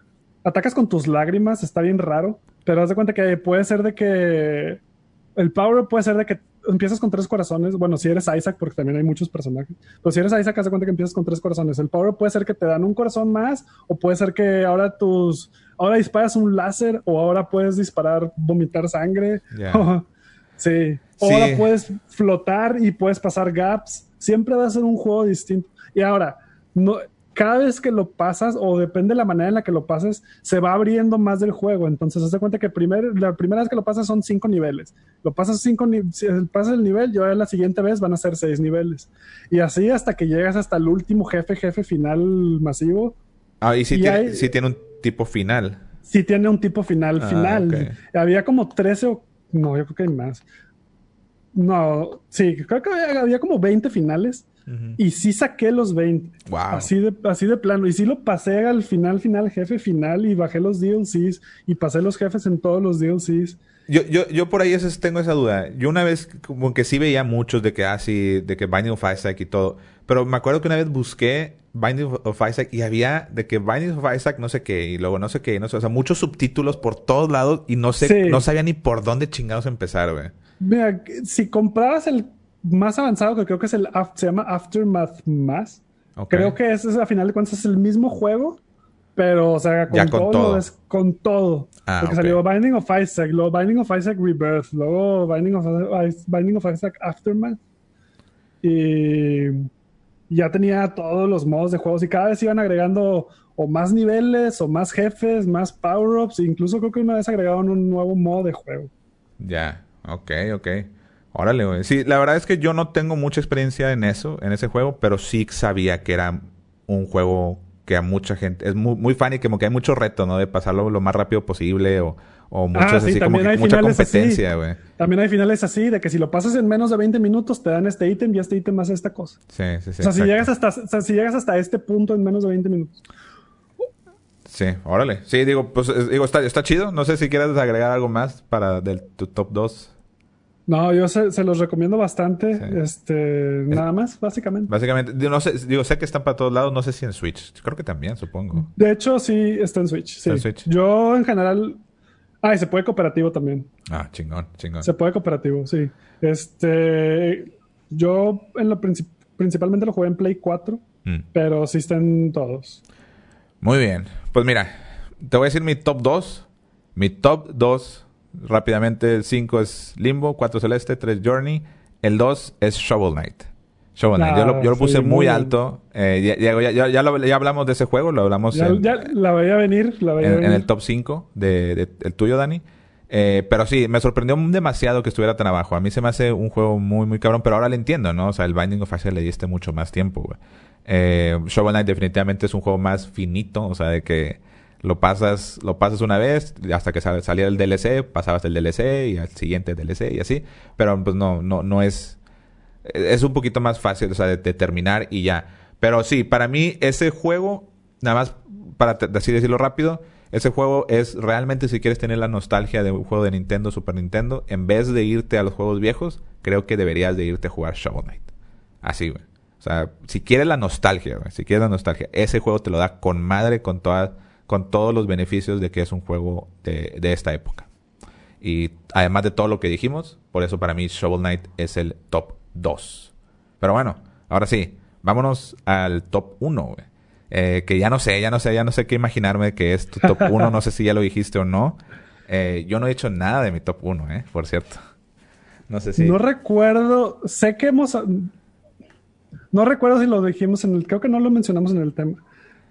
atacas con tus lágrimas, está bien raro, pero haz de cuenta que puede ser de que el power puede ser de que empiezas con tres corazones. Bueno, si eres Isaac, porque también hay muchos personajes. Pero si eres Isaac, haz de cuenta que empiezas con tres corazones. El power puede ser que te dan un corazón más, o puede ser que ahora tus. Ahora disparas un láser, o ahora puedes disparar, vomitar sangre. Sí. O Sí. ahora puedes flotar y puedes pasar gaps. Siempre va a ser un juego distinto. Y ahora, no, cada vez que lo pasas, o depende de la manera en la que lo pases, se va abriendo más del juego. Entonces, haz de cuenta que primer, la primera vez que lo pasas son cinco niveles. Lo pasas cinco si pasas el nivel, ya la siguiente vez van a ser seis niveles. Y así hasta que llegas hasta el último jefe, jefe final masivo. Ah, y sí, Y tiene, hay- sí tiene un tipo final. Sí tiene un tipo final, Ah, final. Había como 13 o... No, yo creo que hay más. No, sí, creo que había, había como 20 finales. Y sí saqué los 20. Wow. Así de, así de plano. Y sí lo pasé al final, final, jefe final. Y bajé los DLCs. Y pasé los jefes en todos los DLCs. Yo, yo, yo por ahí tengo esa duda. Yo una vez como que sí veía muchos de que así, de que Binding of Isaac y todo. Pero me acuerdo que una vez busqué Binding of Isaac y había de que Binding of Isaac no sé qué y luego no sé qué, no sé, o sea, muchos subtítulos por todos lados y no sé, Sí. no sabía ni por dónde chingados empezar, güey. Mira, si comprabas el más avanzado, que creo que es el... Se llama Aftermath Más. Creo que ese es, a final de cuentas, es el mismo juego. Pero, o sea, con, Ya con todo, todo. des- con todo. Ah, Porque salió Binding of Isaac, luego Binding of Isaac Rebirth, luego Binding of, Binding of Isaac Aftermath. Y ya tenía todos los modos de juegos y cada vez iban agregando o más niveles o más jefes, más power-ups. Incluso creo que una vez agregaron un nuevo modo de juego. Ya, ok, ok. Órale, güey. Sí, la verdad es que yo no tengo mucha experiencia en eso, en ese juego, pero sí sabía que era un juego que a mucha gente es muy, muy fan y como que hay mucho reto, ¿no? De pasarlo lo más rápido posible o, o muchos ah, así como que mucha competencia, güey. También hay finales así, de que si lo pasas en menos de 20 minutos te dan este ítem y este ítem hace esta cosa. Sí, sí, sí. O sea, si llegas, hasta, o sea, si llegas hasta este punto en menos de 20 minutos. Sí, órale. Sí, digo, pues digo, está, está chido. No sé si quieres agregar algo más para del, tu top 2. No, yo se, los recomiendo bastante. Este, nada más, básicamente. Básicamente, no sé, digo, sé que están para todos lados, no sé si en Switch. Creo que también, supongo. De hecho, sí está en Switch. Sí. Yo en general. Ah, y se puede cooperativo también. Ah, chingón, chingón. Se puede cooperativo, sí. Este. Yo en lo principalmente lo jugué en Play 4, mm. pero sí están todos. Muy bien. Pues mira, te voy a decir mi top 2. Mi top 2 rápidamente, el 5 es Limbo, 4 Celeste, 3 Journey. El 2 es Shovel Knight. Shovel Knight. yo, lo, puse muy, alto. Eh, ya, ya, hablamos de ese juego, lo hablamos. Ya, la veía venir, la veía en, venir. en, el top 5 de, el tuyo, Dani. Eh, pero sí, me sorprendió demasiado que estuviera tan abajo. A mí se me hace un juego muy, muy cabrón, pero ahora le entiendo, ¿no? O sea, el Binding of Isaac le diste mucho más tiempo, güey. Eh, Shovel Knight definitivamente es un juego más finito, o sea, de que lo pasas, lo pasas una vez hasta que salía el DLC, pasabas el DLC y al siguiente DLC y así, pero pues no, no, no es, es un poquito más fácil, o sea, de, terminar y ya. Pero sí, para mí ese juego, nada más para así decirlo rápido, ese juego es realmente si quieres tener la nostalgia de un juego de Nintendo, Super Nintendo, en vez de irte a los juegos viejos, creo que deberías de irte a jugar Shovel Knight. Así, güey. O sea, si quieres la nostalgia, güey, si quieres la nostalgia, ese juego te lo da con madre, con todas con todos los beneficios de que es un juego de, esta época. Y además de todo lo que dijimos, por eso para mí Shovel Knight es el top 2. Pero bueno, ahora sí, vámonos al top 1, eh, que ya no sé, ya no sé, ya no sé qué imaginarme que es tu top 1, no sé si ya lo dijiste o no. Eh, yo no he hecho nada de mi top 1, eh, por cierto. No sé si... No recuerdo, sé que hemos... No recuerdo si lo dijimos en el... Creo que no lo mencionamos en el tema.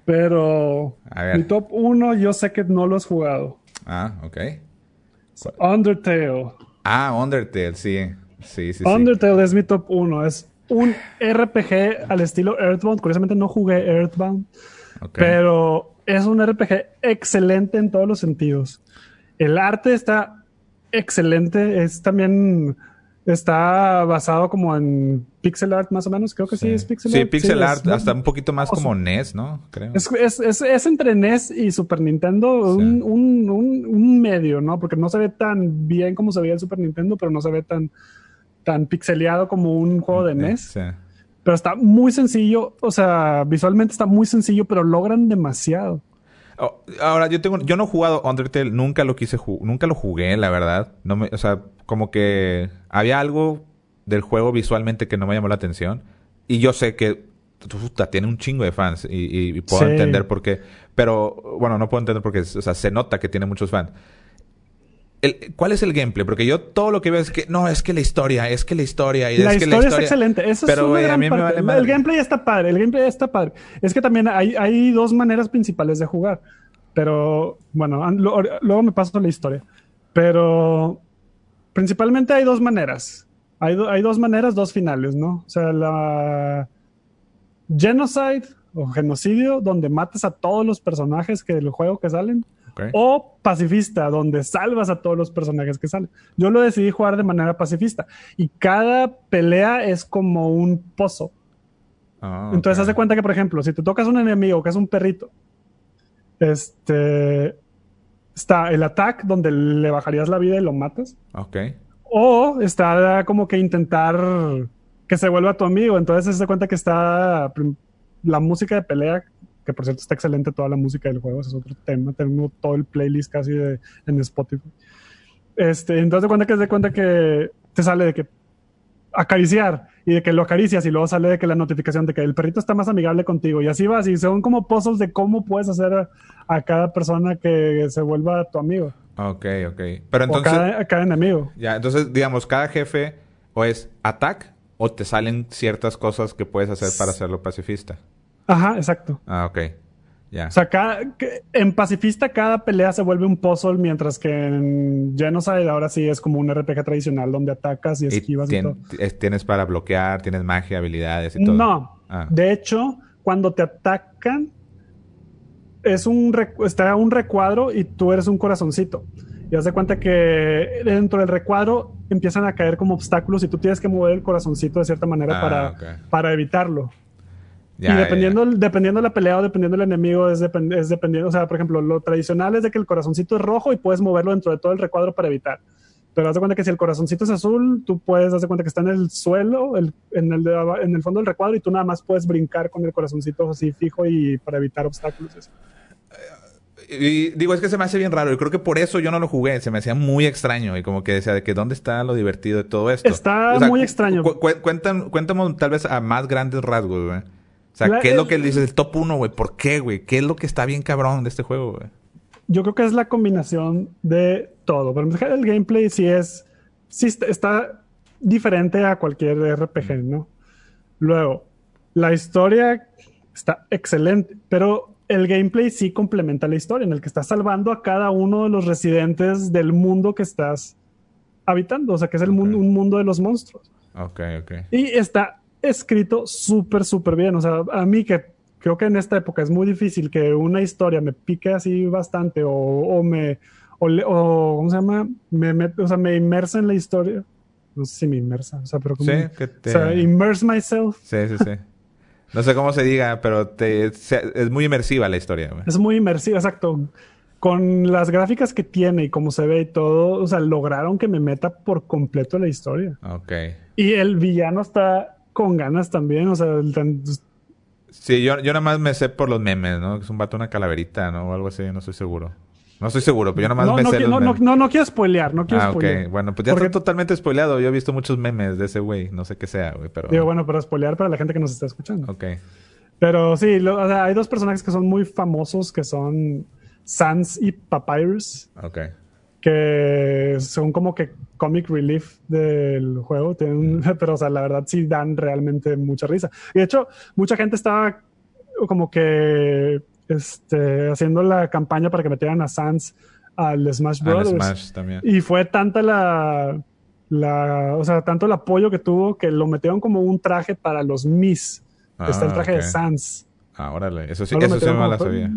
Pero mi top 1 yo sé que no lo has jugado. Ah, ok. Undertale. Ah, Undertale, sí. Sí, sí, Undertale es mi top 1. Es un RPG al estilo Earthbound. Curiosamente no jugué Earthbound. Pero es un RPG excelente en todos los sentidos. El arte está excelente. Es también está basado como en pixel art más o menos. Creo que sí, es pixel art. Sí, pixel art, hasta un poquito más como NES, ¿no? Creo. Es, es, es, entre NES y Super Nintendo un, un, un, medio, ¿no? Porque no se ve tan bien como se veía el Super Nintendo, pero no se ve tan, tan pixeleado como un juego de NES. Pero está muy sencillo, o sea, visualmente está muy sencillo, pero logran demasiado. Oh, ahora, yo tengo, yo no he jugado Undertale, nunca lo quise nunca lo jugué, la verdad. No me, o sea, como que había algo del juego visualmente que no me llamó la atención. Y yo sé que puta, tiene un chingo de fans y, puedo entender por qué. Pero, bueno, no puedo entender porque, o sea, se nota que tiene muchos fans. ¿Cuál es el gameplay? Porque yo todo lo que veo es que no, es que la historia, es que la historia. Y la, es historia que la historia es excelente. Eso pero, es una gran parte. el gameplay está padre, el gameplay está padre. Es que también hay, hay dos maneras principales de jugar. Pero bueno, luego me paso la historia. Pero principalmente hay dos maneras. Hay, hay dos maneras, dos finales, ¿no? O sea, la genocide o genocidio, donde matas a todos los personajes que del juego que salen o pacifista, donde salvas a todos los personajes que salen. Yo lo decidí jugar de manera pacifista. Y cada pelea es como un pozo. Ah, Entonces, haz de cuenta que, por ejemplo, si te tocas un enemigo que es un perrito, este. Está el attack donde le bajarías la vida y lo matas. Ok. O está como que intentar que se vuelva tu amigo. Entonces, haz de cuenta que está la música de pelea que por cierto está excelente toda la música del juego, ese es otro tema, tengo todo el playlist casi de, en Spotify. Este, entonces de cuenta que de cuenta que te sale de que acariciar y de que lo acaricias y luego sale de que la notificación de que el perrito está más amigable contigo y así vas y son como pozos de cómo puedes hacer a, cada persona que se vuelva tu amigo. Ok, ok. Pero O entonces... cada, cada enemigo. Ya, entonces, digamos, cada jefe o es attack o te salen ciertas cosas que puedes hacer para hacerlo pacifista. Ajá, exacto. Ah, ok. Ya. O sea, cada- en pacifista cada pelea se vuelve un puzzle, mientras que en Genocide ahora sí es como un RPG tradicional donde atacas y esquivas y, tien- todo. es- tienes para bloquear, tienes magia, habilidades y todo. No. Ah. De hecho, cuando te atacan, es un está un recuadro y tú eres un corazoncito. Y haz de cuenta que dentro del recuadro empiezan a caer como obstáculos y tú tienes que mover el corazoncito de cierta manera Ah, para, para evitarlo. Ya, y ya, dependiendo, dependiendo de la pelea o dependiendo del enemigo, es, depend- es dependiendo. O sea, por ejemplo, lo tradicional es de que el corazoncito es rojo y puedes moverlo dentro de todo el recuadro para evitar. Pero haz de cuenta que si el corazoncito es azul, tú puedes, haz de cuenta que está en el suelo, el- en, el de en el fondo del recuadro, y tú nada más puedes brincar con el corazoncito así fijo y para evitar obstáculos. y eso. Y digo, es que se me hace bien raro. Y creo que por eso yo no lo jugué. Se me hacía muy extraño. Y como que decía, de que dónde está lo divertido de todo esto. Está muy extraño. cu- cu- cuentan, cuéntame tal vez a más grandes rasgos, güey. O sea, La- ¿qué es lo que dices el top 1, güey? ¿Por qué, güey? ¿Qué es lo que está bien cabrón de este juego, güey? Yo creo que es la combinación de todo. Pero el gameplay sí es. Sí está, diferente a cualquier RPG, ¿no? Luego, la historia está excelente, pero el gameplay sí complementa la historia, en el que estás salvando a cada uno de los residentes del mundo que estás habitando, o sea, que es el mundo, un mundo de los monstruos. Ok, ok. Y está escrito súper, súper bien. O sea, a mí que creo que en esta época es muy difícil que una historia me pique así bastante o, o me, o, le- o, ¿cómo se llama? Me, met- o sea, me inmersa en la historia. No sé si me inmersa, o sea, pero como... Sí, que te... O sea, immerse myself. Sí, sí, sí. No sé cómo se diga, pero te, se- es muy inmersiva la historia, güey. Es muy inmersiva, exacto. Con las gráficas que tiene y cómo se ve y todo, o sea, lograron que me meta por completo en la historia. Ok. Y el villano está con ganas también, o sea, el tan- Sí, yo, yo nada más me sé por los memes, ¿no? Es un vato, una calaverita, ¿no? O algo así, no estoy seguro. No estoy seguro, pero yo nada más no, me no, sé los no, memes. no, no quiero spoilear, no quiero ah, ok. spoilear. Bueno, pues ya Porque- está totalmente spoileado. Yo he visto muchos memes de ese güey. No sé qué sea, güey, pero... Digo, bueno, para spoilear para la gente que nos está escuchando. Ok. Pero sí, lo- o sea, hay dos personajes que son muy famosos, que son Sans y Papyrus, Ok. Que son como que comic relief del juego. Tienen- pero, o sea, la verdad sí dan realmente mucha risa. Y de hecho, mucha gente estaba como que este, haciendo la campaña para que metieran a Sans al Smash Ah, Brothers. Smash también. Y fue tanta la, la, o sea, tanto el apoyo que tuvo que lo metieron como un traje para los Mis. Está el Ah, traje de Sans. Ah, órale. Eso sí, No eso sí me la sabía.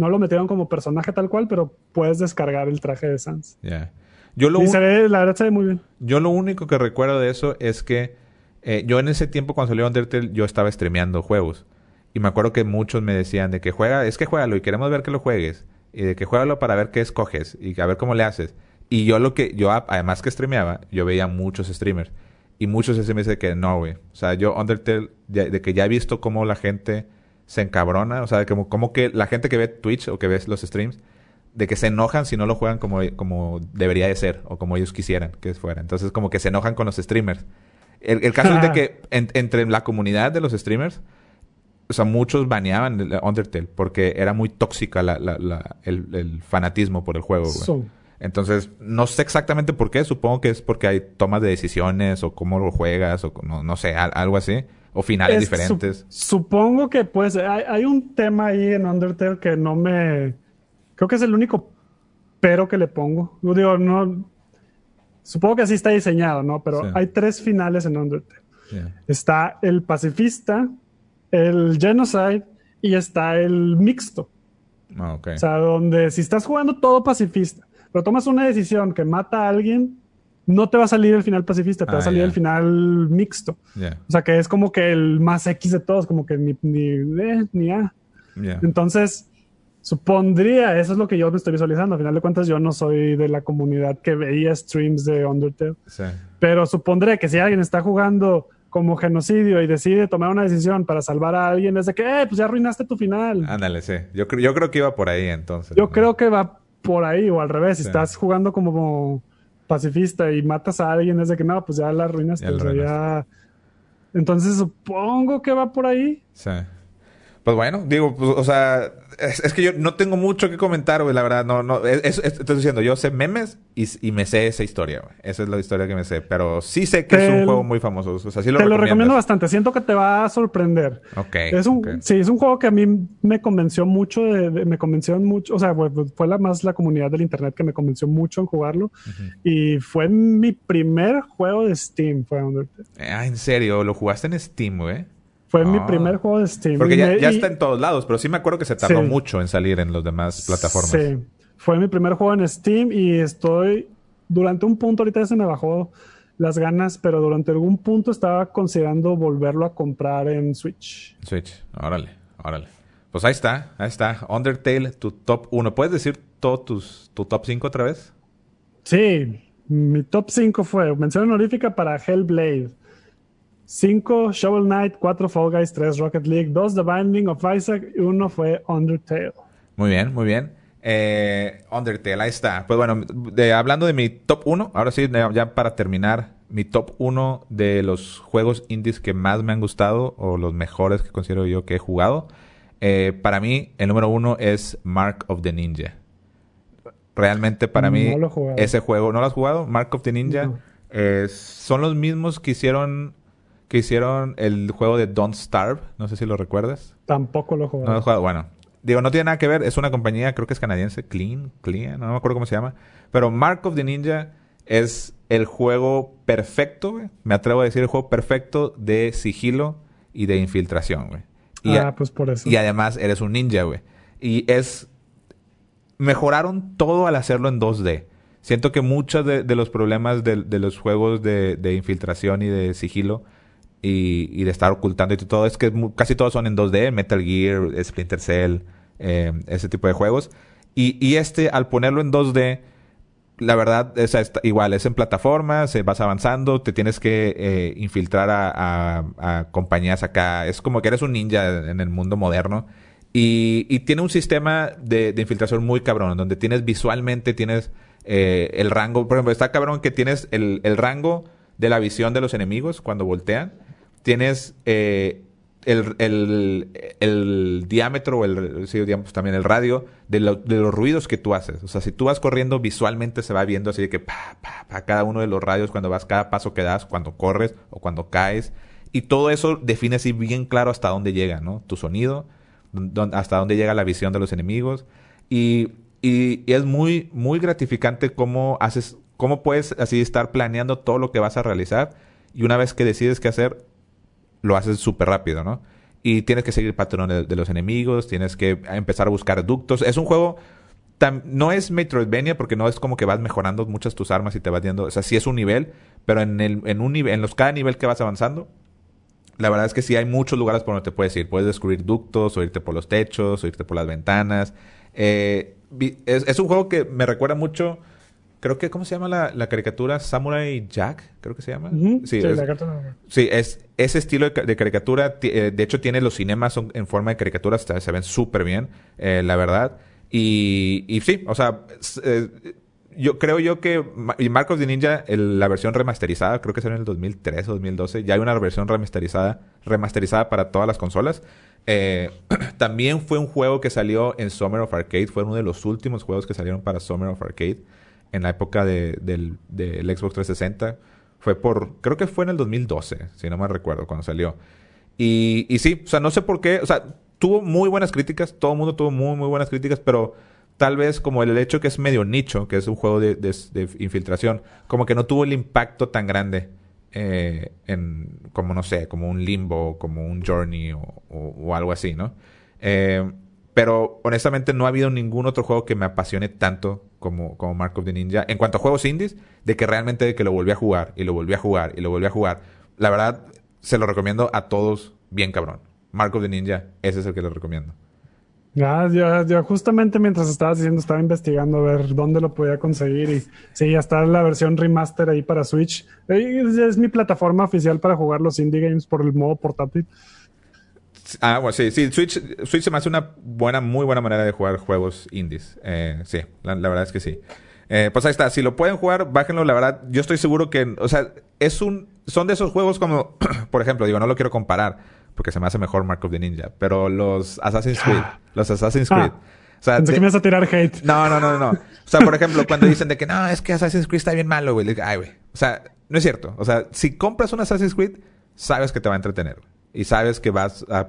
No lo metieron como personaje tal cual, pero puedes descargar el traje de Sans. Ya. Yo lo, Y se ve, la verdad se ve muy bien. yo lo único que recuerdo de eso es que eh, yo en ese tiempo cuando salió Undertale yo estaba streameando juegos. Y me acuerdo que muchos me decían de que juega, es que juégalo y queremos ver que lo juegues. Y de que juégalo para ver qué escoges y a ver cómo le haces. Y yo lo que, yo además que streameaba, yo veía muchos streamers. Y muchos streamers de que no, güey. O sea, yo Undertale, de que ya he visto cómo la gente se encabrona. O sea, como, como que la gente que ve Twitch o que ve los streams, de que se enojan si no lo juegan como, como debería de ser o como ellos quisieran que fuera. Entonces, como que se enojan con los streamers. El, el caso es de que en- entre la comunidad de los streamers, o sea, muchos baneaban el Undertale porque era muy tóxica la, la- la- el, el fanatismo por el juego, güey. So, Entonces, no sé exactamente por qué. Supongo que es porque hay tomas de decisiones o cómo lo juegas o no, no sé, al- algo así. O finales es- diferentes. sup- supongo que pues hay, hay un tema ahí en Undertale que no me... Creo que es el único pero que le pongo. Yo digo, no... Supongo que así está diseñado, ¿no? Pero Sí. hay tres finales en Undertale. Yeah. Está el pacifista, el genocide y está el mixto. Ah. O sea, donde si estás jugando todo pacifista, pero tomas una decisión que mata a alguien, no te va a salir el final pacifista, te va a Ah, salir el final mixto. Yeah. O sea, que es como que el más X de todos, como que ni, ni, eh, ni A. Yeah. Entonces, supondría, eso es lo que yo me estoy visualizando. Al final de cuentas, yo no soy de la comunidad que veía streams de Undertale. Sí. Pero supondré que si alguien está jugando como genocidio y decide tomar una decisión para salvar a alguien, es de que, eh, pues ya arruinaste tu final. Ándale, sí. Yo, yo creo que iba por ahí entonces. Yo ¿no? creo que va por ahí o al revés. Si Sí. estás jugando como pacifista y matas a alguien, es de que no, pues ya la arruinaste. Ya la o sea, ya- Entonces supongo que va por ahí. Sí. Pues bueno, digo, pues, o sea, es, que yo no tengo mucho que comentar, güey, la verdad. No, no, estoy diciendo, yo sé memes y, me sé esa historia, güey. Esa es la historia que me sé. Pero sí sé que es un juego muy famoso. O sea, sí lo Te lo recomiendo bastante. Siento que te va a sorprender. Ok. Es un, Sí, es un juego que a mí me convenció mucho, de, me convenció mucho. O sea, fue la más la comunidad del internet que me convenció mucho en jugarlo. Y fue mi primer juego de Steam, fue Undertale. Ah, en serio, lo jugaste en Steam, güey. Fue mi ah. primer juego de Steam. Porque ya, está en todos lados, pero sí me acuerdo que se tardó mucho en salir en las demás plataformas. Sí, fue mi primer juego en Steam y estoy, durante un punto, ahorita ya se me bajó las ganas, pero durante algún punto estaba considerando volverlo a comprar en Switch. Switch, órale, órale. Pues ahí está, ahí está. Undertale, tu top 1. ¿Puedes decir todo tus, tu top 5 otra vez? Sí, mi top 5 fue mención honorífica para Hellblade. 5 Shovel Knight, 4 Fall Guys, 3 Rocket League, 2 The Binding of Isaac y 1 fue Undertale. Muy bien, muy bien. Eh, Undertale, ahí está. Pues bueno, hablando de mi top 1, ahora sí, ya para terminar, mi top 1 de los juegos indies que más me han gustado o los mejores que considero yo que he jugado. Eh, para mí, el número 1 es Mark of the Ninja. Realmente para mí, ese juego, ¿no lo has jugado? Mark of the Ninja. Eh, son los mismos que hicieron que hicieron el juego de Don't Starve. No sé si lo recuerdas. Tampoco lo he jugado. No lo he jugado. Bueno, digo, no tiene nada que ver. Es una compañía, creo que es canadiense, Clean, Clean, no me acuerdo cómo se llama. Pero Mark of the Ninja es el juego perfecto, güey. Me atrevo a decir el juego perfecto de sigilo y de infiltración, güey. Y ah, pues por eso. Y además eres un ninja, güey. Y es... Mejoraron todo al hacerlo en 2D. Siento que muchos de, los problemas de, los juegos de, de infiltración y de sigilo y, de estar ocultando y todo. Es que casi todos son en 2D, Metal Gear, Splinter Cell, eh, ese tipo de juegos. Y, este, al ponerlo en 2D, la verdad, es, igual, es en plataformas, se vas avanzando, te tienes que eh, infiltrar a, compañías acá. Es como que eres un ninja en el mundo moderno. Y, tiene un sistema de, infiltración muy cabrón, donde tienes visualmente, tienes eh, el rango. Por ejemplo, está cabrón que tienes el, el rango de la visión de los enemigos cuando voltean tienes eh, el, diámetro, el, sí, digamos, también el radio de, de, los ruidos que tú haces. O sea, si tú vas corriendo, visualmente se va viendo así de que pa, pa, pa, cada uno de los radios cuando vas, cada paso que das, cuando corres o cuando caes. Y todo eso define así bien claro hasta dónde llega, ¿no? Tu sonido, hasta dónde llega la visión de los enemigos. Y, y, es muy, muy gratificante cómo haces, cómo puedes así estar planeando todo lo que vas a realizar. Y una vez que decides qué hacer, lo haces súper rápido, ¿no? Y tienes que seguir patrones de, los enemigos, tienes que empezar a buscar ductos. Es un juego... no es Metroidvania porque no es como que vas mejorando muchas tus armas y te vas viendo... O sea, sí es un nivel, pero en, el, en, un en los cada nivel que vas avanzando, la verdad es que sí hay muchos lugares por donde te puedes ir. Puedes descubrir ductos, o irte por los techos, o irte por las ventanas. Eh, es, un juego que me recuerda mucho creo que, ¿cómo se llama la, caricatura? Samurai Jack, creo que se llama. Sí, es, sí, es ese estilo de, caricatura. Eh, de hecho, tiene los cinemas en forma de caricaturas, se ven súper bien, eh, la verdad. Y, y sí, o sea, eh, yo creo yo que Marcos de Ninja, la versión remasterizada, creo que será en el 2003 o 2012, ya hay una versión remasterizada, remasterizada para todas las consolas. también fue un juego que salió en Summer of Arcade, fue uno de los últimos juegos que salieron para Summer of Arcade en la época de, del, Xbox 360. Fue por, creo que fue en el 2012, si no me recuerdo, cuando salió. Y, sí, o sea, no sé por qué, o sea, tuvo muy buenas críticas, todo el mundo tuvo muy, muy buenas críticas, pero tal vez como el hecho que es medio nicho, que es un juego de, de, infiltración, como que no tuvo el impacto tan grande eh, en, como no sé, como un limbo, como un journey o, o, algo así, ¿no? Eh, pero honestamente no ha habido ningún otro juego que me apasione tanto como, como Mark of the Ninja. En cuanto a juegos indies, de que realmente de que lo volví a jugar y lo volví a jugar y lo volví a jugar. La verdad, se lo recomiendo a todos bien cabrón. Mark of the Ninja, ese es el que lo recomiendo. Ya, ya, ya, justamente mientras estabas diciendo, estaba investigando a ver dónde lo podía conseguir y sí, ya está la versión remaster ahí para Switch. Es mi plataforma oficial para jugar los indie games por el modo portátil. Ah, bueno, sí, sí. Switch, Switch se me hace una buena, muy buena manera de jugar juegos indies. Eh, sí, la, verdad es que sí. Eh, pues ahí está. Si lo pueden jugar, bájenlo. La verdad, yo estoy seguro que, o sea, es un, son de esos juegos como, por ejemplo, digo, no lo quiero comparar, porque se me hace mejor Mark of the Ninja. Pero los Assassin's Creed, los Assassin's Ah. Creed. O sea, Pensé de- que me a tirar hate. no, no, no, no. O sea, por ejemplo, cuando dicen de que no, es que Assassin's Creed está bien malo, güey. Ay, güey. O sea, no es cierto. O sea, si compras un Assassin's Creed, sabes que te va a entretener. Y sabes que vas a-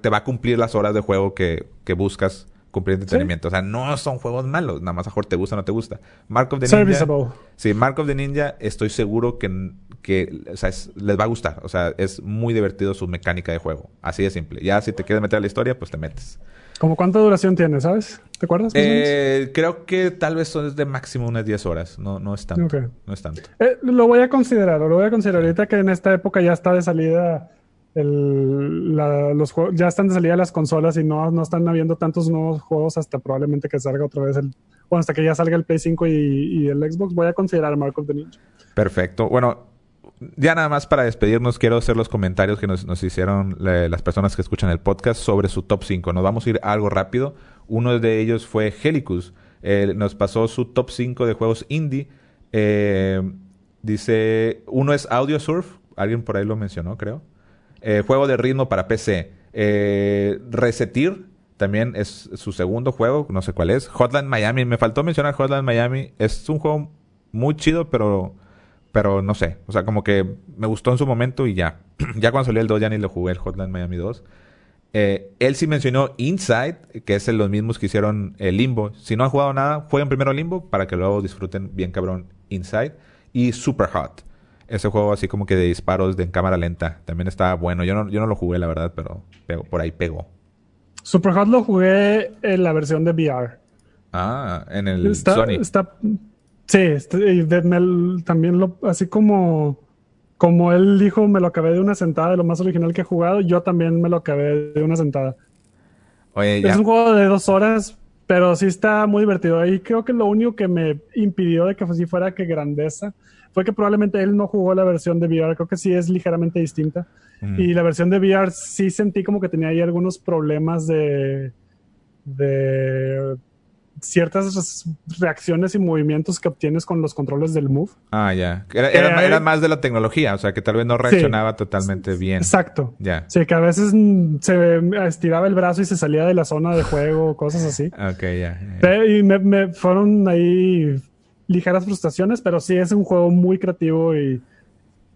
te va a cumplir las horas de juego que, que buscas cumplir entretenimiento. O sea, no son juegos malos. Nada más a te gusta o no te gusta. Mark of the Ninja. Serviceable. Sí, Mark of the Ninja, estoy seguro que, que o sea, es- les va a gustar. O sea, es muy divertido su mecánica de juego. Así de simple. Ya si te quieres meter a la historia, pues te metes. ¿Cómo cuánta duración tiene, sabes? ¿Te acuerdas? Eh, creo que tal vez son de máximo unas 10 horas. No, no es tanto. No es tanto. Eh, lo voy a considerar, lo voy a considerar. Ahorita que en esta época ya está de salida el- la- los juegos, ya están de salida las consolas y no, no están habiendo tantos nuevos juegos hasta probablemente que salga otra vez el, bueno, hasta que ya salga el Play 5 y, el Xbox, voy a considerar Mark of Ninja. Perfecto. Bueno, ya nada más para despedirnos, quiero hacer los comentarios que nos, hicieron las personas que escuchan el podcast sobre su top 5. Nos vamos a ir algo rápido. Uno de ellos fue Helicus. Eh, nos pasó su top 5 de juegos indie. Eh, dice, uno es Audio Surf. Alguien por ahí lo mencionó, creo. Eh, juego de ritmo para PC. Eh, Resetir también es su segundo juego, no sé cuál es. Hotline Miami, me faltó mencionar Hotline Miami. Es un juego muy chido, pero, pero no sé. O sea, como que me gustó en su momento y ya. ya cuando salió el 2 ya ni lo jugué, el Hotline Miami 2. Eh, él sí mencionó Inside, que es de los mismos que hicieron el Limbo. Si no han jugado nada, jueguen primero Limbo para que luego disfruten bien cabrón Inside. Y Super Hot. Ese juego así como que de disparos de en cámara lenta. También está bueno. Yo no, yo no lo jugué, la verdad, pero pegó- por ahí pegó. Superhot lo jugué en la versión de VR. Ah, en el Está, Sony. está- sí, está- y de- me- también lo, así como, como él dijo, me lo acabé de una sentada, de lo más original que he jugado, yo también me lo acabé de una sentada. Oye, ya. Es un juego de dos horas, pero sí está muy divertido. Y creo que lo único que me impidió de que así fuera que grandeza fue que probablemente él no jugó la versión de VR. Creo que sí es ligeramente distinta. Mm. Y la versión de VR sí sentí como que tenía ahí algunos problemas de, de ciertas reacciones y movimientos que obtienes con los controles del Move. Ah, ya. Era, era- era más de la tecnología, o sea, que tal vez no reaccionaba totalmente bien. Exacto. Ya. Sí, que a veces se estiraba el brazo y se salía de la zona de juego, cosas así. Ok, ya. Y me, me fueron ahí ligeras frustraciones, pero sí es un juego muy creativo y,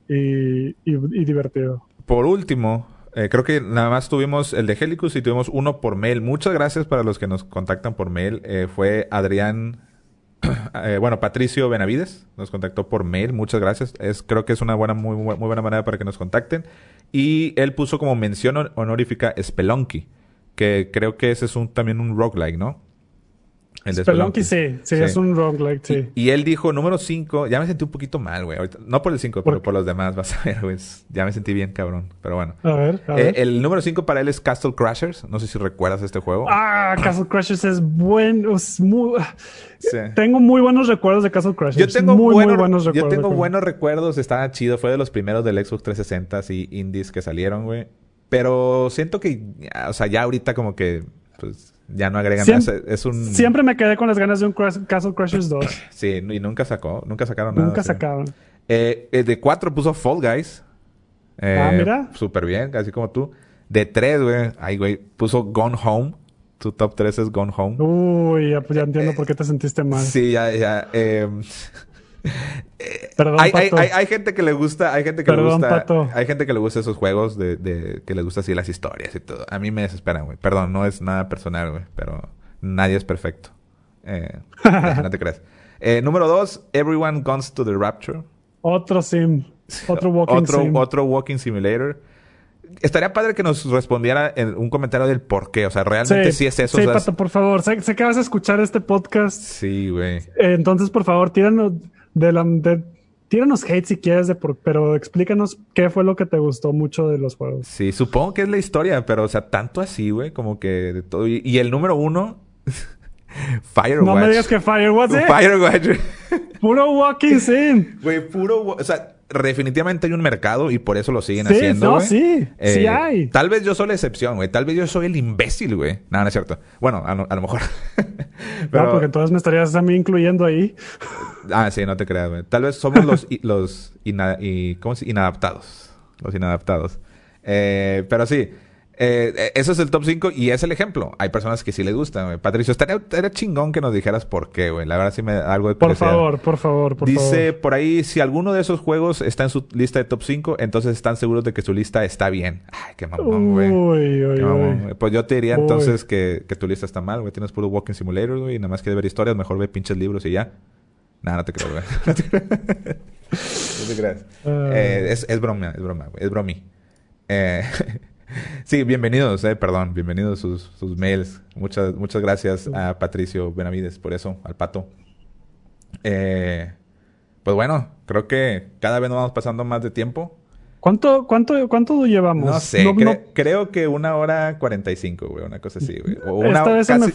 y, divertido. Por último, eh, creo que nada más tuvimos el de Helicus y tuvimos uno por mail. Muchas gracias para los que nos contactan por mail. Eh, fue Adrián, eh, bueno, Patricio Benavides nos contactó por mail. Muchas gracias. Es, creo que es una buena, muy, muy buena manera para que nos contacten. Y él puso como mención hon- honorífica Spelunky, que creo que ese es un, también un roguelike, ¿no? El de Spelunky sí, sí, Sí. es un roguelike, sí. Y él dijo, número 5, ya me sentí un poquito mal, güey. No por el 5, pero ¿Por los demás, vas a ver, güey. Ya me sentí bien, cabrón. Pero bueno. A ver, a Eh, ver. el número 5 para él es Castle Crashers. No sé si recuerdas este juego. Ah, Castle Crashers es bueno, es muy... Sí. Tengo muy buenos recuerdos de Castle Crashers. Yo tengo, muy, buenos, muy buenos yo recuerdos. tengo de- buenos recuerdos. Estaba chido. Fue de los primeros del Xbox 360 y indies que salieron, güey. Pero siento que, o sea, ya ahorita como que, pues, ya no agregan Siem- más. Es un... Siempre me quedé con las ganas de un Crash- Castle Crashers 2. Sí, y nunca sacó. Nunca sacaron nada. Nunca sí. sacaban. Eh, el de 4 puso Fall Guys. Eh, Ah, mira. Súper bien, así como tú. De 3, güey. Ay, güey. Puso Gone Home. Tu top 3 es Gone Home. Uy, ya, pues ya entiendo por qué te sentiste mal. Sí, ya, ya. Perdón, hay, hay, Pato. hay, hay gente que le gusta, hay gente que le gusta, Pato. hay gente que le gusta esos juegos de, de que les gusta así las historias y todo. A mí me desesperan, güey. Perdón, no es nada personal, güey, pero nadie es perfecto. Eh, no te creas. Eh, número dos, Everyone Guns to the Rapture. Otro sim. Otro walking otro, sim. otro walking simulator. Estaría padre que nos respondiera en un comentario del por qué. O sea, realmente sí, es eso. Sí, o sea, es- Pato, por favor. Sé, sé que vas a escuchar este podcast. sí, güey. Eh, entonces, por favor, tíranos de la... de- tíranos hate si quieres, de por- pero explícanos qué fue lo que te gustó mucho de los juegos. Sí, supongo que es la historia, pero, o sea, tanto así, güey, como que de todo. Y, y el número uno, Firewatch. No me digas que Firewatch, ¿eh? Firewatch. Puro walking sim. Güey, puro. O sea, definitivamente hay un mercado y por eso lo siguen Sí, haciendo. no, sí. Sí Eh, hay. Tal vez yo soy la excepción, güey. Tal vez yo soy el imbécil, güey. No, no es cierto. Bueno, a, lo- a lo mejor. No, porque entonces me estarías a mí incluyendo ahí. Ah, sí, no te creas, güey. Tal vez somos los, i- los ina- y, ¿cómo se- inadaptados. Los inadaptados. Eh, pero sí, eh, eso es el top 5 y es el ejemplo. Hay personas que sí les gustan, güey. Patricio, estaría, chingón que nos dijeras por qué, güey. La verdad sí me da algo de Por favor, por favor, por Dice por ahí, si alguno de esos juegos está en su lista de top 5, entonces están seguros de que su lista está bien. Ay, qué mamón, güey. Uy, uy, uy. Pues yo te diría entonces que, que, tu lista está mal, güey. Tienes puro Walking Simulator, güey, y nada más quieres ver historias, mejor ve pinches libros y ya. Nada, no te creo, güey. no te creas. Ah. Eh, es, es broma, es broma, güey. Es bromi. Eh... Sí, bienvenidos, eh, perdón, bienvenidos sus, sus mails. Muchas, muchas gracias a Patricio Benavides por eso, al pato. Eh, pues bueno, creo que cada vez nos vamos pasando más de tiempo. ¿Cuánto, cuánto, cuánto llevamos? No sé, creo que una hora cuarenta y cinco, güey, una cosa así, güey. O una, casi,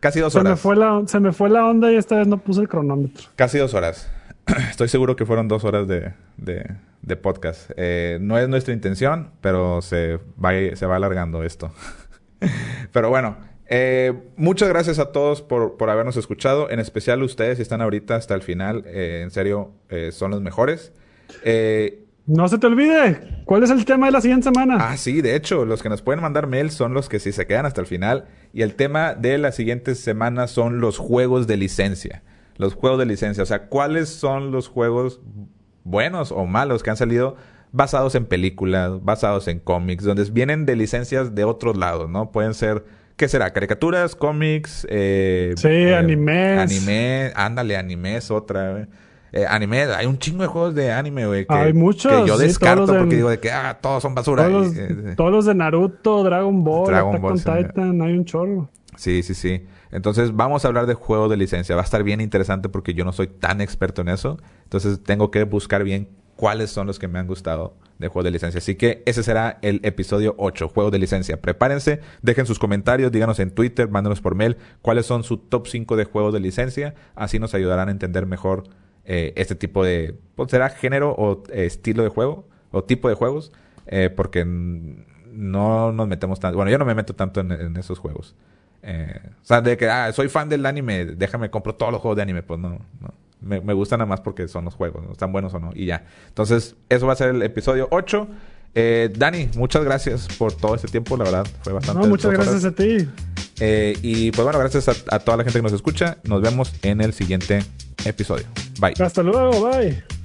casi dos horas. Se me, fue la, se me fue la onda y esta vez no puse el cronómetro. Casi dos horas. Estoy seguro que fueron dos horas de, de, podcast. Eh, no es nuestra intención, pero se va, se va alargando esto. pero bueno, eh, muchas gracias a todos por, por, habernos escuchado. En especial ustedes, si están ahorita hasta el final. Eh, en serio, son los mejores. no se te olvide, ¿cuál es el tema de la siguiente semana? Ah, sí, de hecho, los que nos pueden mandar mail son los que sí se quedan hasta el final. Y el tema de la siguiente semana son los juegos de licencia los juegos de licencia. O sea, ¿cuáles son los juegos buenos o malos que han salido basados en películas, basados en cómics, donde vienen de licencias de otros lados, ¿no? Pueden ser, ¿qué será? Caricaturas, cómics, eh, sí, eh, animes. Anime, ándale, animes, otra. Eh, anime, hay un chingo de juegos de anime, güey. Que, hay muchos. Que yo descarto porque digo de que, ah, todos son basura. Todos, eh, todos los de Naruto, Dragon Ball, Dragon Ball, Titan, hay un chorro. Sí, sí, sí. Entonces vamos a hablar de juegos de licencia. Va a estar bien interesante porque yo no soy tan experto en eso. Entonces tengo que buscar bien cuáles son los que me han gustado de juegos de licencia. Así que ese será el episodio 8, juegos de licencia. Prepárense, dejen sus comentarios, díganos en Twitter, mándenos por mail cuáles son su top 5 de juegos de licencia. Así nos ayudarán a entender mejor eh, este tipo de... Pues, ¿Será género o eh, estilo de juego? O tipo de juegos. Eh, porque no nos metemos tanto... Bueno, yo no me meto tanto en esos juegos. Eh, o sea, de que, ah, soy fan del anime, déjame compro todos los juegos de anime. Pues no, no. Me, me gustan nada más porque son los juegos, ¿no? están buenos o no, y ya. Entonces, eso va a ser el episodio 8. Eh, Dani, muchas gracias por todo este tiempo, la verdad, fue bastante. No, muchas gracias a ti. Eh, y pues bueno, gracias a, a toda la gente que nos escucha. Nos vemos en el siguiente episodio. Bye. Hasta luego, bye.